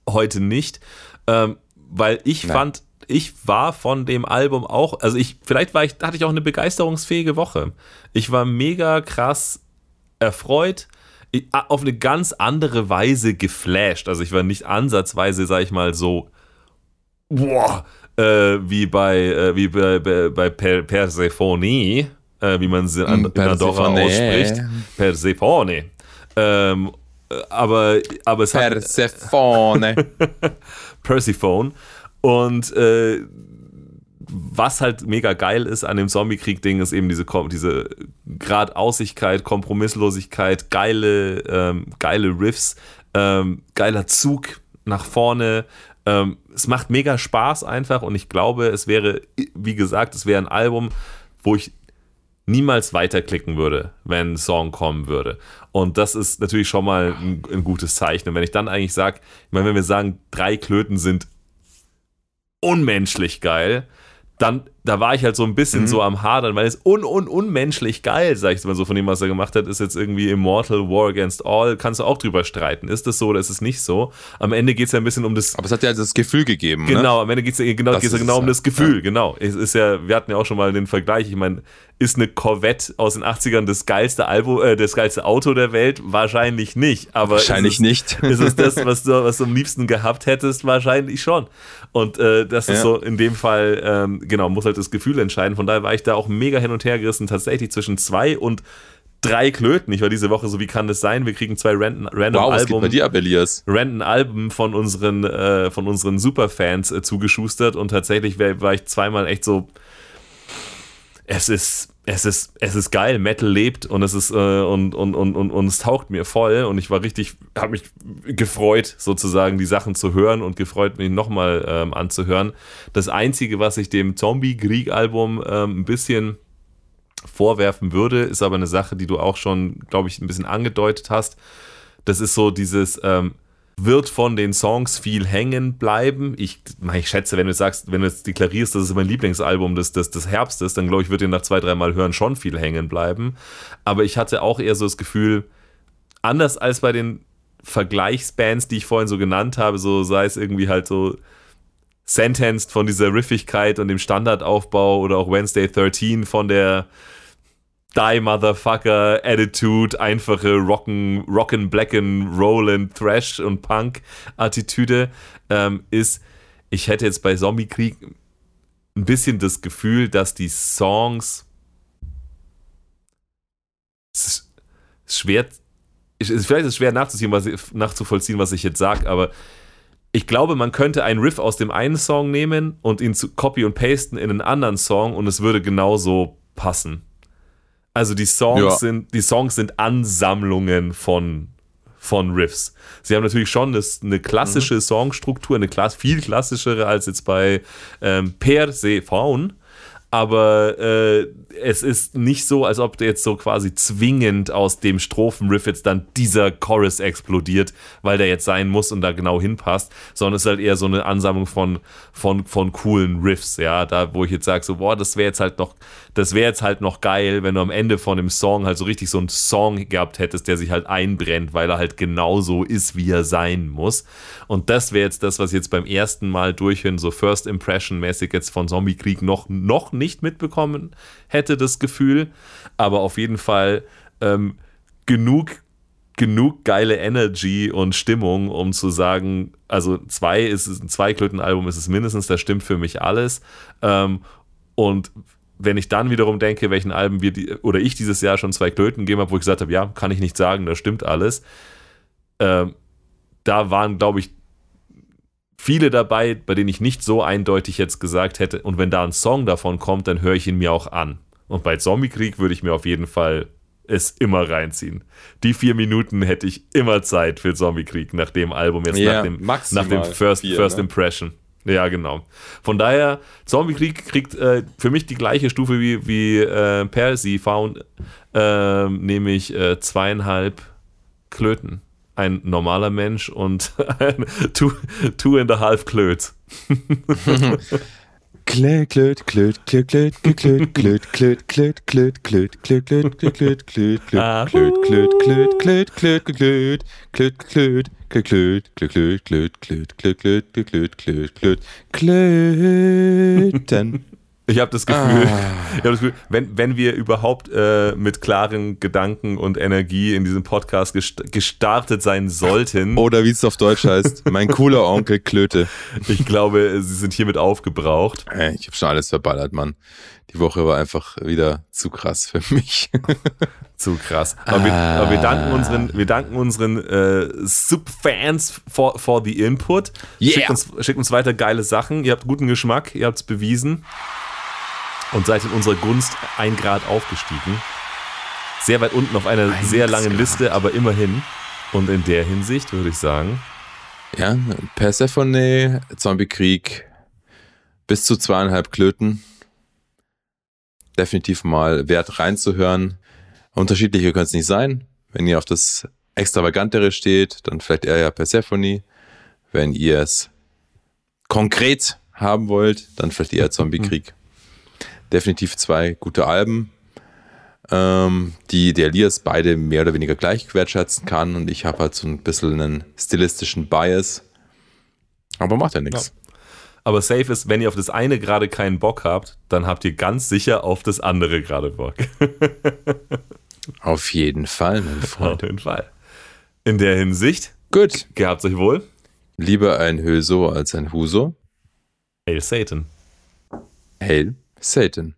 Heute nicht. Ähm, weil ich Nein. fand, ich war von dem Album auch, also ich, vielleicht war ich, hatte ich auch eine begeisterungsfähige Woche. Ich war mega krass erfreut, ich, auf eine ganz andere Weise geflasht. Also ich war nicht ansatzweise, sag ich mal, so, boah, äh, wie bei, äh, wie bei, bei, bei per, Persephone, äh, wie man sie an, Mm, in Andorra Persephone. ausspricht. Persephone. Ähm, äh, aber, aber es hat, Persephone. Persephone. Und äh, was halt mega geil ist an dem Zombie-Krieg-Ding, ist eben diese, diese Gradausigkeit, Kompromisslosigkeit, geile, ähm, geile Riffs, ähm, geiler Zug nach vorne. Ähm, es macht mega Spaß einfach und ich glaube, es wäre, wie gesagt, es wäre ein Album, wo ich niemals weiterklicken würde, wenn ein Song kommen würde. Und das ist natürlich schon mal ein, ein gutes Zeichen. Und wenn ich dann eigentlich sage, ich meine, wenn wir sagen, drei Klöten sind unmenschlich geil, dann, da war ich halt so ein bisschen so am Hadern, weil es un, un, unmenschlich geil, sag ich mal so, von dem, was er gemacht hat, ist jetzt irgendwie Immortal War Against All, kannst du auch drüber streiten. Ist das so oder ist es nicht so? Am Ende geht es ja ein bisschen um das Aber es hat ja das Gefühl gegeben. Ne? Genau, am Ende geht es genau, Das geht's ja genau es um ja. das Gefühl, genau. Es ist ja, wir hatten ja auch schon mal den Vergleich, ich meine, ist eine Corvette aus den 80ern das geilste Album, äh, das geilste Auto der Welt? Wahrscheinlich nicht, aber Wahrscheinlich ist es, nicht. Ist es das, was du, was du am liebsten gehabt hättest? Wahrscheinlich schon. Und äh, das ist Ja. so in dem Fall, ähm, genau, muss halt das Gefühl entscheiden. Von daher war ich da auch mega hin und her gerissen, tatsächlich zwischen zwei und drei Klöten. Ich war diese Woche so, wie kann das sein? Wir kriegen zwei random, random Wow, bei dir ab, Elias? random Alben von unseren, äh, von unseren Superfans äh, zugeschustert und tatsächlich wär, war ich zweimal echt so, es ist, es ist, es ist geil, Metal lebt und es ist, äh, und, und, und, und, und es taugt mir voll und ich war richtig, habe mich gefreut, sozusagen die Sachen zu hören und gefreut, mich nochmal ähm, anzuhören. Das Einzige, was ich dem Zombie-Krieg-Album ähm, ein bisschen vorwerfen würde, ist aber eine Sache, die du auch schon, glaube ich, ein bisschen angedeutet hast. Das ist so dieses, ähm, wird von den Songs viel hängen bleiben. Ich, ich schätze, wenn du sagst, wenn du jetzt deklarierst, das ist mein Lieblingsalbum des, des, des Herbstes, dann glaube ich, wird dir nach zwei, dreimal hören schon viel hängen bleiben. Aber ich hatte auch eher so das Gefühl, anders als bei den Vergleichsbands, die ich vorhin so genannt habe, so sei es irgendwie halt so Sentenced von dieser Riffigkeit und dem Standardaufbau oder auch Wednesday 13 von der Die Motherfucker Attitude, einfache Rocken, Rocken, Blacken, Rollin, Thrash und Punk Attitüde ähm, ist, ich hätte jetzt bei Zombiekrieg ein bisschen das Gefühl, dass die Songs es ist schwer, ist vielleicht ist es schwer nachzuziehen, was nachzuvollziehen, was ich jetzt sage, aber ich glaube, man könnte einen Riff aus dem einen Song nehmen und ihn zu copy und pasten in einen anderen Song und es würde genauso passen. Also die Songs Ja. sind die Songs sind Ansammlungen von von Riffs. Sie haben natürlich schon eine klassische Songstruktur, eine klass viel klassischere als jetzt bei ähm, Persephone, aber äh, es ist nicht so, als ob jetzt so quasi zwingend aus dem Strophenriff jetzt dann dieser Chorus explodiert, weil der jetzt sein muss und da genau hinpasst, sondern es ist halt eher so eine Ansammlung von, von, von coolen Riffs, ja, da wo ich jetzt sage, so, boah, das wäre jetzt halt noch, das wäre jetzt halt noch geil, wenn du am Ende von dem Song halt so richtig so einen Song gehabt hättest, der sich halt einbrennt, weil er halt genauso ist, wie er sein muss. Und das wäre jetzt das, was ich jetzt beim ersten Mal durchhören, so First Impression mäßig jetzt von Zombiekrieg noch, noch nicht mitbekommen hätte, das Gefühl. Aber auf jeden Fall ähm, genug genug geile Energy und Stimmung, um zu sagen, also zwei ist ein Zweiklöten-Album ist es mindestens, das stimmt für mich alles. Ähm, und wenn ich dann wiederum denke, welchen Alben wir die, oder ich dieses Jahr schon zwei Klöten gegeben habe, wo ich gesagt habe, ja, kann ich nicht sagen, das stimmt alles. Ähm, da waren, glaube ich, viele dabei, bei denen ich nicht so eindeutig jetzt gesagt hätte, und wenn da ein Song davon kommt, dann höre ich ihn mir auch an. Und bei Zombiekrieg würde ich mir auf jeden Fall es immer reinziehen. Die vier Minuten hätte ich immer Zeit für Zombiekrieg nach dem Album, jetzt Ja, nach dem, nach dem First, vier, First ne? Impression. Ja, genau. Von daher, Zombiekrieg kriegt äh, für mich die gleiche Stufe wie, wie äh, Percy Found, äh, nämlich zweieinhalb Klöten. Ein normaler Mensch und ein two, two and a half Klöts. Klöt, klöt, klöt, klöt, klöt, klöt, klöt, klöt, klöt, klöt, klöt, klöt, klöt, klöt, klöt, klöt, Ah. klöt, klöt, klöt, klöt, klöt, klöt, klöt, klöt, klöt, klöt, klöt, klöt, klöt, klöt, klöt, klöt, klöt, klöten. Ich habe das Gefühl, Ah. hab das Gefühl wenn, wenn wir überhaupt äh, mit klaren Gedanken und Energie in diesem Podcast gest gestartet sein sollten, Oder wie es auf Deutsch heißt, mein cooler Onkel Klöte. ich glaube, sie sind hiermit aufgebraucht. Ich habe schon alles verballert, Mann. Die Woche war einfach wieder zu krass für mich. Zu krass. Aber, wir, aber wir danken unseren, wir danken unseren äh, Subfans for, for the Input. Yeah. Schickt, uns, schickt uns weiter geile Sachen. Ihr habt guten Geschmack, ihr habt es bewiesen. Und seid in unserer Gunst ein Grad aufgestiegen. Sehr weit unten auf einer Ein sehr langen Grad. Liste, aber immerhin. Und in der Hinsicht würde ich sagen, Ja, Persephone, Zombiekrieg, bis zu zweieinhalb Klöten. Definitiv mal wert reinzuhören. Unterschiedliche können es nicht sein. Wenn ihr auf das Extravagantere steht, dann vielleicht eher ja Persephone. Wenn ihr es konkret haben wollt, dann vielleicht eher Zombiekrieg. Definitiv zwei gute Alben, ähm, die der Elias beide mehr oder weniger gleich wertschätzen kann. Und ich habe halt so ein bisschen einen stilistischen Bias. Aber macht ja nichts. aber safe ist, wenn ihr auf das eine gerade keinen Bock habt, dann habt ihr ganz sicher auf das andere gerade Bock. Auf jeden Fall, mein Freund. Auf jeden Fall. In der Hinsicht, Gut. gehabt euch wohl. Lieber ein Hülso als ein Huso. Hail Satan. Hail Satan.